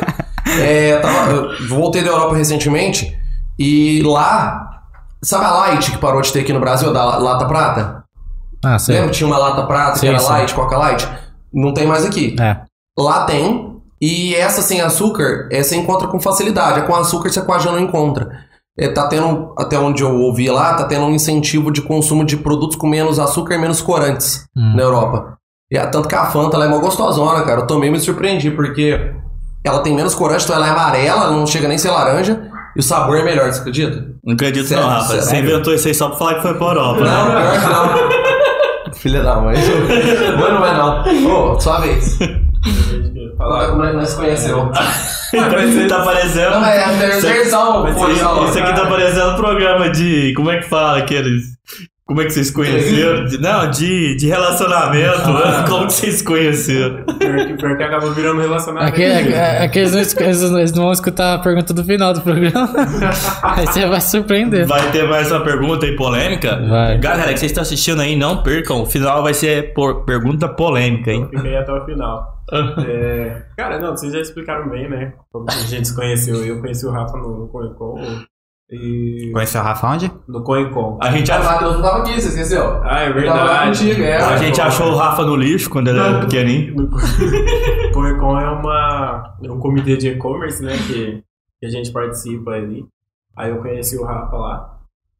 É, tava- eu voltei da Europa recentemente e lá. Sabe a Light que parou de ter aqui no Brasil, da Lata Prata? Ah, sei. Lembra? Tinha uma Lata Prata Sim, que era. Light, Coca Light? Não tem mais aqui. É. Lá tem. E essa sem açúcar, é, você encontra com facilidade. A com açúcar você quase não encontra. É, tá tendo, até onde eu ouvi lá, tá tendo um incentivo de consumo de produtos com menos açúcar e menos corantes Hum. na Europa. E é, tanto que a Fanta ela é uma gostosona, cara. Eu também me surpreendi, porque ela tem menos corante, então ela é amarela, não chega nem a ser laranja. E o sabor é melhor, você acredita? Não acredito Sério, não, Rafa. Você inventou isso aí só pra falar que foi pra Europa. Não, né? pior que não. Filha da mãe. Não, não é não. Ô, sua vez. Fala como é que nós se conheceu. tá parecendo. Não, é a versão, Isso, isso aqui tá parecendo um programa de. Como é que fala aqueles. Como é que vocês conheceram? De- não, de, de relacionamento. né? Como que vocês conheceram? Pior que, pior que acaba virando relacionamento. Aqui, aqui, eles, não, escu- eles não- eles não vão escutar a pergunta do final do programa. Aí você vai se surpreender. Vai ter mais uma pergunta aí polêmica? Vai. Galera que vocês estão assistindo aí, não percam. O final vai ser por pergunta polêmica, hein? Fiquei até o final. É, cara, não, vocês já explicaram bem, né? Como que a gente se conheceu. Eu conheci o Rafa no, no CoinCon. E. Conheceu o Rafa onde? No CoinCon. A gente, achou, Matheus não tava aqui, você esqueceu? Ah, é verdade. contigo, é. a gente achou o Rafa no lixo quando ele era pequenininho. No CoinCon é, uma, é um comitê de e-commerce, né? Que, que a gente participa ali. Aí eu conheci o Rafa lá.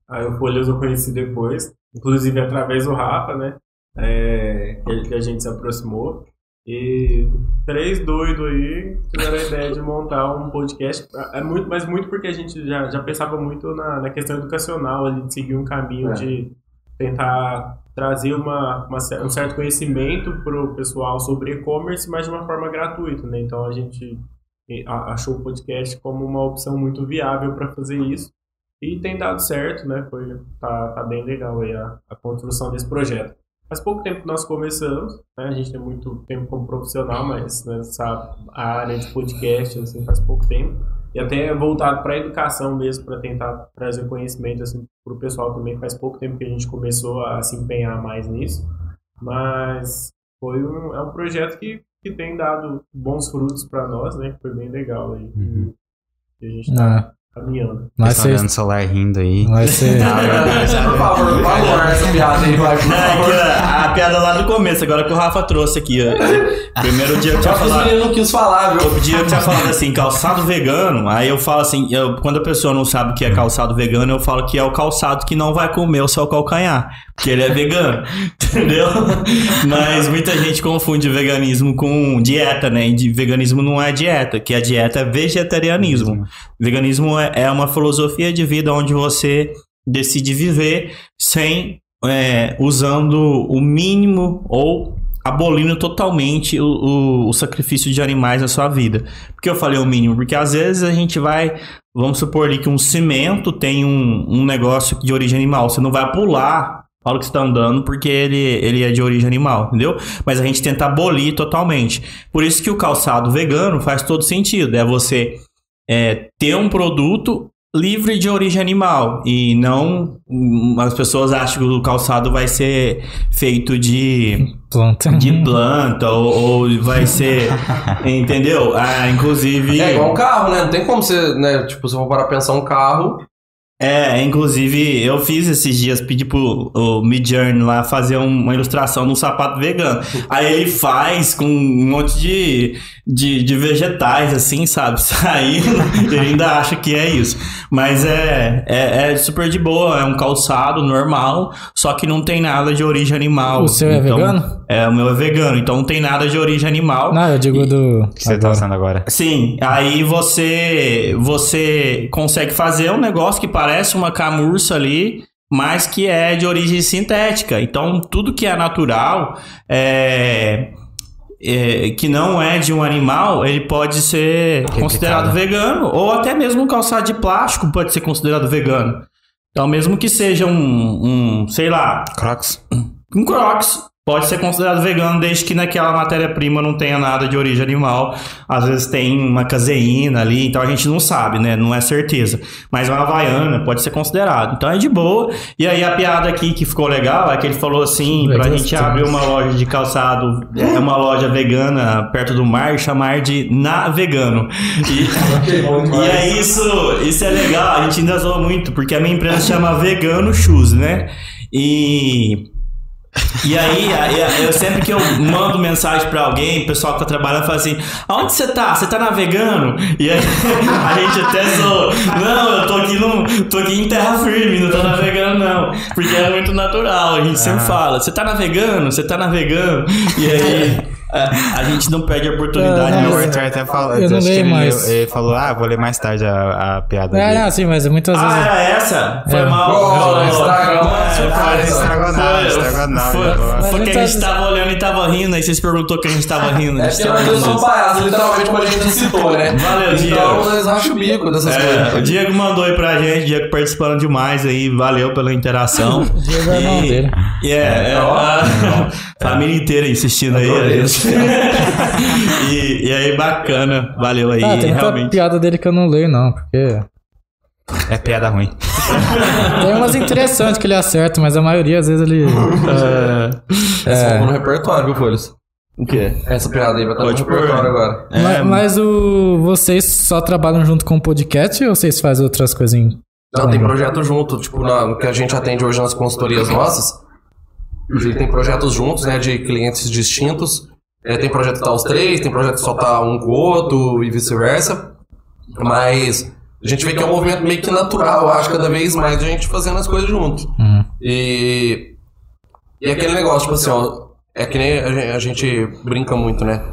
Aí o Folhas eu conheci depois. Inclusive através do Rafa, né? É, que a gente se aproximou. E três doidos aí tiveram a ideia de montar um podcast. É muito, mas muito porque a gente já, já pensava muito na, na questão educacional, ali, de seguir um caminho É. de tentar trazer uma, uma um certo conhecimento para o pessoal sobre e-commerce, mas de uma forma gratuita, né? Então a gente a- achou o podcast como uma opção muito viável para fazer isso e tem dado certo, né? Foi tá, tá bem legal aí a, a construção desse projeto. Faz pouco tempo que nós começamos, né? A gente tem muito tempo como profissional, mas né, sabe, a área de podcast assim faz pouco tempo e até é voltado para a educação mesmo, para tentar trazer conhecimento assim, para o pessoal também. Faz pouco tempo que a gente começou a se empenhar mais nisso, mas foi um, é um projeto que, que tem dado bons frutos para nós, né? Foi bem legal aí. Uhum. E a gente tá Ah, caminhando. mas você. o celular rindo aí. Vai ser. Por favor, por favor, essa piada aí, vai, por É, favor. ó, a piada lá do começo, agora que o Rafa trouxe aqui. ó. Primeiro dia que eu tinha falado. meninos não quis falar, viu? Outro dia eu tinha falado assim, calçado vegano. Aí eu falo assim, eu- quando a pessoa não sabe o que é calçado vegano, eu falo que é o calçado que não vai comer o seu calcanhar. Porque ele é vegano. Entendeu? Mas muita gente confunde veganismo com dieta, né? E de- veganismo não é dieta, que a dieta é vegetarianismo. Veganismo é, é uma filosofia de vida onde você decide viver sem é, usando o mínimo ou abolindo totalmente o, o- o sacrifício de animais na sua vida. Por que eu falei o mínimo? Porque às vezes a gente vai, vamos supor ali que um cimento tem um, um negócio de origem animal. Você não vai pular hora que está andando porque ele, ele é de origem animal, entendeu? Mas a gente tenta abolir totalmente. Por isso que o calçado vegano faz todo sentido. É você é, ter um produto livre de origem animal e não hum, as pessoas acham que o calçado vai ser feito de Planta. de planta ou, ou vai ser entendeu ah, inclusive É igual um carro, né? Não tem como você, né? Tipo, se eu for parar pra pensar um carro. É, inclusive eu fiz esses dias, pedi pro o Midjourney lá fazer um- uma ilustração de um sapato vegano. Aí ele faz com um monte de, de, de vegetais, assim, sabe? Saindo, ele ainda acha que é isso. Mas é, é, é super de boa, é um calçado normal, só que não tem nada de origem animal. O seu é Então, vegano? É, o meu é vegano, então não tem nada de origem animal. Não, eu digo do. O que você tá agora. usando agora? Sim, aí você você consegue fazer um negócio que parece uma camurça ali, mas que é de origem sintética. Então, tudo que é natural, é, é, que não é de um animal, ele pode ser considerado vegano, ou até mesmo um calçado de plástico pode ser considerado vegano. Então, mesmo que seja um, um sei lá, Crocs? um Crocs pode ser considerado vegano desde que naquela matéria-prima não tenha nada de origem animal. Às vezes tem uma caseína ali, então a gente não sabe, né? Não é certeza. Mas uma havaiana pode ser considerado. Então é de boa. E aí a piada aqui que ficou legal é que ele falou assim, pra gente abrir uma loja de calçado, é uma loja vegana perto do mar, chamar de Na Vegano. E, e é isso, isso é legal, a gente ainda zoa muito, porque a minha empresa chama Vegano Shoes, né? E e aí, aí, eu sempre que eu mando mensagem pra alguém, o pessoal que tá trabalhando fala assim: aonde você tá? Você tá navegando? E aí a gente até zoa. Não, eu tô aqui, no, tô aqui em terra firme, não tô navegando, não. Porque é muito natural, a gente sempre fala: você tá navegando? Você tá navegando? E aí a, gente não perde a oportunidade. Ah, o? Arthur até falou. eu não acho que leio ele, mais. ele falou, ah, vou ler mais tarde a, a piada É, dele. não, sim, mas muitas Ah, vezes. era essa? Foi É. mal. Oh, estragou, é, foi- estragou nada, foi- estragou nada. Foi, Mas foi que a gente tava olhando e tava rindo, aí vocês perguntou que a gente tava rindo. É porque rindo. somos palhaços, literalmente, como a gente citou, né? Valeu, Diego. Então, eles racham o bico dessas É, o coisas. Diego mandou aí pra gente, Diego participando demais aí, valeu pela interação. O Diego é irmão E- dele. é, é, a família inteira aí assistindo aí. E, e aí, bacana, valeu aí, Ah, tem realmente. piada dele que eu não leio, não, porque. É piada ruim. Tem umas interessantes que ele acerta, mas a maioria, às vezes, ele. Essa É. é. no repertório, viu, Folhas? O quê? Essa piada aí vai estar no Pode pôr. repertório agora. Ma- É, mas o, vocês só trabalham junto com o podcast ou vocês fazem outras em. Não, tem projeto junto, tipo, na- no que a gente atende hoje nas consultorias nossas. A gente tem projetos juntos, né, de clientes distintos. É, tem projeto que tá os três, tem projeto que só tá um com o outro e vice-versa. Mas a gente vê que é um movimento meio que natural, eu acho, cada vez mais a gente fazendo as coisas junto. Hum. E. E é aquele negócio, tipo assim, ó. É que nem a gen- a gente brinca muito, né?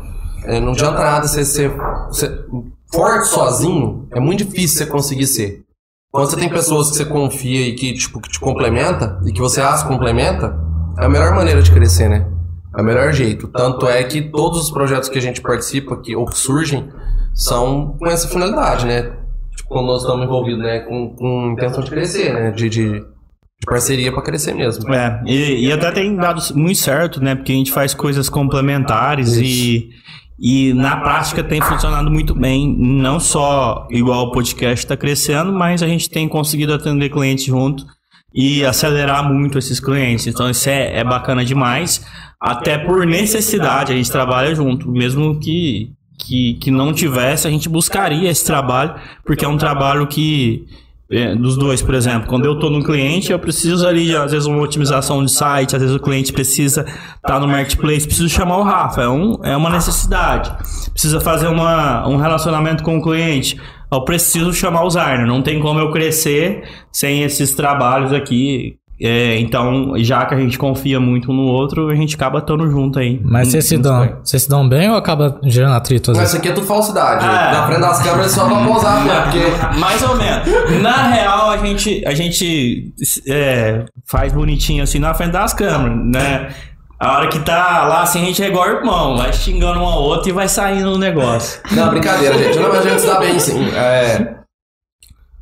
É, não adianta nada você ser. você- forte sozinho, é muito difícil você conseguir ser. Quando você tem pessoas que você confia e que, tipo, que te complementa, e que você as complementa, é a melhor maneira de crescer, né? É o melhor jeito. Tanto é que todos os projetos que a gente participa, que, ou que surgem, são com essa finalidade, né? Tipo, quando nós estamos envolvidos, né? Com, com intenção de crescer, né? De, de, de parceria pra crescer mesmo. É, e, e até tem dado muito certo, né? Porque a gente faz coisas complementares e, e na prática tem funcionado muito bem. Não só igual o podcast está crescendo, mas a gente tem conseguido atender clientes junto e acelerar muito esses clientes. Então isso é, é bacana demais. Até por necessidade, a gente trabalha junto, mesmo que, que, que não tivesse, a gente buscaria esse trabalho, porque é um trabalho que é, dos dois, por exemplo, quando eu estou no cliente, eu preciso ali, às vezes, uma otimização de site, às vezes o cliente precisa estar tá no marketplace, preciso chamar o Rafa, é, um, é uma necessidade. Precisa fazer uma, um relacionamento com o cliente, eu preciso chamar o Zarner, não tem como eu crescer sem esses trabalhos aqui é, então, já que a gente confia muito um no outro, a gente acaba estando junto aí. Mas vocês se, dão, vocês se dão bem ou acaba gerando atrito? Mas isso aqui é tudo falsidade. É. Na frente das câmeras só pra posar, né? Porque... Mais ou menos. Na real, a gente, a gente é, faz bonitinho assim na frente das câmeras, né? A hora que tá lá, assim, a gente é igual irmão, vai xingando um ao outro e vai saindo o negócio. Não, brincadeira, gente. Não, mas a gente se dá bem, sim. É...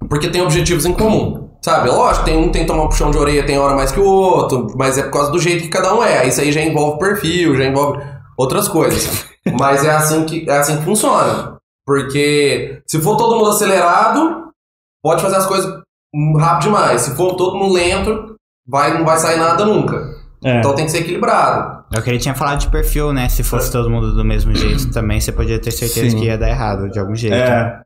Porque tem objetivos em comum. Sabe, lógico, tem um tem que tomar um puxão de orelha, tem hora mais que o outro, mas é por causa do jeito que cada um é. Isso aí já envolve perfil, já envolve outras coisas. mas é assim que, é assim que funciona. Porque se for todo mundo acelerado, pode fazer as coisas rápido demais. Se for todo mundo lento, vai, não vai sair nada nunca. É. Então tem que ser equilibrado. É o que ele tinha falado de perfil, né? Se fosse todo mundo do mesmo jeito também, você podia ter certeza Sim. que ia dar errado de algum jeito. É.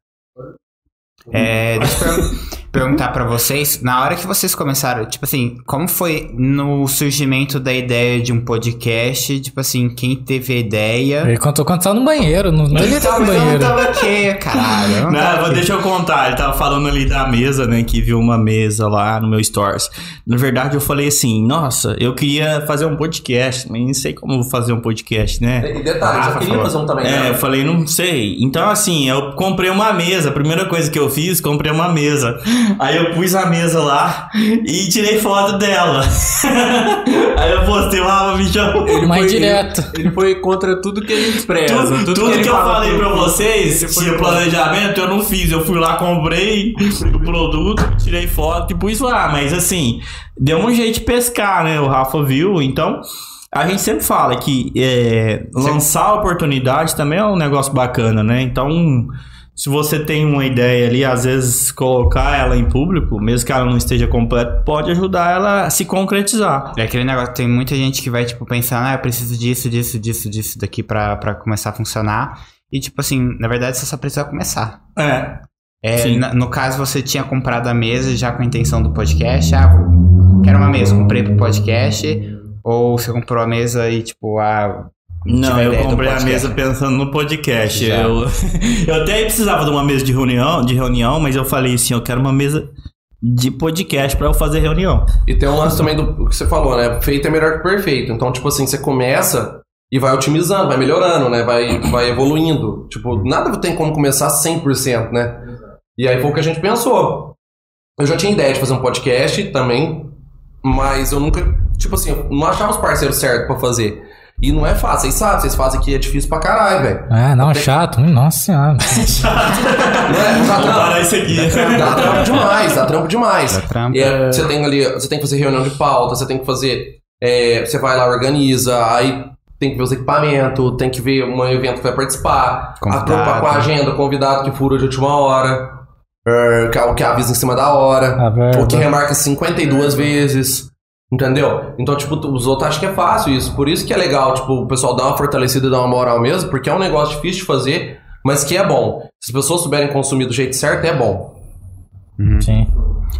É, deixa eu perguntar para vocês, na hora que vocês começaram, tipo assim, como foi no surgimento da ideia de um podcast? Tipo assim, quem teve a ideia? Ele contou quando tava no banheiro, não devia estar no banheiro. Eu não tava aqui, caralho. Não, não aqui. deixa eu contar, ele tava falando ali da mesa, né, que viu uma mesa lá no meu stories. Na verdade, eu falei assim, nossa, eu queria fazer um podcast, mas não sei como fazer um podcast, né? E detalhe, ah, eu queria fazer um também. É, né? eu falei, não sei. Então, assim, eu comprei uma mesa, a primeira coisa que eu fiz, comprei uma mesa. Aí eu pus a mesa lá e tirei foto dela. Aí eu postei uma me chamou. Ele Mais foi, direto. Ele, ele, foi contra tudo que ele expressa. Tudo, tudo, tudo que, que eu falei pra vocês, tinha planejamento, eu não fiz. Eu fui lá, comprei o produto, tirei foto e pus lá. Mas assim, deu um jeito de pescar, né? O Rafa viu, então. A gente sempre fala que é, lançar oportunidade também é um negócio bacana, né? Então, se você tem uma ideia ali, às vezes colocar ela em público, mesmo que ela não esteja completa, pode ajudar ela a se concretizar. É aquele negócio, tem muita gente que vai, tipo, pensando, ah, eu preciso disso, disso, disso, disso daqui pra, pra começar a funcionar. E, tipo assim, na verdade, você só precisa começar. É. é na, no caso, você tinha comprado a mesa já com a intenção do podcast, ah, quero uma mesa, comprei pro podcast, ou você comprou a mesa e, tipo, ah, não, eu comprei a mesa pensando no podcast. Eu, eu até precisava de uma mesa de reunião, de reunião, mas eu falei assim, eu quero uma mesa de podcast para eu fazer reunião. E tem um lance também do que você falou, né? Feito é melhor que perfeito. Então, tipo assim, você começa e vai otimizando, vai melhorando, né? Vai, vai evoluindo. Tipo, nada tem como começar 100%, né? E aí foi o que a gente pensou. Eu já tinha ideia de fazer um podcast também, mas eu nunca, tipo assim, não achava os parceiros certos para fazer. E não é fácil, vocês sabem, vocês fazem aqui é difícil pra caralho, velho. É, não, é chato, nossa senhora. chato. Não é, dá trampo. parar isso aqui. Dá trampo demais, dá trampo demais. Dá trampo. É, você tem ali, você tem que fazer reunião de pauta, você tem que fazer, é, você vai lá, organiza, aí tem que ver os equipamentos, tem que ver um evento que vai participar, convidado. a tropa com a agenda, convidado que fura de última hora, é, o que avisa em cima da hora, o que remarca 52 vezes. Entendeu? Então, tipo, os outros acham que é fácil isso. Por isso que é legal, tipo, o pessoal dar uma fortalecida e dar uma moral mesmo, porque é um negócio difícil de fazer, mas que é bom. Se as pessoas souberem consumir do jeito certo, é bom. Uhum. Sim.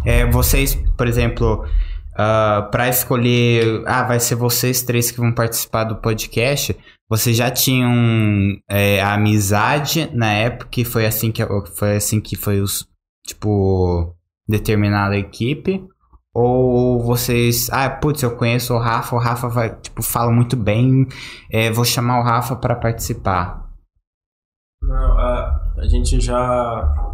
É, vocês, por exemplo, uh, ah, para escolher, ah, vai ser vocês três que vão participar do podcast, vocês já tinham é, a amizade na época que foi assim que foi assim que foi os tipo determinada equipe ou vocês, ah, putz, eu conheço o Rafa, o Rafa vai, tipo, fala muito bem, é, vou chamar o Rafa para participar. Não, a, a gente já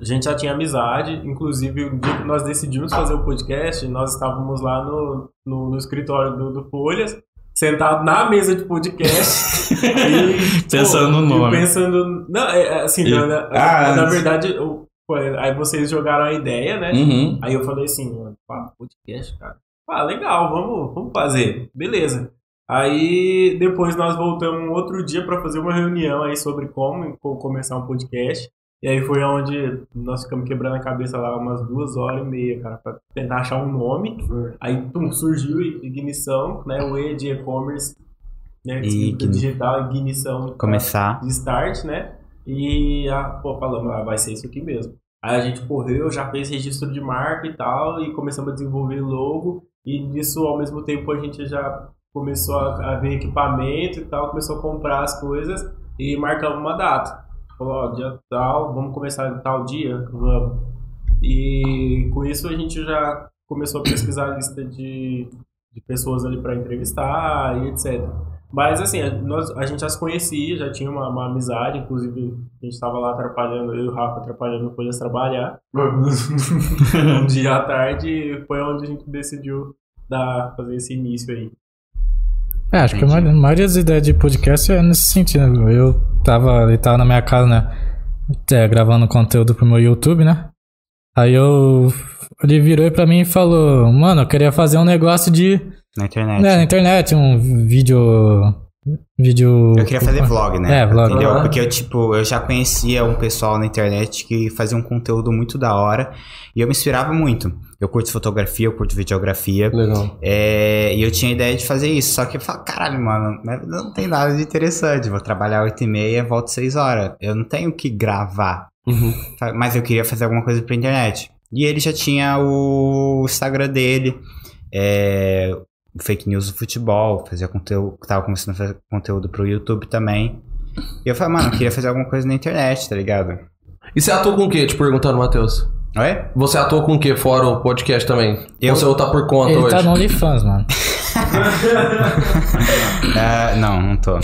a gente já tinha amizade, inclusive o dia que nós decidimos fazer o podcast, nós estávamos lá no, no, no escritório do, do Folhas, sentado na mesa de podcast e, pensando pô, no nome. Pensando, não, é, é assim, e, na, na, ah, na verdade, o, Aí vocês jogaram a ideia, né? Uhum. Aí eu falei assim, pá, podcast, cara. Ah, legal, vamos, vamos fazer. Beleza. Aí depois nós voltamos um outro dia para fazer uma reunião aí sobre como começar um podcast. E aí foi onde nós ficamos quebrando a cabeça lá umas duas horas e meia, cara, pra tentar achar um nome. Aí tum, surgiu Ignição, né? O E de e-commerce, né? E digital, Ignição. pra- Começar. de start, né? E a, pô, falamos, ah, vai ser isso aqui mesmo. Aí a gente correu, já fez registro de marca e tal, e começamos a desenvolver logo. E nisso, ao mesmo tempo, a gente já começou a, a ver equipamento e tal, começou a comprar as coisas e marcamos uma data. Falou, ó, dia tal, vamos começar tal dia? Vamos. E com isso a gente já começou a pesquisar a lista de, de pessoas ali para entrevistar e etc. Mas assim, a, nós, a gente já se conhecia, já tinha uma, uma amizade, inclusive a gente estava lá atrapalhando, eu e o Rafa atrapalhando o Folhas trabalhar. um dia à tarde foi onde a gente decidiu dar, fazer esse início aí. É, acho que a maioria, a maioria das ideias de podcast é nesse sentido. Eu tava, ele tava na minha casa, né? é, gravando conteúdo pro meu YouTube, né? Aí eu. Ele virou pra mim e falou: Mano, eu queria fazer um negócio de. Na internet. né, na internet, um vídeo. Vídeo. Eu queria fazer vlog, né? É, vlog. Entendeu? Porque eu, tipo, eu já conhecia um pessoal na internet que fazia um conteúdo muito da hora e eu me inspirava muito. Eu curto fotografia, eu curto videografia. Legal. É, e eu tinha a ideia de fazer isso, só que eu falo, caralho, mano, não tem nada de interessante. Vou trabalhar 8 e meia, volto 6 horas. Eu não tenho que gravar. Uhum. Mas eu queria fazer alguma coisa pra internet. E ele já tinha o Instagram dele, é, fake news do futebol, fazia conteúdo, tava começando a fazer conteúdo pro YouTube também. E eu falei, mano, eu queria fazer alguma coisa na internet, tá ligado? E você atua com o quê? Te perguntando, Matheus. Oi? Você atua com o quê fora o podcast também? Eu- Ou você tá por conta Ele hoje? tá no OnlyFans, mano. Ah, não, não tô.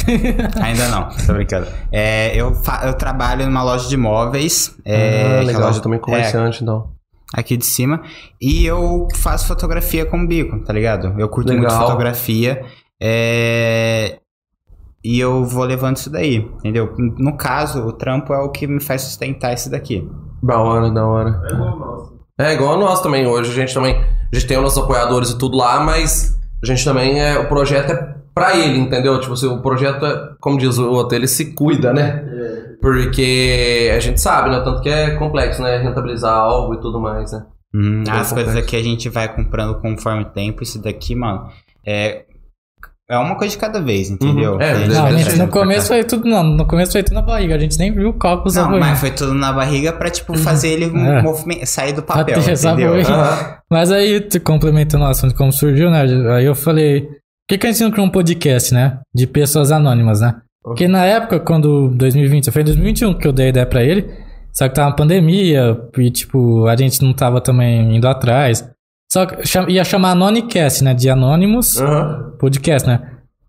Ainda não, tô brincando. É, eu, eu trabalho numa loja de móveis. É, ah, é legal. loja- Você também é comerciante, então. Aqui de cima. E eu faço fotografia com bico, tá ligado? Eu curto muito Legal. fotografia. é, E eu vou levando isso daí, entendeu? No caso, o trampo é o que me faz sustentar isso daqui. Da hora, da hora. É igual nosso. É igual a nós também. Hoje a gente também. A gente tem os nossos apoiadores e tudo lá, mas a gente também é. O projeto é pra ele, entendeu? Tipo assim, o projeto é, como diz o outro, ele se cuida, né? Porque a gente sabe, né? Tanto que é complexo, né? Rentabilizar algo e tudo mais, né? Hum, Bem as coisas complexo. aqui a gente vai comprando conforme o tempo. Isso daqui, mano, é. É uma coisa de cada vez, entendeu? Uhum. É, A Não, a gente, no começo foi tudo. Não, no começo foi tudo na barriga. A gente nem viu o cálculo Não, mas foi tudo na barriga pra, tipo, fazer ele É. movime- sair do papel, entendeu? Aham. Mas aí, te- complementando o assunto como surgiu, né? Aí eu falei, que, que a gente não criou um podcast, né? De pessoas anônimas, né? Porque na época, quando 2020, foi em 2021 que eu dei a ideia pra ele, só que tava uma pandemia e, tipo, a gente não tava também indo atrás. Só que ia chamar Anonicast, né? De Anônimos Aham. podcast, né?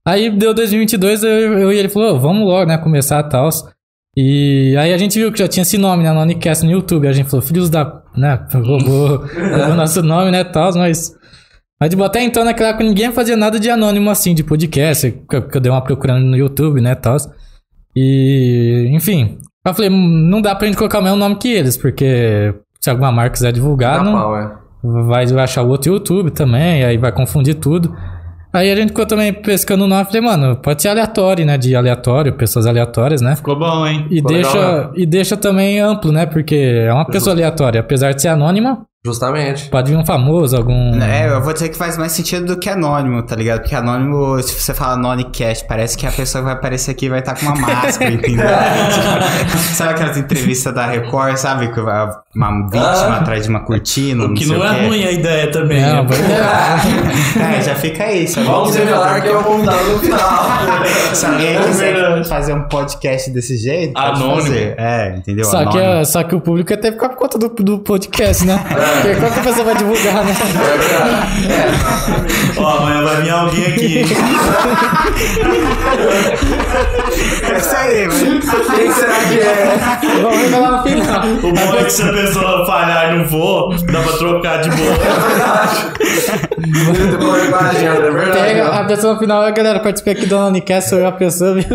Aí deu 2022, eu, eu e ele falou, "Ô, vamos logo, né, começar e tal. E aí a gente viu que já tinha esse nome, né, Nonicast no YouTube. A gente falou, filhos da, né, roubou, roubou nosso nome, né, tal, mas... Mas tipo, até então, naquela época, ninguém fazia nada de anônimo assim, de podcast, que eu, que eu dei uma procurando no YouTube, né, tal. E, enfim, eu falei, não dá pra gente colocar o mesmo nome que eles, porque se alguma marca quiser divulgar, não, pau, é. vai achar o outro YouTube também, aí vai confundir tudo. Aí a gente ficou também pescando o nome, falei, mano, pode ser aleatório, né? De aleatório, pessoas aleatórias, né? Ficou bom, hein? E Ficou deixa, legal, e deixa também amplo, né? Porque é uma pessoa aleatória. Apesar de ser anônima, Justamente. pode vir um famoso, algum. É, eu vou dizer que faz mais sentido do que anônimo, tá ligado? Porque anônimo, se você fala Nonicast, parece que a pessoa vai aparecer aqui e vai estar com uma máscara, entendeu? sabe aquelas entrevistas da Record, sabe? Que vai uma vítima Ah. atrás de uma cortina, O não que sei não o é quê. ruim a ideia também. Não, vai- É, já fica aí. Alguém Vamos quiser revelar fazer- que é o convidado no final. Se alguém É quiser fazer um podcast desse jeito, pode Anônimo. fazer. É, entendeu? Só que, Anônimo. a- só que o público até ficar por conta do, do podcast, né? Porque qual que a pessoa vai divulgar, né? Ó, amanhã vai vir alguém aqui. É isso aí, mano. Quem será que é? Vamos revelar no final. O bom é que se a pessoa falhar e não for, dá pra trocar de boa. Com a agenda, é verdade. Pega a pessoa no final, galera, participei aqui do Anonicast, sou eu a pessoa, viu?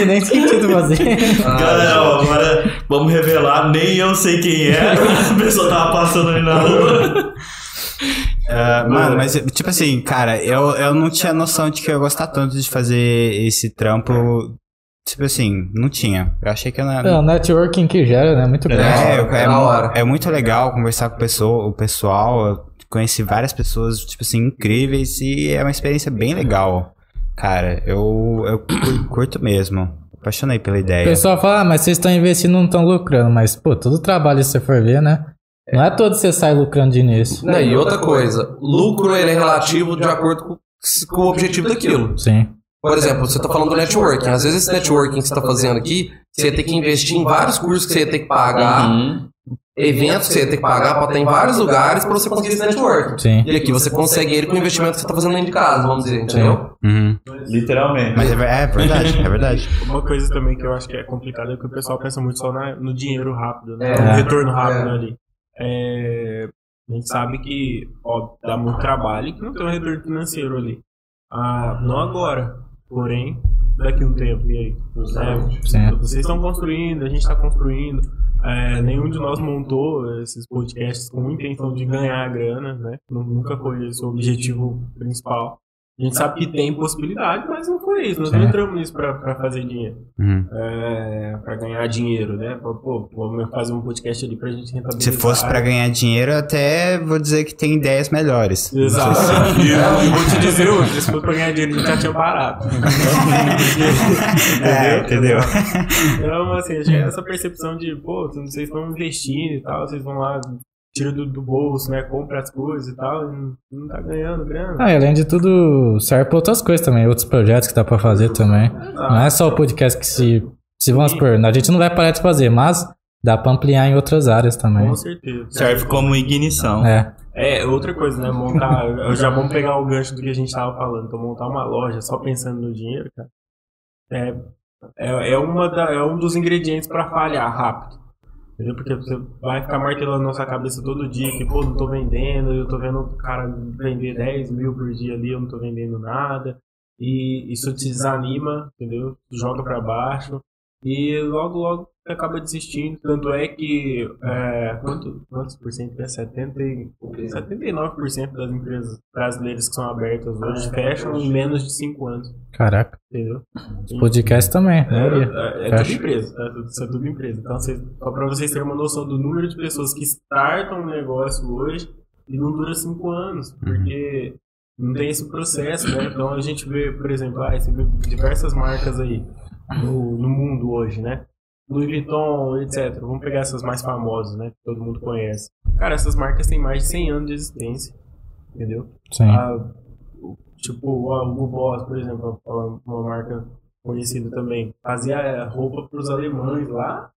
E nem sentido fazer. Galera, ó, agora vamos revelar. Nem eu sei quem é. A pessoa tava passando ali na rua. Ah, mano, mas tipo assim, cara, eu, eu não tinha noção de que eu ia gostar tanto de fazer esse trampo tipo assim, não tinha. Eu achei que era. É, o networking que gera, né? Muito grande. É, É, é, hora. é muito legal conversar com o pessoal, o pessoal. Eu conheci várias pessoas, tipo assim, incríveis e é uma experiência bem legal. Cara, eu, eu cur- curto mesmo. Apaixonei pela O ideia. pessoal fala, ah, mas vocês estão investindo e não estão lucrando. Mas, pô, todo trabalho, se você for ver, né? Não é todo você sai lucrando de início. Não, e outra coisa, lucro ele é relativo de acordo com, com o objetivo daquilo. Sim. Por exemplo, você está falando do networking. Às vezes esse networking que você está fazendo aqui, você ia ter que investir em vários cursos que você ia ter que pagar, Uhum. Eventos que você ia ter que pagar para estar em vários lugares para você conseguir esse networking. Sim. E aqui você consegue ele com o investimento que você está fazendo dentro de casa, vamos dizer, entendeu? Uhum. Literalmente. Mas é, é verdade, é verdade. Uma coisa também que eu acho que é complicada é que o pessoal pensa muito só na- no dinheiro rápido, né? É. no retorno rápido É. ali. É, a gente sabe que ó, dá muito trabalho e que não tem um retorno financeiro ali. Ah, não agora, porém, daqui a um tempo. E aí? É, vocês estão construindo, a gente está construindo. É, nenhum de nós montou esses podcasts com intenção de ganhar grana, né? Nu- Nunca foi esse o objetivo principal. A gente sabe que tem possibilidade, mas não foi isso. Nós não entramos nisso pra fazer dinheiro. Uhum. É, pra ganhar dinheiro, né? Pô, Pô, vamos fazer um podcast ali pra gente rentabilizar. Se fosse pra ganhar dinheiro, até vou dizer que tem ideias melhores. Exato. Eu vou te dizer hoje, se fosse pra ganhar dinheiro, a gente já tinha parado. É, entendeu? Então, assim, que essa percepção de, pô, vocês estão investindo e tal, vocês vão lá, tira do, do bolso, né? Compra as coisas e tal, e não, não tá ganhando grana. Ah, e além de tudo, serve pra outras coisas também, outros projetos que dá pra fazer também. Não é só o podcast que se. Se vamos supor, a gente não vai parar de fazer, mas dá pra ampliar em outras áreas também. Com certeza. Serve como ignição. É. É, outra coisa, né? Montar. eu já vamos pegar o gancho do que a gente tava falando. Então, montar uma loja só pensando no dinheiro, cara. É, é, é, uma da, é um dos ingredientes pra falhar rápido. Entendeu? Porque você vai ficar martelando na sua cabeça todo dia que, pô, não tô vendendo, eu tô vendo o cara vender 10 mil por dia ali, eu não tô vendendo nada. E isso te desanima, entendeu? Joga pra baixo. E logo, logo acaba desistindo. Tanto é que. É, quanto, quantos por cento? É 70, e- 79% das empresas brasileiras que são abertas hoje fecham em menos de 5 anos. Caraca. Entendeu? Podcast também, É, maioria. é, é tudo empresa, tá? Isso é tudo empresa. Então, vocês, só pra vocês terem uma noção do número de pessoas que startam um negócio hoje e não dura cinco anos, porque não tem esse processo, né? Então a gente vê, por exemplo, ah, você vê diversas marcas aí no, no mundo hoje, né? Louis Vuitton, etc. Vamos pegar essas mais famosas, né? Que todo mundo conhece. Cara, essas marcas têm mais de 100 anos de existência, entendeu? Sim. Ah, o- tipo, a Hugo Boss, por exemplo, uma, uma marca conhecida também, fazia é, roupa para os alemães lá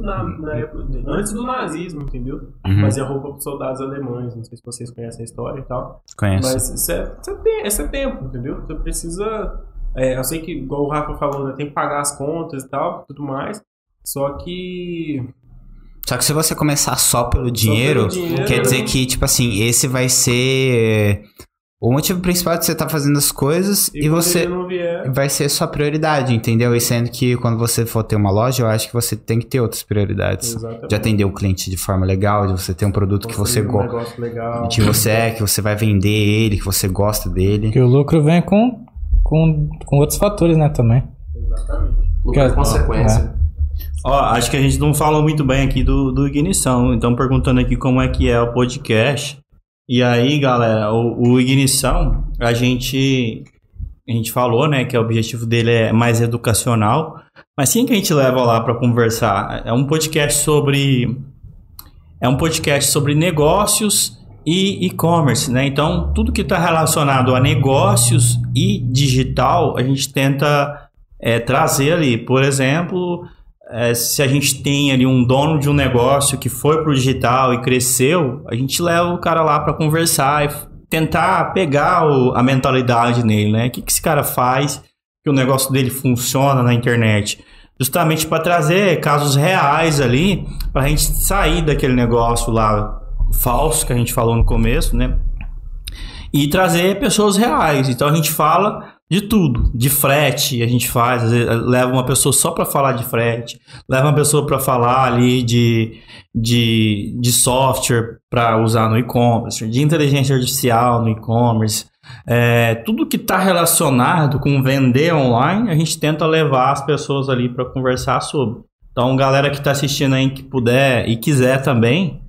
na, na época, antes do nazismo, entendeu? Uhum. Fazia roupa para soldados alemães, não sei se vocês conhecem a história e tal. Conheço. Mas isso é, isso é, isso é tempo, entendeu? Você precisa. É, eu sei que, igual o Rafa falou, né, tem que pagar as contas e tal, tudo mais. Só que. Só que se você começar só pelo dinheiro, dinheiro, quer dizer né? que, tipo assim, esse vai ser o motivo principal de você estar fazendo as coisas e, quando você ele não vier. vai ser sua prioridade, entendeu? E sendo que quando você for ter uma loja, eu acho que você tem que ter outras prioridades. Exatamente. De atender o cliente de forma legal, de você ter um produto que você um gosta. Que você é, que você vai vender ele, que você gosta dele. Que o lucro vem com, com, com outros fatores, né, também. Exatamente. Lucro é consequência. Ó, acho que a gente não falou muito bem aqui do, do Ignição. Então, perguntando aqui como é que é o podcast. E aí, galera, o, o Ignição, a gente, a gente falou, né, que o objetivo dele é mais educacional. Mas quem que a gente leva lá para conversar? É um podcast sobre... É um podcast sobre negócios e e-commerce, né? Então, tudo que está relacionado a negócios e digital, a gente tenta é, trazer ali. Por exemplo, é, se a gente tem ali um dono de um negócio que foi pro digital e cresceu, a gente leva o cara lá para conversar e tentar pegar o- a mentalidade nele, né? O que, que esse cara faz que o negócio dele funciona na internet? Justamente para trazer casos reais ali, para a gente sair daquele negócio lá falso que a gente falou no começo, né? E trazer pessoas reais. Então a gente fala de tudo, de frete, a gente faz, às vezes, leva uma pessoa só para falar de frete, leva uma pessoa para falar ali de, de, de software para usar no e-commerce, de inteligência artificial no e-commerce. É, tudo que está relacionado com vender online, a gente tenta levar as pessoas ali para conversar sobre. Então, galera que está assistindo aí, que puder e quiser também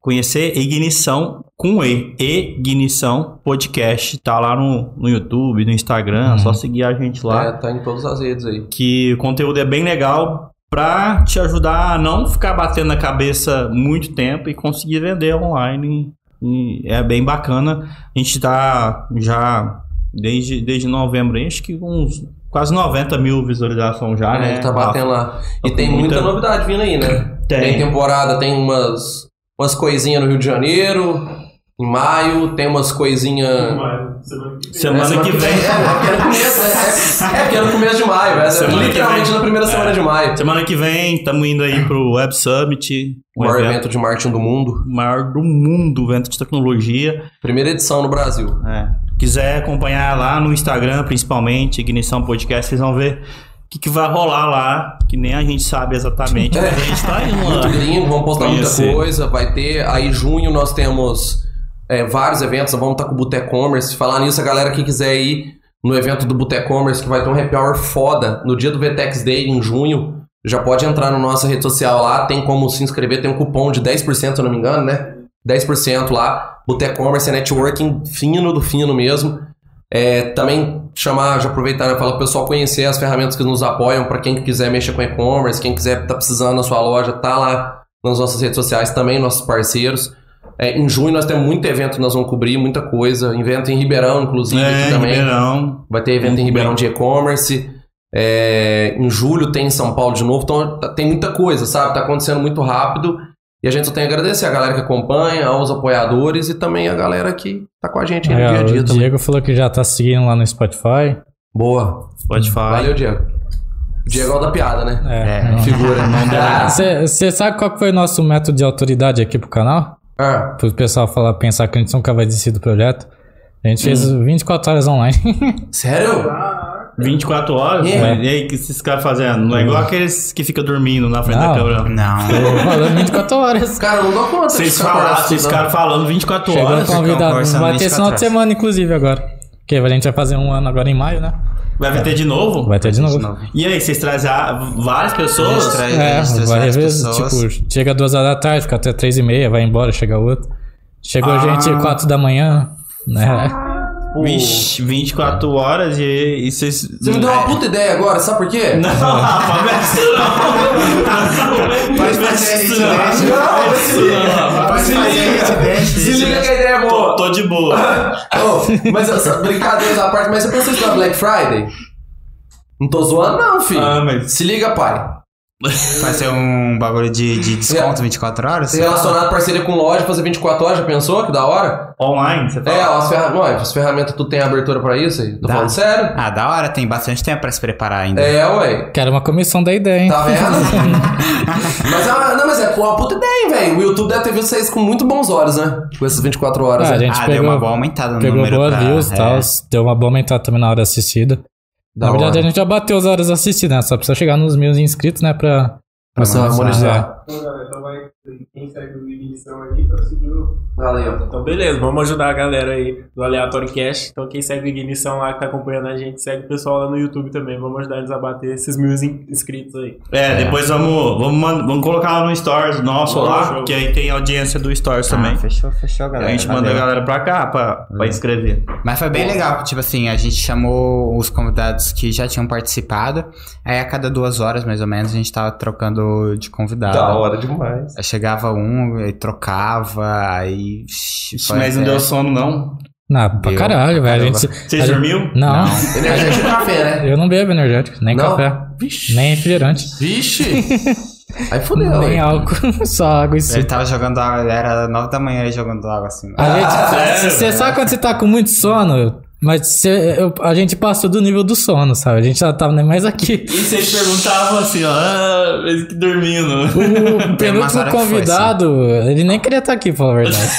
conhecer Ignição com E. Ignição Podcast. Tá lá no, no YouTube, no Instagram, é só seguir a gente lá. É, tá em todas as redes aí. Que o conteúdo é bem legal para te ajudar a não ficar batendo na cabeça muito tempo e conseguir vender online. E é bem bacana. A gente tá já desde, desde novembro, acho que uns quase 90 mil visualizações já, É, né? tá batendo lá. E Tá tem muita muita- novidade vindo aí, né? Tem. Tem temporada, tem umas, umas coisinhas no Rio de Janeiro. Em maio, tem umas coisinhas. Semana que vem. É, porque é no começo, é, é, é porque é no começo de maio. É, Semana que literalmente na primeira semana É. de maio. Semana que vem estamos indo aí pro Web Summit, O maior evento evento de marketing do mundo. maior do mundo, evento de tecnologia. Primeira edição no Brasil. É. Quiser acompanhar lá no Instagram, principalmente, Ignição Podcast, vocês vão ver que, que vai rolar lá, que nem a gente sabe exatamente, mas a gente tá indo lá. Muito gringo, vamos postar Conhecer. muita coisa. Vai ter. Aí, em junho, nós temos é, vários eventos. Vamos estar com o Boteco Commerce. Falar nisso, a galera que quiser ir no evento do Boteco Commerce, que vai ter um happy hour foda no dia do VTEX Day, em junho. Já pode entrar na nossa rede social lá. Tem como se inscrever. Tem um cupom de 10%, se eu não me engano, né? 10% lá. Boteco Commerce é networking fino do fino mesmo. É, também chamar, já aproveitar e falar pro pessoal conhecer as ferramentas que nos apoiam, para quem quiser mexer com e-commerce, quem quiser tá precisando na sua loja, tá lá nas nossas redes sociais também, nossos parceiros. É, em junho nós temos muito evento que nós vamos cobrir, muita coisa. Evento em Ribeirão, inclusive, aqui É, também. Ribeirão. Vai ter evento em Ribeirão de e-commerce. É, em julho tem em São Paulo de novo. Então tá- tem muita coisa, sabe? Tá acontecendo muito rápido. E a gente só tem a agradecer a galera que acompanha, aos apoiadores e também a galera que tá com a gente aí no ó, dia a dia o também. Diego falou que já tá seguindo lá no Spotify. Boa. Spotify. Valeu, Diego. Diego é o da piada, né? É. É. Figura. Você sabe qual foi o nosso método de autoridade aqui pro canal? Ah, Pro pessoal falar, pensar que a gente nunca vai desistir do projeto. A gente fez Hum. 24 horas online. sério? 24 horas? É. E aí, o que esses caras fazendo? Não é igual aqueles que ficam dormindo na frente da Não. câmera. Não. Falando 24 horas. Cara, não dou conta Vocês falaram, vocês ficaram falando 24 Chegou horas. convidado. Vai ter esse 24 final de semana, inclusive, agora. Porque a gente vai fazer um ano agora em maio, né? Vai ter de novo? Vai ter de novo. De novo. E aí, vocês trazem várias pessoas? traz- É, a várias revezar, pessoas. tipo, chega duas horas da tarde, fica até três e meia, vai embora, chega outro. Chegou Ah. gente quatro da manhã, né? Vixe, 24 horas e, e vocês. Você me deu uma puta ideia agora, sabe por quê? Não, Rafa, não é isso não. Pode fazer isso, não. Não é isso não. Se fazer isso, deixa. Se liga que a ideia é boa. tô de boa. Mas essa brincadeiras à parte, mas você pensou isso na Black Friday? Não tô zoando, não, filho. Ah, mas- Se liga, pai. Fazer um bagulho de, de desconto 24 horas? Se relacionar parceria com loja, fazer 24 horas, já pensou? Que da hora? Online, você fala? É, ó, as, ferra... não, as ferramentas, tu tem abertura pra isso aí? Tô Dá. falando sério? Ah, da hora, tem bastante tempo pra se preparar ainda. É, ué. Quero uma comissão da ideia, hein? Tá vendo? mas, é uma- não, mas é uma puta ideia, hein, velho. O YouTube deve ter visto vocês com muito bons olhos, né? Com essas 24 horas. Ah, né? a gente ah, deu pegou, uma boa aumentada no pegou número boas pra- views e é. tal, deu uma boa aumentada também na hora assistida. Da na verdade, hora. a gente já bateu as horas assistidas, né? Só precisa chegar nos mil inscritos, né? Pra, Começar a monetizar. Então, galera, então vai. Quem segue o Ignição aí pra seguir o. Valeu. Então, beleza, vamos ajudar a galera aí do Aleatório Cash. Então, quem segue o Ignição lá, que tá acompanhando a gente, segue o pessoal lá no YouTube também. Vamos ajudar eles a bater esses mil in- inscritos aí. É, depois vamos, vamos, vamos colocar lá no Stories nosso Show, lá, show. que aí tem audiência do Stories Ah, também. fechou, fechou, a galera. gente manda a Valeu. galera pra cá pra, pra inscrever. Mas foi bem legal, tipo assim, a gente chamou os convidados que já tinham participado. Aí a cada duas horas, mais ou menos, a gente tava trocando de convidado. Da hora demais. Aí chegava um, aí trocava, aí. Ixi, Mas não deu sono, não? não, pra Deu, caralho, velho. A gente, Você a gente- dormiu? Não, Energético e café, né? eu não bebo energético, nem Não? café, Vixe. nem refrigerante, Vixe. Aí fudeu, nem hein? álcool, só água e Ele suco. tava jogando água, era nove da manhã ele jogando água assim. A gente, sério? você sabe quando você tá com muito sono, mas eu- a gente passou do nível do sono, sabe? A gente já tava nem mais aqui. E vocês perguntavam assim, ó, ah, que dormindo. O penúltimo que foi, convidado, ele nem queria estar aqui, pra falar a verdade.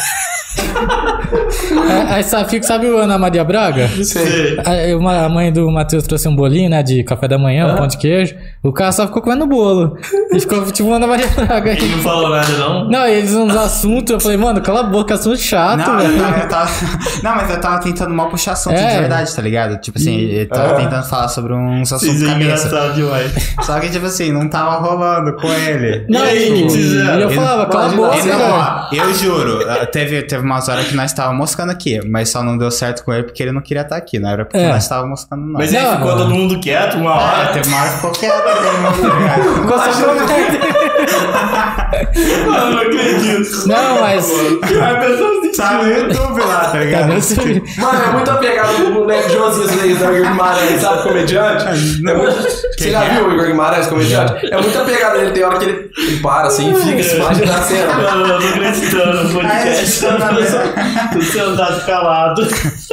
Aí sabe, fica- sabe o Ana Maria Braga? Sei. Aí uma- A mãe do Matheus trouxe um bolinho, né, de café da manhã, um pão de queijo. O cara só ficou comendo bolo. E ficou tipo Ana Maria Braga Ele não falou nada, não? Não, e eles uns assuntos, eu falei, mano, cala a boca, assunto chato, Não, velho. não, eu tava, não, mas eu tava tentando mal puxar assunto É. de verdade, tá ligado? Tipo assim, eu tava tentando falar sobre uns assuntos Vocês é cabeça. engraçado demais. Só que, tipo assim, não tava rolando com ele. Não, E aí, o que que vocês fizeram? e eu falava, cala a boca, Ele não, ó, eu juro, ah, teve, teve umas horas que nós estávamos moscando aqui, mas só não deu certo com ele porque ele não queria estar aqui, não era porque É. nós estávamos moscando não. Mas aí Não. ficou todo mundo quieto uma Ah, hora. teve uma hora que ficou quieto, Ficou só comendo. Eu não acredito. Não, mas. A pessoa se Tá no YouTube lá, tá ligado? esse vídeo? Mano, é muita pegada do moleque Josias aí, da Igor Guimarães, sabe, comediante? É muito... Você já viu o Igor Guimarães, comediante? É muita pegada dele, tem hora que ele, ele para assim e fica se imaginando a cena. Eu não tô acreditando no podcast. Ah, é, tá na mesa. Tô sentado calado.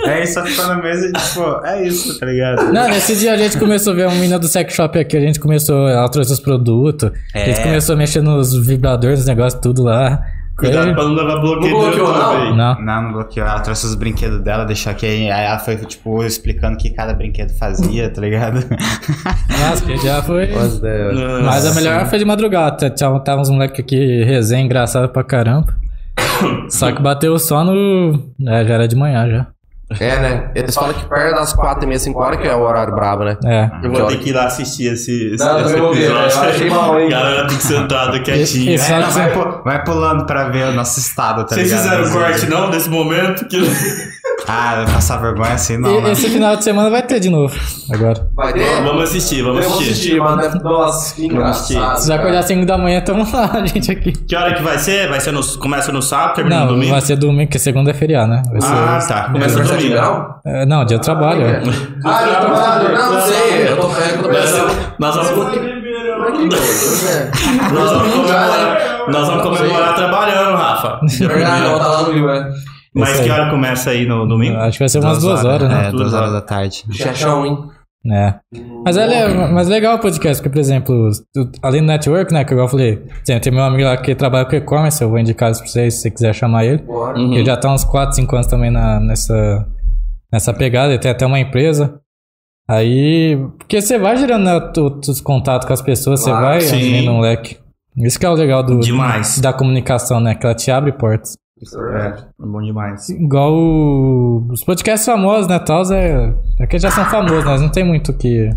É isso, só ficou na mesa e, tipo, é isso, tá ligado? Não, nesse dia a gente começou a ver uma menina do sex shop aqui, a gente começou, ela trouxe os produtos, a gente É. começou a mexer nos vibradores, nos negócios, tudo lá. Cuidado pra não levar bloqueio Não bloqueou, não? Não. Não, não bloqueou. Ela trouxe os brinquedos dela, deixou aqui. Aí ela foi, tipo, explicando o que cada brinquedo fazia, tá ligado? Nossa, que já foi. Nossa. Mas a melhor foi de madrugada. Tava, tava uns moleques aqui, resenha engraçada pra caramba. Só que bateu só no. É, já era de manhã já. É, né? Eles falam que perto das 4 e meia, 5 horas que é o horário brabo, né? É. Eu vou ter que ir lá assistir esse, esse, Não, esse vou ver, episódio. eu achei mal, hein? Galera tem que sentar quietinho. Esse- É, vai, pu- vai pulando pra ver o nosso estado, tá Vocês ligado? fizeram Às corte não desse momento? Que... Ah, vai passar vergonha assim, não. E- né? esse final de semana vai ter de novo. Agora. Vai ter? Vamos assistir, vamos Eu vou assistir. assistir, mano. Nossa, que engraçado. Se acordar às 5 da manhã, tamo lá, a gente aqui. Que hora que vai ser? Vai ser no, começa no sábado, termina no Não, domingo? vai ser domingo, porque segunda é feriado, né? Vai ser- Ah, tá. Começa no Aniversário de domingo. É, não, dia de trabalho. é. Ah, eu trabalho. Não, não sei. Eu tô, é eu pensando. Nós vamos, É nós vamos comemorar, nós vamos comemorar trabalhando, Rafa. verdade, não, tá lá no Rio, é. Mas que hora começa aí no domingo? Acho que vai ser umas duas horas, né? É, duas horas da tarde. Chechão, hein? É. Mas é mas legal o podcast, porque, por exemplo, tu- além do network, né, que igual eu falei, tem, tem meu amigo lá que trabalha com e-commerce, eu vou indicar isso pra vocês se você quiser chamar ele. Que ele já tá uns 4, 5 anos também na, nessa, nessa pegada, ele tem até uma empresa. Aí, porque você vai gerando né, tu- os contatos com as pessoas, você Claro, vai sim. abrindo um leque. Isso que é o legal do, Demais. da comunicação, né? Que ela te abre portas. Isso é verdade. É bom demais. Igual o- os podcasts famosos, né? Tals é, é que já são famosos, né? Não tem muito o que.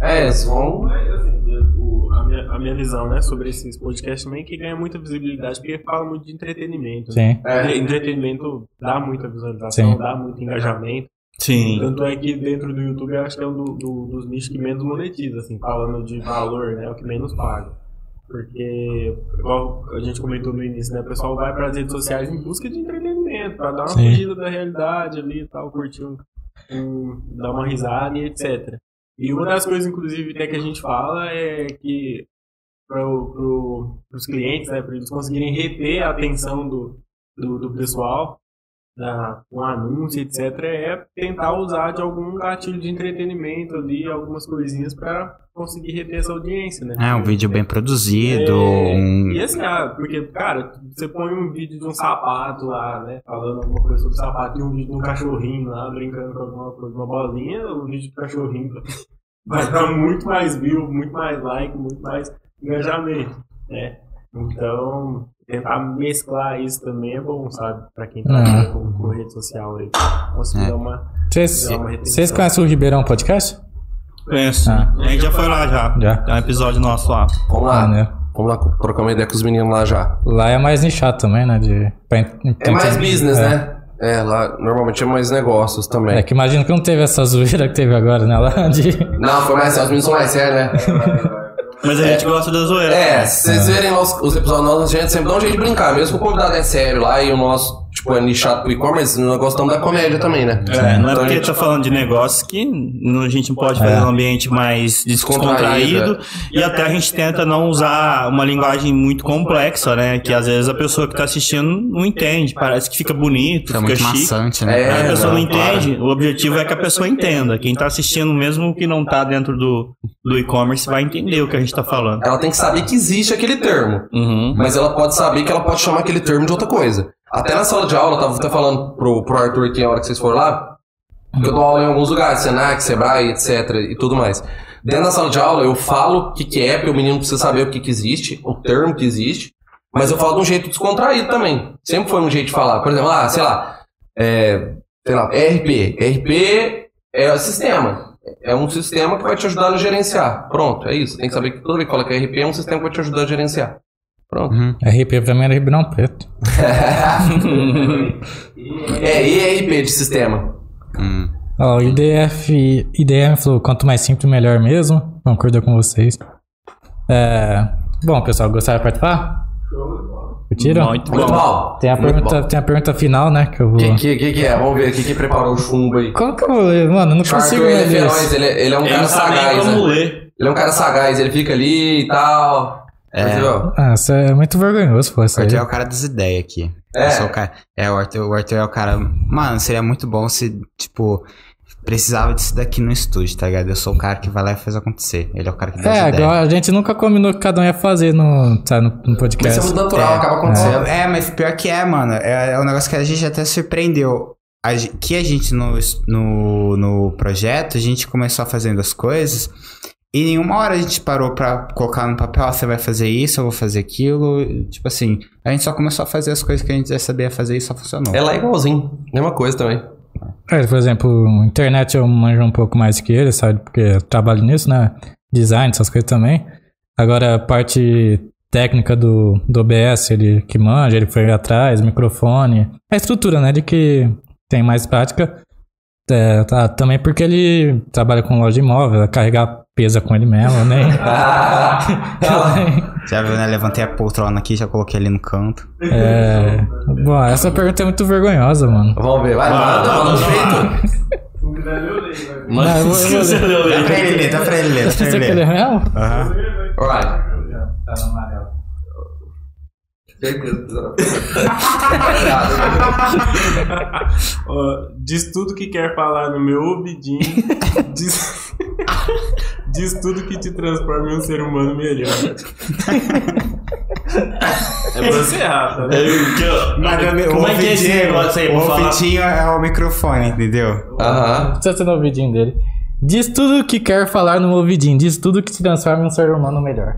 É, eles vão. Mas, assim, o- a, minha, a minha visão, né, sobre esses podcasts também é que ganha muita visibilidade porque fala muito de entretenimento. né? Sim. É. Entretenimento dá muita visualização, Sim. dá muito engajamento. Sim. Tanto é que dentro do YouTube eu acho que é um do- do- dos nichos que menos monetiza, assim, falando de valor, né? É o que menos paga. Porque, igual a gente comentou no início, né? O pessoal vai para as redes sociais em busca de entretenimento, para dar uma Sim. fugida da realidade ali e tal, curtir um, um- dar uma risada e etc. E uma das coisas, inclusive, até que a gente fala é que para pro, os clientes, né, para eles conseguirem reter a atenção do, do, do pessoal, da, um anúncio, etc., é tentar usar de algum gatilho de entretenimento ali, algumas coisinhas para conseguir reter essa audiência, né? É, um vídeo bem produzido, É, um... E assim, ah, porque, cara, você põe um vídeo de um sapato lá, né? Falando alguma coisa sobre sapato, e um vídeo de um cachorrinho lá, brincando com alguma coisa, uma bolinha, o vídeo do cachorrinho vai dar muito mais view, muito mais like, muito mais engajamento, né? Então, tentar mesclar isso também é bom, sabe? Pra quem trabalha com, com rede social aí. Conseguir É. dar uma. Vocês conhecem o Ribeirão Podcast? Conheço. Ah. A gente já foi lá já. Já. Tem um episódio nosso lá. Vamos lá. Ah, né? Vamos lá trocar uma ideia com os meninos lá já. Lá é mais nichado também, né? De, É mais business, né? É, lá normalmente é mais negócios também. É que imagino que não teve essa zoeira que teve agora, né? Lá de. Não, foi mais. Os meninos são mais sérios, né? Mas a gente gosta da zoeira. É, se vocês verem lá os, os episódios nossos, a gente sempre dá um jeito de brincar. Mesmo que o convidado é sério lá e o nosso, tipo, é nichado pro e-commerce, nós gostamos da comédia também, né? É, não é Então porque gente- tá falando de negócio que a gente não pode fazer É. um ambiente mais Descontraído, descontraído. E até a gente tenta não usar uma linguagem muito complexa, né? Que às vezes a pessoa que tá assistindo não entende. Parece que fica bonito, É fica muito chique. maçante, né? É, a pessoa não não, claro. entende. O objetivo é que a pessoa entenda. Quem tá assistindo, mesmo que não tá dentro do, do e-commerce, vai entender o que a gente tá falando. Ela tem que saber que existe aquele termo. Uhum. Mas ela pode saber que ela pode chamar aquele termo de outra coisa. Até na sala de aula, eu tava até falando pro, pro Arthur aqui na hora que vocês foram lá, que eu dou aula em alguns lugares, Senac, Sebrae, etc. e tudo mais. Dentro da sala de aula, eu falo o que, que é, porque o menino precisa saber o que, que existe, o termo que existe, mas eu falo de um jeito descontraído também. Sempre foi um jeito de falar. Por exemplo, ah, sei lá, é, sei lá, ERP. ERP é sistema. É um sistema que vai te ajudar a gerenciar. Pronto, é isso. Tem que saber que toda vez que coloca ERP é um sistema que vai te ajudar a gerenciar. Pronto. Uhum. RP pra mim era Ribeirão Preto. É ERP de sistema. Hum. Ó, o IDF, IDM falou, quanto mais simples, melhor mesmo. Concordo com vocês. É, bom, pessoal, gostaram de participar? Curtiram? Muito Muito bom. Tem a, Muito pergunta, bom. tem a pergunta final, né? Que eu vou. O que, que, que é? Vamos ver o que, que preparou o chumbo aí. Qual que eu vou ler? Mano, eu não Charter, consigo ele é ler feroz, ele, é- ele é um Eu cara sagaz, como né? ler. Ele é um cara sagaz, ele fica ali e tal. É. Ah, isso é muito vergonhoso, pô. O. Arthur é o cara das ideias aqui. É. Eu sou o cara. É, o Arthur, o Arthur é o cara. Mano, seria muito bom se, tipo, precisava disso daqui no estúdio, tá ligado? Eu sou o cara que vai lá e faz acontecer. Ele é o cara que dá É, as ideias. agora a gente nunca combinou o que cada um ia fazer no, sabe, no, no Mas podcast. isso é muito natural, É. acaba acontecendo. É, mas pior que é, mano. É, é um negócio que a gente até surpreendeu. A que a gente no, no, no projeto, a gente começou fazendo as coisas e nenhuma hora a gente parou pra colocar no papel, ó, você vai fazer isso, eu vou fazer aquilo. Tipo assim, a gente só começou a fazer as coisas que a gente já sabia fazer e só funcionou. Ela é igualzinho. Mesma coisa também. É, por exemplo, internet eu manjo um pouco mais que ele, sabe? Porque eu trabalho nisso, né? Design, essas coisas também. Agora, a parte técnica do, do OBS, ele que manja, ele foi atrás, microfone. A estrutura, né? De que tem mais prática. É, tá, também porque ele trabalha com loja de imóvel, carregar pesa com ele mesmo, né? Já viu, né? Levantei a poltrona aqui, já coloquei ali no canto. É, bom, essa pergunta é muito vergonhosa, mano. Vamos ver, vai, manda, manda, feito. Não, eu vou- eu vou ler. Dá pra ele ler, dá pra ele ler, Você ele quer ler. mesmo? Aham. Alright. Ó, diz tudo que quer falar no meu ouvidinho. diz, diz tudo que te transforma em um ser humano melhor. é pra você, Rafa. né? Como é que é esse negócio aí O falar? ouvidinho é o microfone, entendeu? Aham. Precisa ser no ouvidinho dele. Diz tudo o que quer falar no ouvidinho. Diz tudo que te transforma em um ser humano melhor.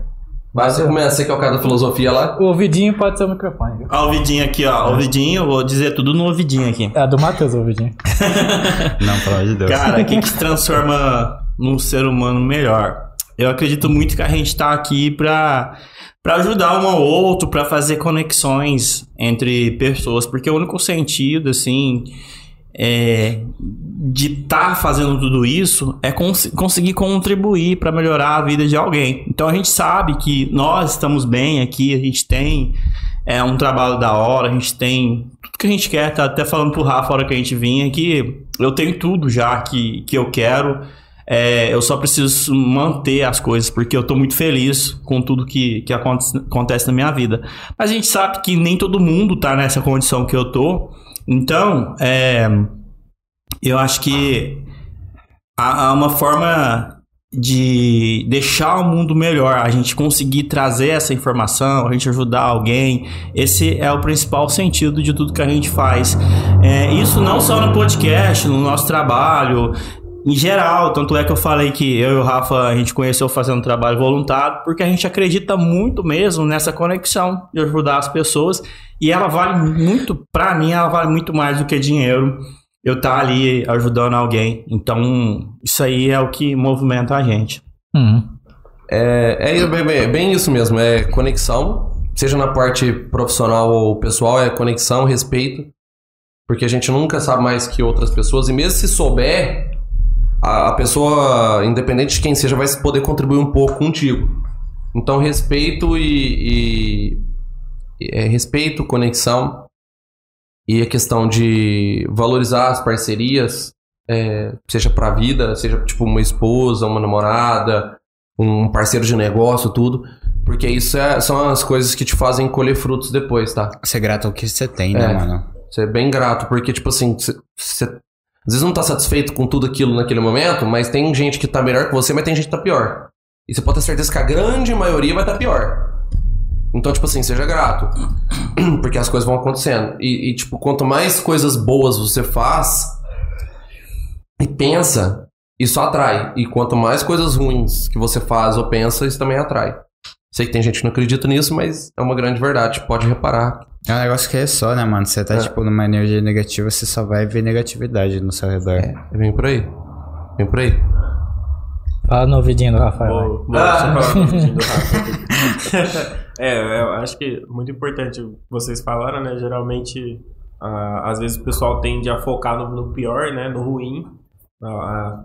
Vai, você começa, você que é o cara da filosofia lá. O ouvidinho pode ser o microfone, viu? Ó, o ouvidinho aqui, ó. Ouvidinho, eu vou dizer tudo no ouvidinho aqui. É do Matheus o ouvidinho. Não, pelo amor de Deus. Cara, o que, que te transforma num ser humano melhor? Eu acredito muito que a gente tá aqui pra, pra ajudar um ao outro, pra fazer conexões entre pessoas, porque o único sentido, assim, é, de estar fazendo tudo isso é cons- conseguir contribuir para melhorar a vida de alguém. Então a gente sabe que nós estamos bem aqui, a gente tem é, um trabalho da hora, a gente tem tudo que a gente quer. Tá até falando pro Rafa a hora que a gente vinha que eu tenho tudo já que, que eu quero. É, eu só preciso manter as coisas, porque eu tô muito feliz com tudo que, que aconte- acontece na minha vida. Mas a gente sabe que nem todo mundo tá nessa condição que eu tô. Então, é, eu acho que há, há uma forma de deixar o mundo melhor, a gente conseguir trazer essa informação, a gente ajudar alguém. Esse é o principal sentido de tudo que a gente faz. É, isso não só no podcast, no nosso trabalho, em geral. Tanto é que eu falei que eu e o Rafa a gente conheceu fazendo trabalho voluntário, porque a gente acredita muito mesmo nessa conexão de ajudar as pessoas. E ela vale muito, pra mim, ela vale muito mais do que dinheiro eu estar ali ajudando alguém. Então, isso aí é o que movimenta a gente. Uhum. É, é bem, bem- bem isso mesmo, é conexão, seja na parte profissional ou pessoal, é conexão, respeito, porque a gente nunca sabe mais que outras pessoas, e mesmo se souber, a, a pessoa, independente de quem seja, vai poder contribuir um pouco contigo. Então, respeito e. e- é, respeito, conexão, e a questão de valorizar as parcerias, é, seja pra vida, seja tipo uma esposa, uma namorada, um parceiro de negócio, tudo. Porque isso é- são as coisas que te fazem colher frutos depois, tá? Ser grato ao que você tem, né, É. mano? Você é bem grato, porque, tipo assim, você- às vezes não tá satisfeito com tudo aquilo naquele momento, mas tem gente que tá melhor que você, mas tem gente que tá pior. E você pode ter certeza que a grande maioria vai estar tá pior. Então, tipo assim, seja grato. Porque as coisas vão acontecendo. E, e, tipo, quanto mais coisas boas você faz e pensa, isso atrai. E quanto mais coisas ruins que você faz ou pensa, isso também atrai. Sei que tem gente que não acredita nisso, mas é uma grande verdade. Pode reparar. É um negócio que é só, né, mano? Você tá, É. tipo, numa energia negativa, você só vai ver negatividade no seu redor. É, vem por aí. Vem por aí. Fala no ouvidinho do Rafael. aí. Vou, vou só falar no vídeo do Rafa. é, eu acho que é muito importante, vocês falaram, né? Geralmente, ah, às vezes o pessoal tende a focar no, no pior, né? No ruim, ah, ah,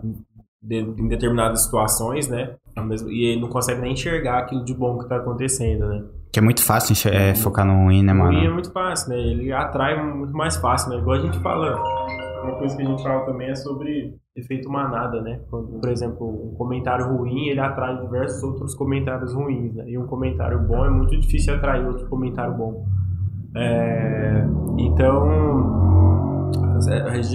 de- em determinadas situações, né? mesmo- E ele não consegue nem enxergar aquilo de bom que tá acontecendo, né? Que é muito fácil é, focar no ruim, né, O ruim é mano? muito fácil, né? Ele atrai muito mais fácil, né? Igual a gente fala, uma coisa que a gente fala também é sobre efeito manada, né? Quando, por exemplo, um comentário ruim, ele atrai diversos outros comentários ruins, né? E um comentário bom é muito difícil atrair outro comentário bom. É, então,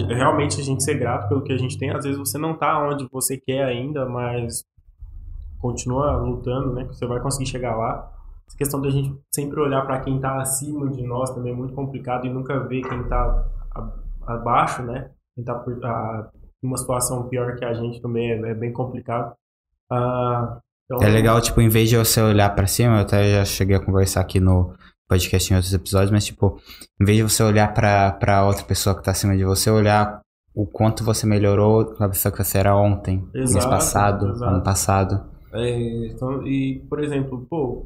realmente a gente ser grato pelo que a gente tem. Às vezes você não tá onde você quer ainda, mas continua lutando, né? Que você vai conseguir chegar lá. Questão da gente sempre olhar para quem tá acima de nós também é muito complicado e nunca ver quem tá a- abaixo, né? Quem tá por, a, numa situação pior que a gente também é, é bem complicado. Ah, então, É legal, tipo, em vez de você olhar pra cima, eu até já cheguei a conversar aqui no podcast em outros episódios, mas, tipo, em vez de você olhar pra outra pessoa que tá acima de você, olhar o quanto você melhorou da pessoa que você era ontem, mês Exato, passado, exato. ano passado. É, então, e, por exemplo, pô,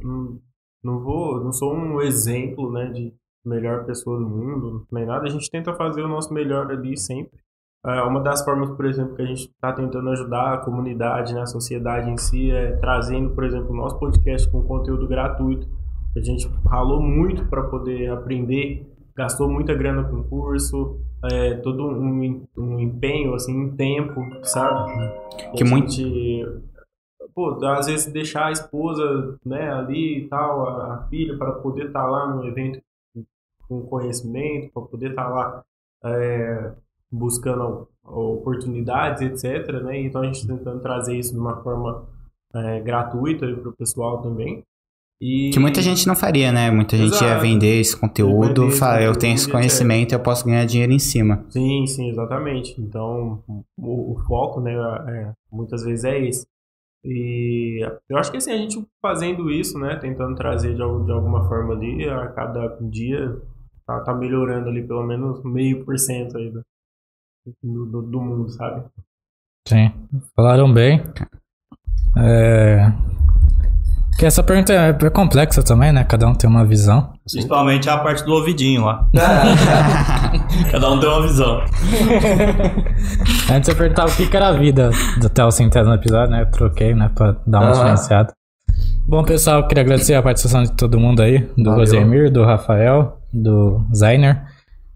não, vou, não sou um exemplo, né, de melhor pessoa do mundo, nem nada. A gente tenta fazer o nosso melhor ali sempre. É, uma das formas, por exemplo, que a gente está tentando ajudar a comunidade, né, a sociedade em si, é trazendo, por exemplo, o nosso podcast com conteúdo gratuito. A gente ralou muito para poder aprender, gastou muita grana com curso, é, todo um, um empenho, assim, em tempo, sabe? Que A muito- gente, pô, às vezes deixar a esposa, né, ali e tal, a, a filha, para poder estar lá no evento com conhecimento, para poder estar lá é, buscando oportunidades, etc, né? Então a gente tá tentando trazer isso de uma forma é, gratuita para o pessoal também. E Que muita gente não faria, né? Muita gente ia Exato. vender esse conteúdo, Vender fala, eu tenho esse etc. conhecimento, eu posso ganhar dinheiro em cima. Sim, sim, exatamente. Então, o, o foco, né, é, muitas vezes é esse. E eu acho que assim, a gente fazendo isso, né, tentando trazer de, de alguma forma ali, a cada dia tá, tá melhorando ali pelo menos meio por cento aí do, do, do mundo, sabe? Sim. Falaram bem. É... Que essa pergunta é é complexa também, né? Cada um tem uma visão. Principalmente a parte do ouvidinho lá. Cada um tem uma visão. Antes eu perguntava o que que era a vida até o centésimo episódio, né? Eu troquei, né? Pra dar uma diferenciada. Bom, pessoal, eu queria agradecer a participação de todo mundo aí. Do. Rosemir, do Rafael, do Zainer.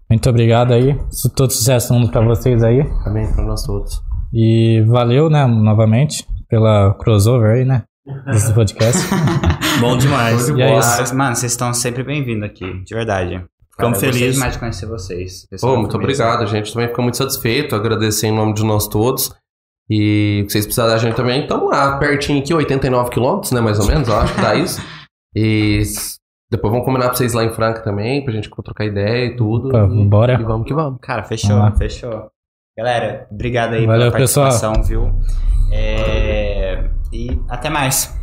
Muito obrigado aí. Todo sucesso no mundo pra vocês aí. Também para nós todos. E valeu, né, novamente, pela crossover aí, né? Desse podcast. Bom demais. E é isso. Mano, vocês estão sempre bem-vindos aqui, de verdade. Ficamos felizes. demais de conhecer vocês. Pô, pessoal, muito mesmo. obrigado, a gente também fica muito satisfeito, agradecer em nome de nós todos. E se vocês precisarem da gente também, estamos lá, pertinho aqui, 89 quilômetros, né, mais ou menos, eu acho que dá isso. E depois vamos combinar pra vocês lá em Franca também, pra gente trocar ideia e tudo. Opa, e, bora. E vamos que vamos. Cara, fechou, Vamos fechou. Galera, obrigado aí Valeu, pela participação, viu? É, E até mais.